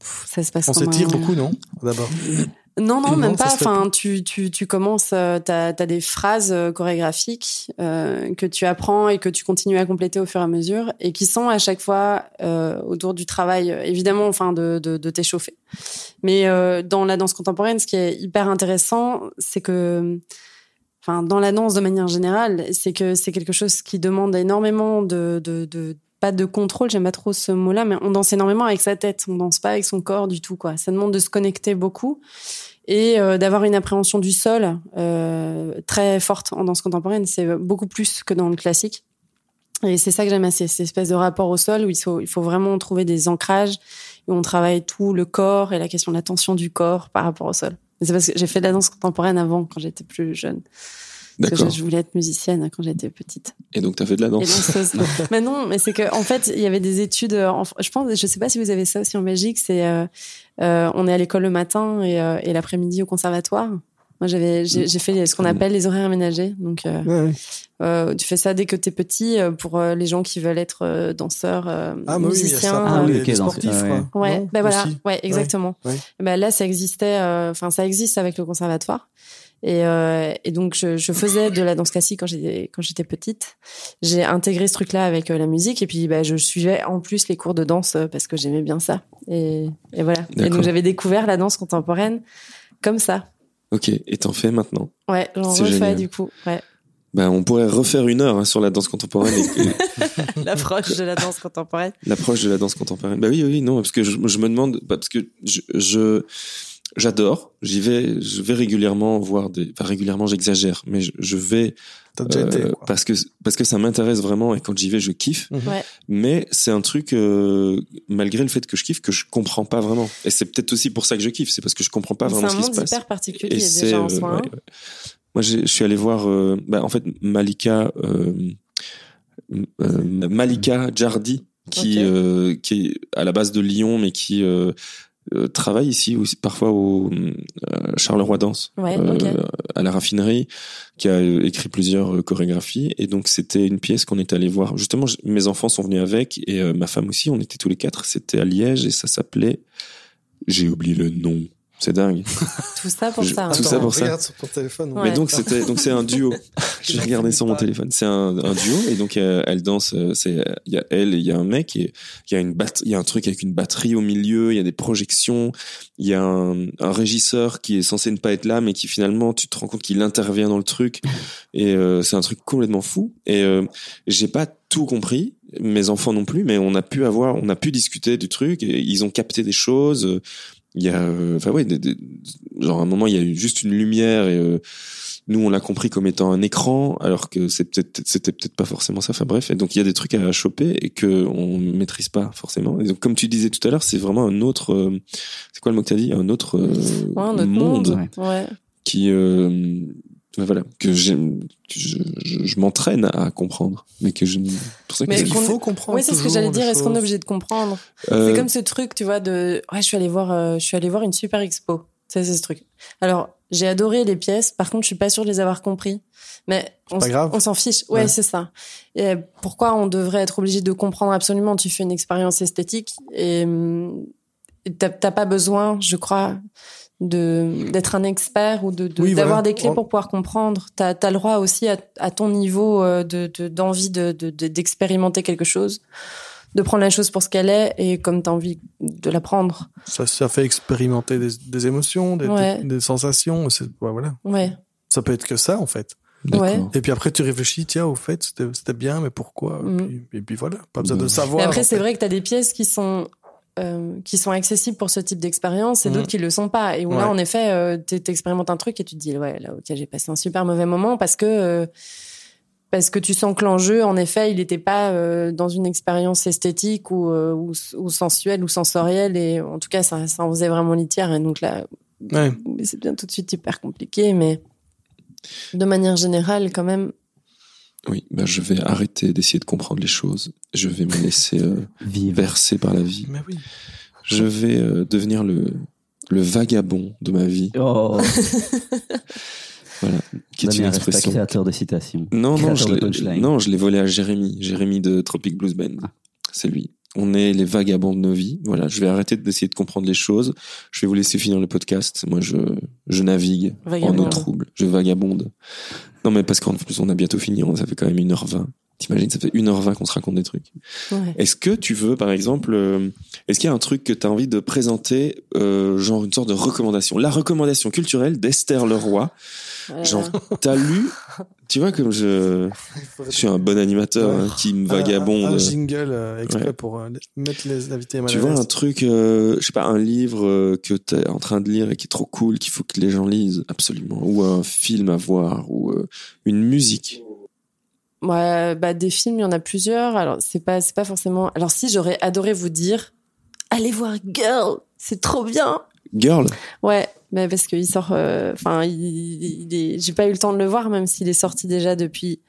Speaker 3: pff, ça se passe
Speaker 2: On s'étire
Speaker 3: un-
Speaker 2: beaucoup, non D'abord?
Speaker 3: Non, non, même pas. Enfin, tu, tu, tu commences, euh, t'as as des phrases euh, chorégraphiques euh, que tu apprends et que tu continues à compléter au fur et à mesure et qui sont à chaque fois euh, autour du travail, euh, évidemment, enfin, de, de, de t'échauffer. Mais euh, dans la danse contemporaine, ce qui est hyper intéressant, c'est que, enfin, dans la danse de manière générale, c'est que c'est quelque chose qui demande énormément de, de, de pas de contrôle, j'aime pas trop ce mot-là, mais on danse énormément avec sa tête, on danse pas avec son corps du tout, quoi. Ça demande de se connecter beaucoup et euh, d'avoir une appréhension du sol euh, très forte en danse contemporaine. C'est beaucoup plus que dans le classique. Et c'est ça que j'aime assez, cette espèce de rapport au sol où il faut, il faut vraiment trouver des ancrages où on travaille tout le corps et la question de la tension du corps par rapport au sol. C'est parce que j'ai fait de la danse contemporaine avant, quand j'étais plus jeune. Parce que
Speaker 1: D'accord.
Speaker 3: je, je voulais être musicienne quand j'étais petite
Speaker 1: Et donc, t'as fait de la danse.
Speaker 3: mais non, mais c'est que en fait, il y avait des études. euh, en- je pense, je sais pas si vous avez ça aussi en Belgique. C'est, euh, euh, on est à l'école le matin et, euh, et l'après-midi au conservatoire. Moi, j'avais, j'ai j'ai fait ce qu'on appelle les horaires aménagés. Donc, euh,
Speaker 2: Ouais, ouais.
Speaker 3: euh, tu fais ça dès que t'es petit pour euh, les gens qui veulent être euh, danseurs, euh,
Speaker 2: Ah, a
Speaker 3: musiciens.
Speaker 4: Ah oui,
Speaker 2: les,
Speaker 4: ok,
Speaker 2: les
Speaker 4: dans-
Speaker 2: sportifs,
Speaker 4: ouais.
Speaker 2: quoi.
Speaker 3: Ouais,
Speaker 2: Non
Speaker 3: ben voilà, ouais, exactement.
Speaker 2: Ouais.
Speaker 3: Ben là, ça existait, euh, enfin, ça existe avec le conservatoire. Et, euh, et donc, je, je faisais de la danse classique quand j'étais quand j'étais petite. J'ai intégré ce truc-là avec euh, la musique, et puis ben, je suivais en plus les cours de danse euh, parce que j'aimais bien ça. Et, et voilà. Et donc, j'avais découvert la danse contemporaine comme ça.
Speaker 1: Ok. Et t'en fais maintenant.
Speaker 3: Ouais, j'en
Speaker 1: C'est
Speaker 3: refais
Speaker 1: génial.
Speaker 3: du coup. Ouais.
Speaker 1: Ben, on pourrait refaire une heure hein, sur la danse contemporaine
Speaker 3: L'approche de la danse contemporaine.
Speaker 1: l'approche de la danse contemporaine. Bah oui, oui, non, parce que je, je me demande, bah, parce que je, je- j'adore, j'y vais, je vais régulièrement voir des, enfin régulièrement, j'exagère, mais je, je vais
Speaker 2: T'as déjà été,
Speaker 1: euh,
Speaker 2: quoi.
Speaker 1: parce que parce que ça m'intéresse vraiment et quand j'y vais, je kiffe.
Speaker 2: Mhm.
Speaker 3: Ouais.
Speaker 1: Mais c'est un truc, euh, malgré le fait que je kiffe, que je comprends pas vraiment. Et c'est peut-être aussi pour ça que je kiffe, c'est parce que je comprends pas
Speaker 3: C'est
Speaker 1: vraiment
Speaker 3: un
Speaker 1: ce qui se
Speaker 3: monde
Speaker 1: passe.
Speaker 3: hyper particulier
Speaker 1: Et
Speaker 3: déjà
Speaker 1: c'est,
Speaker 3: en
Speaker 1: euh,
Speaker 3: soi.
Speaker 1: ouais, ouais. Moi, je suis allé voir, euh, bah, en fait, Malika, euh, euh, Malika Jardi, qui,
Speaker 3: Ok.
Speaker 1: euh, qui est à la base de Lyon, mais qui, euh, travaille ici aussi parfois au euh, Charleroi Danse
Speaker 3: Ouais,
Speaker 1: euh, à la raffinerie qui a euh, écrit plusieurs euh, chorégraphies. Et donc c'était une pièce qu'on est allé voir. Justement mes enfants sont venus avec et ma femme aussi. On était tous les quatre. C'était à Liège et ça s'appelait j'ai oublié le nom c'est dingue
Speaker 3: Tout ça pour
Speaker 1: Je-
Speaker 3: ça.
Speaker 1: tout
Speaker 3: hein.
Speaker 1: ça pour ça.
Speaker 2: Regarde sur ton téléphone.
Speaker 3: Ouais.
Speaker 1: mais donc c'était donc c'est un duo j'ai regardé sur mon téléphone c'est un, un duo et donc euh, elle danse euh, c'est il y a elle et il y a un mec et il y a une batte il y a un truc avec une batterie au milieu il y a des projections il y a un, un régisseur qui est censé ne pas être là mais qui finalement tu te rends compte qu'il intervient dans le truc et euh, c'est un truc complètement fou et euh, j'ai pas tout compris mes enfants non plus mais on a pu avoir on a pu discuter du truc et ils ont capté des choses il y a euh, enfin ouais des- des- genre à un moment il y a eu juste une lumière et euh, nous on l'a compris comme étant un écran alors que c'est peut-être c'était peut-être pas forcément ça enfin bref et donc il y a des trucs à choper et que on maîtrise pas forcément et donc comme tu disais tout à l'heure c'est vraiment un autre euh, c'est quoi le mot que t'as dit? Un autre, euh,
Speaker 3: Ouais, un autre
Speaker 1: monde,
Speaker 3: monde. Ouais.
Speaker 1: qui euh, voilà que j'aime que je, je, je m'entraîne à comprendre mais que je pour ça que
Speaker 3: Mais
Speaker 2: Il faut comprendre.
Speaker 3: Ouais, c'est ce que j'allais dire. Est-ce qu'on est obligé de comprendre
Speaker 1: euh,
Speaker 3: C'est comme ce truc, tu vois, de ouais, je suis allée voir, euh, je suis allée voir une super expo. Ça, c'est ce truc. Alors, j'ai adoré les pièces. Par contre, je suis pas sûre de les avoir compris. Mais on,
Speaker 2: pas
Speaker 3: s-
Speaker 2: grave.
Speaker 3: on s'en fiche. Ouais,
Speaker 2: Ouais.
Speaker 3: c'est ça. Et pourquoi on devrait être obligé de comprendre absolument? Tu fais une expérience esthétique et hum, et t'as t'as pas besoin, je crois, de d'être un expert ou de de-
Speaker 2: Oui,
Speaker 3: d'avoir
Speaker 2: voilà.
Speaker 3: des clés pour pouvoir comprendre. T'as as le droit aussi à, à ton niveau euh, de de- d'envie de de- de- d'expérimenter quelque chose, de prendre la chose pour ce qu'elle est et comme t'as envie de la prendre.
Speaker 2: Ça, ça fait expérimenter des, des émotions, des,
Speaker 3: Ouais.
Speaker 2: des, des sensations. c'est- ouais, voilà.
Speaker 3: Ouais.
Speaker 2: Ça peut être que ça, en fait.
Speaker 3: ouais.
Speaker 2: Et puis après, tu réfléchis, tiens, au fait, c'était bien, mais pourquoi?
Speaker 3: Mhm.
Speaker 2: et, puis, et puis voilà, pas besoin
Speaker 1: Mhm.
Speaker 2: de savoir.
Speaker 3: Mais après, c'est vrai que tu as des pièces qui sont euh, qui sont accessibles pour ce type d'expérience et
Speaker 2: Mhm.
Speaker 3: d'autres qui le sont pas. Et où là, en effet, euh, tu expérimentes un truc et tu te dis ouais, là, ok, j'ai passé un super mauvais moment parce que euh, parce que tu sens que l'enjeu, en effet, il n'était pas euh, dans une expérience esthétique ou, euh, ou, ou sensuelle ou sensorielle. Et en tout cas, ça, ça en faisait vraiment litière. Et donc là,
Speaker 2: Ouais.
Speaker 3: mais c'est bien tout de suite hyper compliqué. Mais de manière générale, quand même,
Speaker 1: oui ben je vais arrêter d'essayer de comprendre les choses je vais me laisser euh, verser par la vie
Speaker 2: Mais oui.
Speaker 1: je vais euh, devenir le le vagabond de ma vie
Speaker 4: Oh,
Speaker 1: voilà qui est une
Speaker 4: reste pas
Speaker 1: expression
Speaker 4: créateur de citations.
Speaker 1: Non, non, je l'ai,
Speaker 4: punchline.
Speaker 1: non, je l'ai volé à Jérémy. Jérémy de Tropic Blues Band.
Speaker 4: Ah.
Speaker 1: C'est lui. On est les vagabonds de nos vies. Voilà. Je vais arrêter d'essayer de comprendre les choses. Je vais vous laisser finir le podcast. Moi, je, je navigue en eau trouble. Je vagabonde. Non, mais parce qu'en plus, on a bientôt fini. Ça fait quand même 1h20. T'imagines, ça fait 1h20 qu'on se raconte des trucs.
Speaker 3: ouais.
Speaker 1: Est-ce que tu veux, par exemple, euh, est-ce qu'il y a un truc que tu as envie de présenter, euh, genre une sorte de recommandation? La recommandation culturelle d'Esther Leroy.
Speaker 3: Voilà.
Speaker 1: Genre, t'as lu, tu vois, comme je, je suis un bon animateur
Speaker 2: Ouais.
Speaker 1: hein, qui me vagabonde.
Speaker 2: Un, un jingle euh, exprès
Speaker 1: Ouais.
Speaker 2: pour euh, mettre les invités mal
Speaker 1: tu
Speaker 2: à
Speaker 1: vois un truc, euh, je sais pas, un livre euh, que t'es en train de lire et qui est trop cool, qu'il faut que les gens lisent absolument, ou un film à voir, ou euh, une musique.
Speaker 3: Ouais, bah des films, il y en a plusieurs. Alors c'est pas c'est pas forcément. Alors si j'aurais adoré vous dire, allez voir Girl, c'est trop bien.
Speaker 1: Girl,
Speaker 3: Ouais, mais parce qu'il sort. euh, Enfin, il, il est. J'ai pas eu le temps de le voir, même s'il est sorti déjà depuis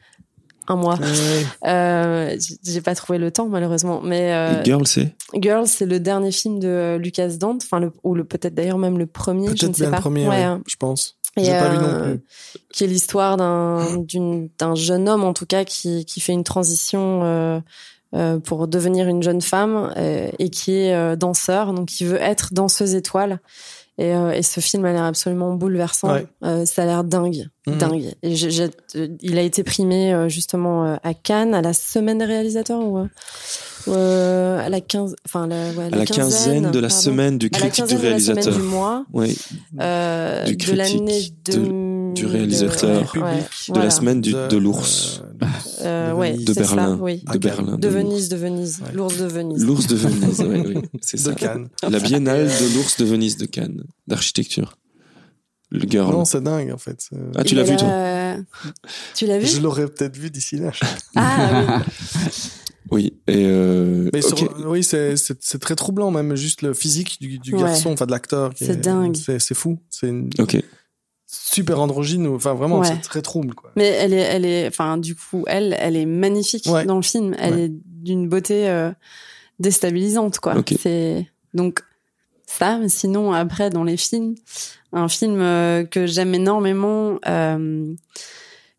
Speaker 3: un mois.
Speaker 2: Ouais.
Speaker 3: Euh, j'ai- pas trouvé le temps malheureusement. Mais euh,
Speaker 1: Girl, c'est?
Speaker 3: Girl, c'est le dernier film de Lucas Dante, enfin ou le peut-être d'ailleurs même le premier, je ne
Speaker 2: Peut-être
Speaker 3: sais pas.
Speaker 2: le premier,
Speaker 3: Ouais,
Speaker 2: ouais,
Speaker 3: hein.
Speaker 2: je pense.
Speaker 3: Et,
Speaker 2: J'ai pas vu non
Speaker 3: euh,
Speaker 2: plus.
Speaker 3: qui est l'histoire d'un jeune homme en tout cas qui qui fait une transition euh, euh, pour devenir une jeune femme euh, et qui est euh, danseur donc qui veut être danseuse étoile et, euh, et ce film a l'air absolument bouleversant
Speaker 2: Ouais.
Speaker 3: Euh, ça a l'air dingue
Speaker 2: Mhm.
Speaker 3: dingue et euh, il a été primé euh, justement à Cannes à la semaine des réalisateurs ou euh, à la 15 enfin la, ouais,
Speaker 1: à la quinzaine de la
Speaker 3: pardon.
Speaker 1: semaine du
Speaker 3: à la
Speaker 1: critique du
Speaker 3: quinzaine de la semaine
Speaker 1: réalisateur.
Speaker 3: du mois
Speaker 1: Oui,
Speaker 3: de l'année de,
Speaker 1: du réalisateur,
Speaker 3: de, ouais,
Speaker 2: public,
Speaker 1: de
Speaker 3: voilà.
Speaker 1: la semaine du,
Speaker 2: De-
Speaker 1: l'ours,
Speaker 2: euh, de
Speaker 3: ouais,
Speaker 2: Venise.
Speaker 1: de
Speaker 3: c'est ça,
Speaker 1: Berlin,
Speaker 3: oui.
Speaker 1: de Berlin,
Speaker 3: De
Speaker 1: l'ours.
Speaker 3: Venise, de Venise,
Speaker 2: Ouais.
Speaker 3: l'ours de Venise.
Speaker 1: L'ours de Venise, oui, oui, c'est
Speaker 2: de
Speaker 1: ça.
Speaker 2: Cannes.
Speaker 1: La biennale de l'ours de Venise de Cannes, d'architecture. Le girl.
Speaker 2: Non, c'est dingue en fait.
Speaker 1: Ah, tu l'as vu, toi
Speaker 3: Tu l'as vu
Speaker 2: Je l'aurais peut-être vu d'ici là.
Speaker 3: Ah
Speaker 1: Oui. Et euh,
Speaker 2: Mais sur- oui, c'est très troublant même juste le physique du, du
Speaker 3: Ouais.
Speaker 2: garçon, enfin de l'acteur.
Speaker 3: C'est
Speaker 2: est-
Speaker 3: dingue.
Speaker 2: C'est fou. C'est une
Speaker 1: Ok.
Speaker 2: Super androgyne. Enfin vraiment,
Speaker 3: Ouais.
Speaker 2: c'est très trouble quoi.
Speaker 3: Mais elle est, elle est, enfin, du coup, elle, elle est magnifique
Speaker 2: Ouais.
Speaker 3: dans le film. Elle
Speaker 2: Ouais.
Speaker 3: est d'une beauté euh, déstabilisante, quoi. C'est donc ça. Sinon, après, dans les films, un film euh, que j'aime énormément. Euh,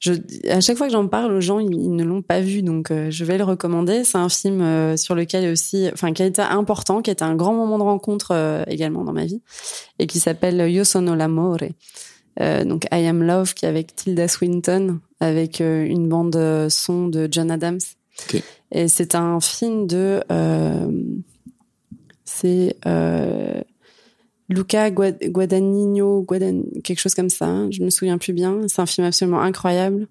Speaker 3: je, à chaque fois que j'en parle aux gens, ils, ils ne l'ont pas vu, donc euh, je vais le recommander. C'est un film euh, sur lequel aussi, enfin, qui a été important, qui a été un grand moment de rencontre euh, également dans ma vie, et qui s'appelle Yo sono l'amore. Euh, donc I Am Love, qui est avec Tilda Swinton, avec euh, une bande euh, son de John Adams.
Speaker 1: Ok.
Speaker 3: Et c'est un film de, euh, c'est euh, Luca Guad- Guadagnino, Guadan- quelque chose comme ça. hein, je me souviens plus bien. C'est un film absolument incroyable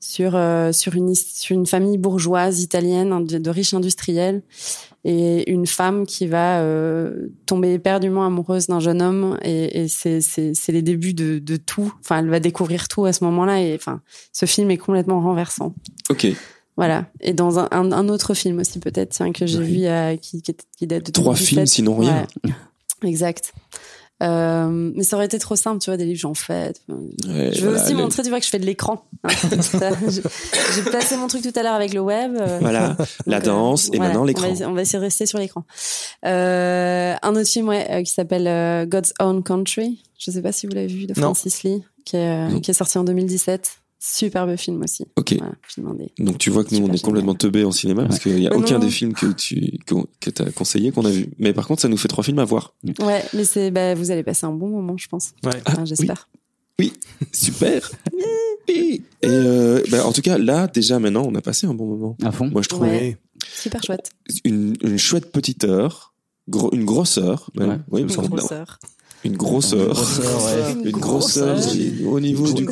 Speaker 3: sur euh, sur une sur une famille bourgeoise italienne de, de riches industriels et une femme qui va euh, tomber éperdument amoureuse d'un jeune homme et, et c'est c'est c'est les débuts de de tout. Enfin, elle va découvrir tout à ce moment-là et enfin, ce film est complètement renversant.
Speaker 1: Ok.
Speaker 3: Voilà. Et dans un, un, un autre film aussi peut-être tiens, que j'ai
Speaker 1: Oui.
Speaker 3: vu euh, qui, qui, date de
Speaker 1: Trois
Speaker 3: 2017.
Speaker 1: films, sinon rien.
Speaker 3: Ouais. Exact. Euh, mais ça aurait été trop simple, tu vois, des livres j'en fais.
Speaker 1: Ouais,
Speaker 3: je veux
Speaker 1: voilà,
Speaker 3: aussi montrer, tu vois, que je fais de l'écran. hein. J'ai placé mon truc tout à l'heure avec le web. euh,
Speaker 1: Voilà, la
Speaker 3: euh,
Speaker 1: danse et
Speaker 3: voilà,
Speaker 1: maintenant
Speaker 3: on
Speaker 1: l'écran.
Speaker 3: On va essayer de rester sur l'écran. Euh, un autre film ouais, euh, qui s'appelle euh, God's Own Country. Je sais pas si vous l'avez vu de
Speaker 2: Non.
Speaker 3: Francis Lee, qui est,
Speaker 1: Non.
Speaker 3: euh, qui est sorti en 2017. Superbe film aussi.
Speaker 1: Ok.
Speaker 3: Voilà.
Speaker 1: Donc tu vois que nous
Speaker 3: Super
Speaker 1: on est complètement teubés en cinéma parce qu'il y a
Speaker 3: Mais
Speaker 1: aucun
Speaker 3: non.
Speaker 1: des films que tu que, que t'as conseillé qu'on a vu. Mais par contre ça nous fait trois films à voir.
Speaker 3: Ouais, mais c'est, bah, vous allez passer un bon moment, je pense.
Speaker 2: Ouais.
Speaker 3: Enfin, J'espère.
Speaker 1: Super. Et euh, bah, en tout cas là déjà maintenant on a passé un bon moment.
Speaker 4: À fond.
Speaker 1: Moi je trouve
Speaker 3: Ouais.
Speaker 2: Oui.
Speaker 3: Super chouette.
Speaker 1: une, une chouette petite heure, une même.
Speaker 4: Ouais.
Speaker 1: Oui,
Speaker 3: Une
Speaker 1: qu'on-
Speaker 3: grosseur.
Speaker 1: une. Grosseur,
Speaker 4: ouais.
Speaker 3: Une
Speaker 1: grosseur. oui, au niveau du.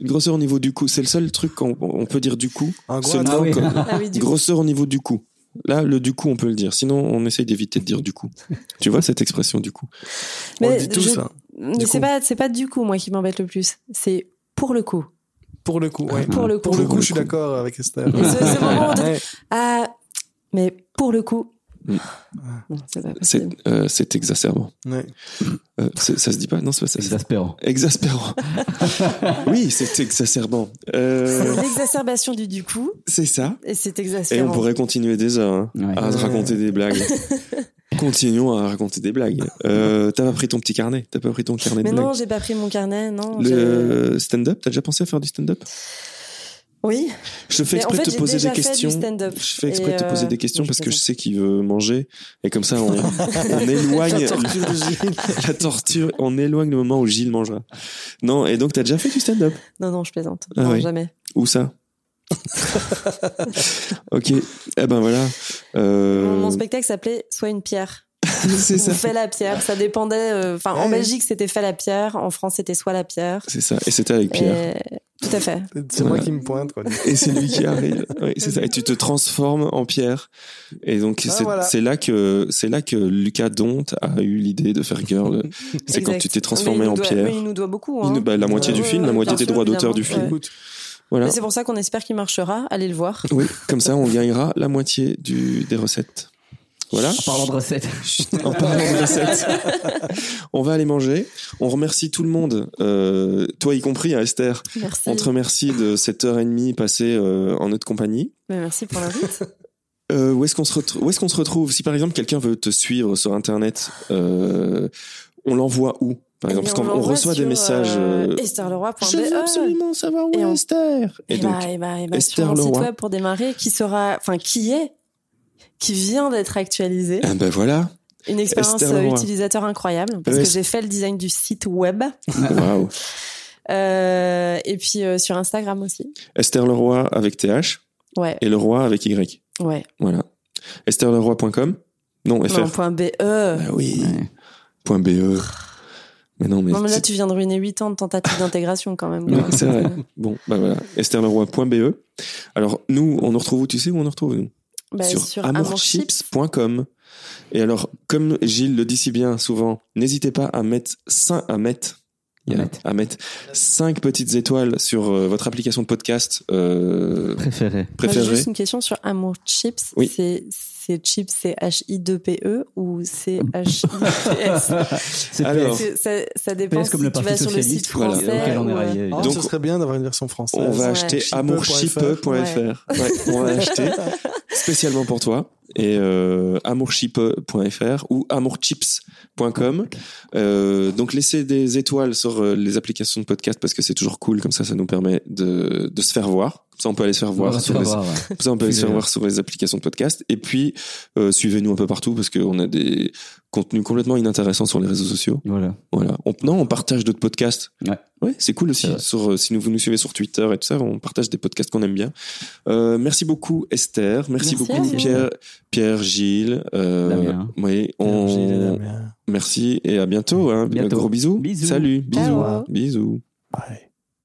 Speaker 1: Une grosseur au niveau du cou. C'est le seul truc qu'on on peut dire du cou.
Speaker 2: Un gros
Speaker 4: Ah oui.
Speaker 3: Ah oui,
Speaker 1: grosseur au niveau du cou. Là, le du coup, on peut le dire. Sinon, on essaye d'éviter de dire du coup. tu vois cette expression du coup
Speaker 2: On
Speaker 3: Mais
Speaker 2: le dit tous,
Speaker 3: je-
Speaker 2: hein.
Speaker 3: C'est pas, c'est pas du coup, moi, qui m'embête le plus. C'est pour le coup.
Speaker 2: Pour le coup, ouais.
Speaker 3: Pour le coup.
Speaker 2: Pour le coup, je suis d'accord avec Esther.
Speaker 3: Et ce, ce moment de,
Speaker 2: Ouais.
Speaker 3: ah, mais pour le coup.
Speaker 1: Mm.
Speaker 3: C'est
Speaker 1: euh, c'est exacerbant.
Speaker 2: Ouais.
Speaker 1: Euh, c'est- ça se dit pas? Non, c'est pas ça.
Speaker 4: Exaspérant.
Speaker 1: Exaspérant. oui, c'est exacerbant. Euh,
Speaker 3: C'est l'exacerbation du du coup,
Speaker 1: c'est ça.
Speaker 3: et c'est
Speaker 1: Et on
Speaker 3: exaspérant.
Speaker 1: pourrait continuer des heures hein,
Speaker 4: Ouais.
Speaker 1: à
Speaker 2: Ouais.
Speaker 1: raconter des blagues. Continuons à raconter des blagues. Euh, t'as pas pris ton petit carnet? T'as pas pris ton carnet
Speaker 3: Mais
Speaker 1: de
Speaker 3: non,
Speaker 1: blagues?
Speaker 3: j'ai pas pris mon carnet, non. j'ai-
Speaker 1: Le stand-up, t'as déjà pensé à faire du stand-up?
Speaker 3: Oui.
Speaker 1: Je fais
Speaker 3: en
Speaker 1: exprès
Speaker 3: fait,
Speaker 1: de te poser des questions.
Speaker 3: stand-up.
Speaker 1: Je fais exprès de te poser
Speaker 3: euh,
Speaker 1: des questions parce que je sais qu'il veut manger et comme ça on, on éloigne
Speaker 2: La
Speaker 1: torture, on éloigne le moment où Gilles mangera. Non, et donc t'as déjà fait du stand-up?
Speaker 3: Non, non, je plaisante.
Speaker 1: Ah
Speaker 3: non,
Speaker 1: oui.
Speaker 3: jamais.
Speaker 1: Où ça? Ok, eh ben voilà. Euh,
Speaker 3: Mon, mon spectacle s'appelait Soit une pierre.
Speaker 1: c'est ça.
Speaker 3: Fait la pierre. Ça dépendait. euh, Enfin, en. Belgique, c'était Fait la pierre. En France, c'était Soit la pierre.
Speaker 1: C'est ça. Et c'était avec Pierre.
Speaker 3: Et- Tout à fait.
Speaker 2: C'est moi qui me pointe, quoi.
Speaker 1: Et c'est lui qui arrive. Oui, c'est ça. Et tu te transformes en Pierre. Et donc
Speaker 2: Ah,
Speaker 1: c'est
Speaker 2: voilà.
Speaker 1: c'est là que c'est là que Lucas Dont a eu l'idée de faire Girl. C'est quand tu t'es transformé en
Speaker 3: doit-
Speaker 1: Pierre.
Speaker 3: mais il nous doit beaucoup.
Speaker 1: Il
Speaker 3: Hein.
Speaker 1: nous- bah, la moitié du
Speaker 2: Ouais,
Speaker 1: film, la moitié des
Speaker 3: sûr,
Speaker 1: droits d'auteur du film.
Speaker 3: Ouais.
Speaker 1: Voilà.
Speaker 3: Mais c'est pour ça qu'on espère qu'il marchera. Allez le voir.
Speaker 1: Oui, comme ça on gagnera la moitié du des recettes. Voilà.
Speaker 4: En parlant de recettes.
Speaker 1: En parlant de recettes, on va aller manger. On remercie tout le monde, euh, toi y compris, hein, Esther.
Speaker 3: Merci.
Speaker 1: On te remercie de cette heure et demie passée euh, en notre compagnie.
Speaker 3: Mais merci pour l'invite.
Speaker 1: Euh, où est-ce qu'on se retrouve Où est-ce qu'on se retrouve? Si par exemple quelqu'un veut te suivre sur Internet, euh, on l'envoie où Par exemple,
Speaker 3: Eh
Speaker 1: parce
Speaker 3: bien,
Speaker 1: qu'on
Speaker 3: on
Speaker 1: on reçoit des messages.
Speaker 3: Euh,
Speaker 1: euh,
Speaker 3: Estherleroy.be.
Speaker 1: je veux absolument savoir où
Speaker 3: Et
Speaker 1: est
Speaker 3: on-
Speaker 1: Esther. Et
Speaker 3: Et,
Speaker 1: donc,
Speaker 3: bah, et bah, et bah,
Speaker 1: Esther
Speaker 3: sur mon site
Speaker 1: Leroy.
Speaker 3: web pour démarrer, qui sera, enfin, qui est, qui vient d'être actualisé.
Speaker 1: ah ben voilà.
Speaker 3: Une expérience
Speaker 1: Esther
Speaker 3: euh,
Speaker 1: Leroy.
Speaker 3: utilisateur incroyable parce
Speaker 1: Ouais,
Speaker 3: que j'ai fait le design du site web.
Speaker 1: Waouh.
Speaker 3: Euh, et puis euh, sur Instagram aussi.
Speaker 1: Esther Leroy avec TH
Speaker 3: Ouais,
Speaker 1: et Leroy avec Y.
Speaker 3: ouais.
Speaker 1: Voilà. Estherleroy.com Non, FR.
Speaker 3: Non, point BE.
Speaker 1: Bah oui. Point BE. Mais non, mais,
Speaker 3: non, mais là, tu viens de ruiner 8 ans de tentative d'intégration quand même.
Speaker 1: C'est vrai. Bon, bah voilà. Estherleroy.be. Alors, nous, on nous retrouve où Tu sais où on nous retrouve, nous?
Speaker 3: Bah,
Speaker 1: Sur,
Speaker 3: sur.
Speaker 1: Et alors, comme Gilles le dit si bien souvent, n'hésitez pas à mettre 5, à mettre, à mettre 5 petites étoiles sur euh, votre application de podcast euh,
Speaker 4: Préféré.
Speaker 1: Préférée.
Speaker 3: juste une question sur Amour Chips.
Speaker 1: Oui.
Speaker 3: C'est, c'est chips, c'est H-I-2-P-E ou c'est H-I-P-S
Speaker 1: Alors,
Speaker 3: ça, ça dépend
Speaker 4: PS comme
Speaker 3: si
Speaker 4: le
Speaker 3: tu
Speaker 4: Parti
Speaker 3: vas sur le
Speaker 4: Socialiste,
Speaker 3: site
Speaker 1: voilà,
Speaker 3: français. ou, euh,
Speaker 1: Donc,
Speaker 2: ce serait bien d'avoir une version française.
Speaker 1: On va
Speaker 3: Ouais.
Speaker 1: acheter
Speaker 2: Chipe.fr.
Speaker 1: amourchipe.fr. Ouais, on va acheter spécialement pour toi et euh, amourchip.fr ou amourchips.com. Euh, donc laissez des étoiles sur euh, les applications de podcast parce que c'est toujours cool comme ça ça nous permet de, de se faire voir. Ça on peut aller se faire voir sur les,
Speaker 4: voir, ouais.
Speaker 1: ça on peut aller se faire
Speaker 4: Suivez-le.
Speaker 1: voir sur les applications de podcast et puis euh, suivez-nous un peu partout parce qu'on a des contenus complètement inintéressants sur les réseaux sociaux.
Speaker 4: Voilà.
Speaker 1: Voilà. On, non, on partage d'autres podcasts.
Speaker 4: Ouais.
Speaker 1: Ouais, c'est cool aussi. Sur, euh, si vous nous suivez sur Twitter et tout ça, on partage des podcasts qu'on aime bien. Euh, merci beaucoup Esther. Merci,
Speaker 3: Merci
Speaker 1: beaucoup. Pierre, Pierre, Gilles. Euh,
Speaker 4: Damien.
Speaker 1: oui, on,
Speaker 2: Gilles Damien.
Speaker 1: merci et à bientôt. Hein.
Speaker 4: Bientôt.
Speaker 1: Un gros bisou.
Speaker 4: Bisous.
Speaker 1: Salut. Bisous.
Speaker 3: Ciao.
Speaker 1: Bisous.
Speaker 2: Bye.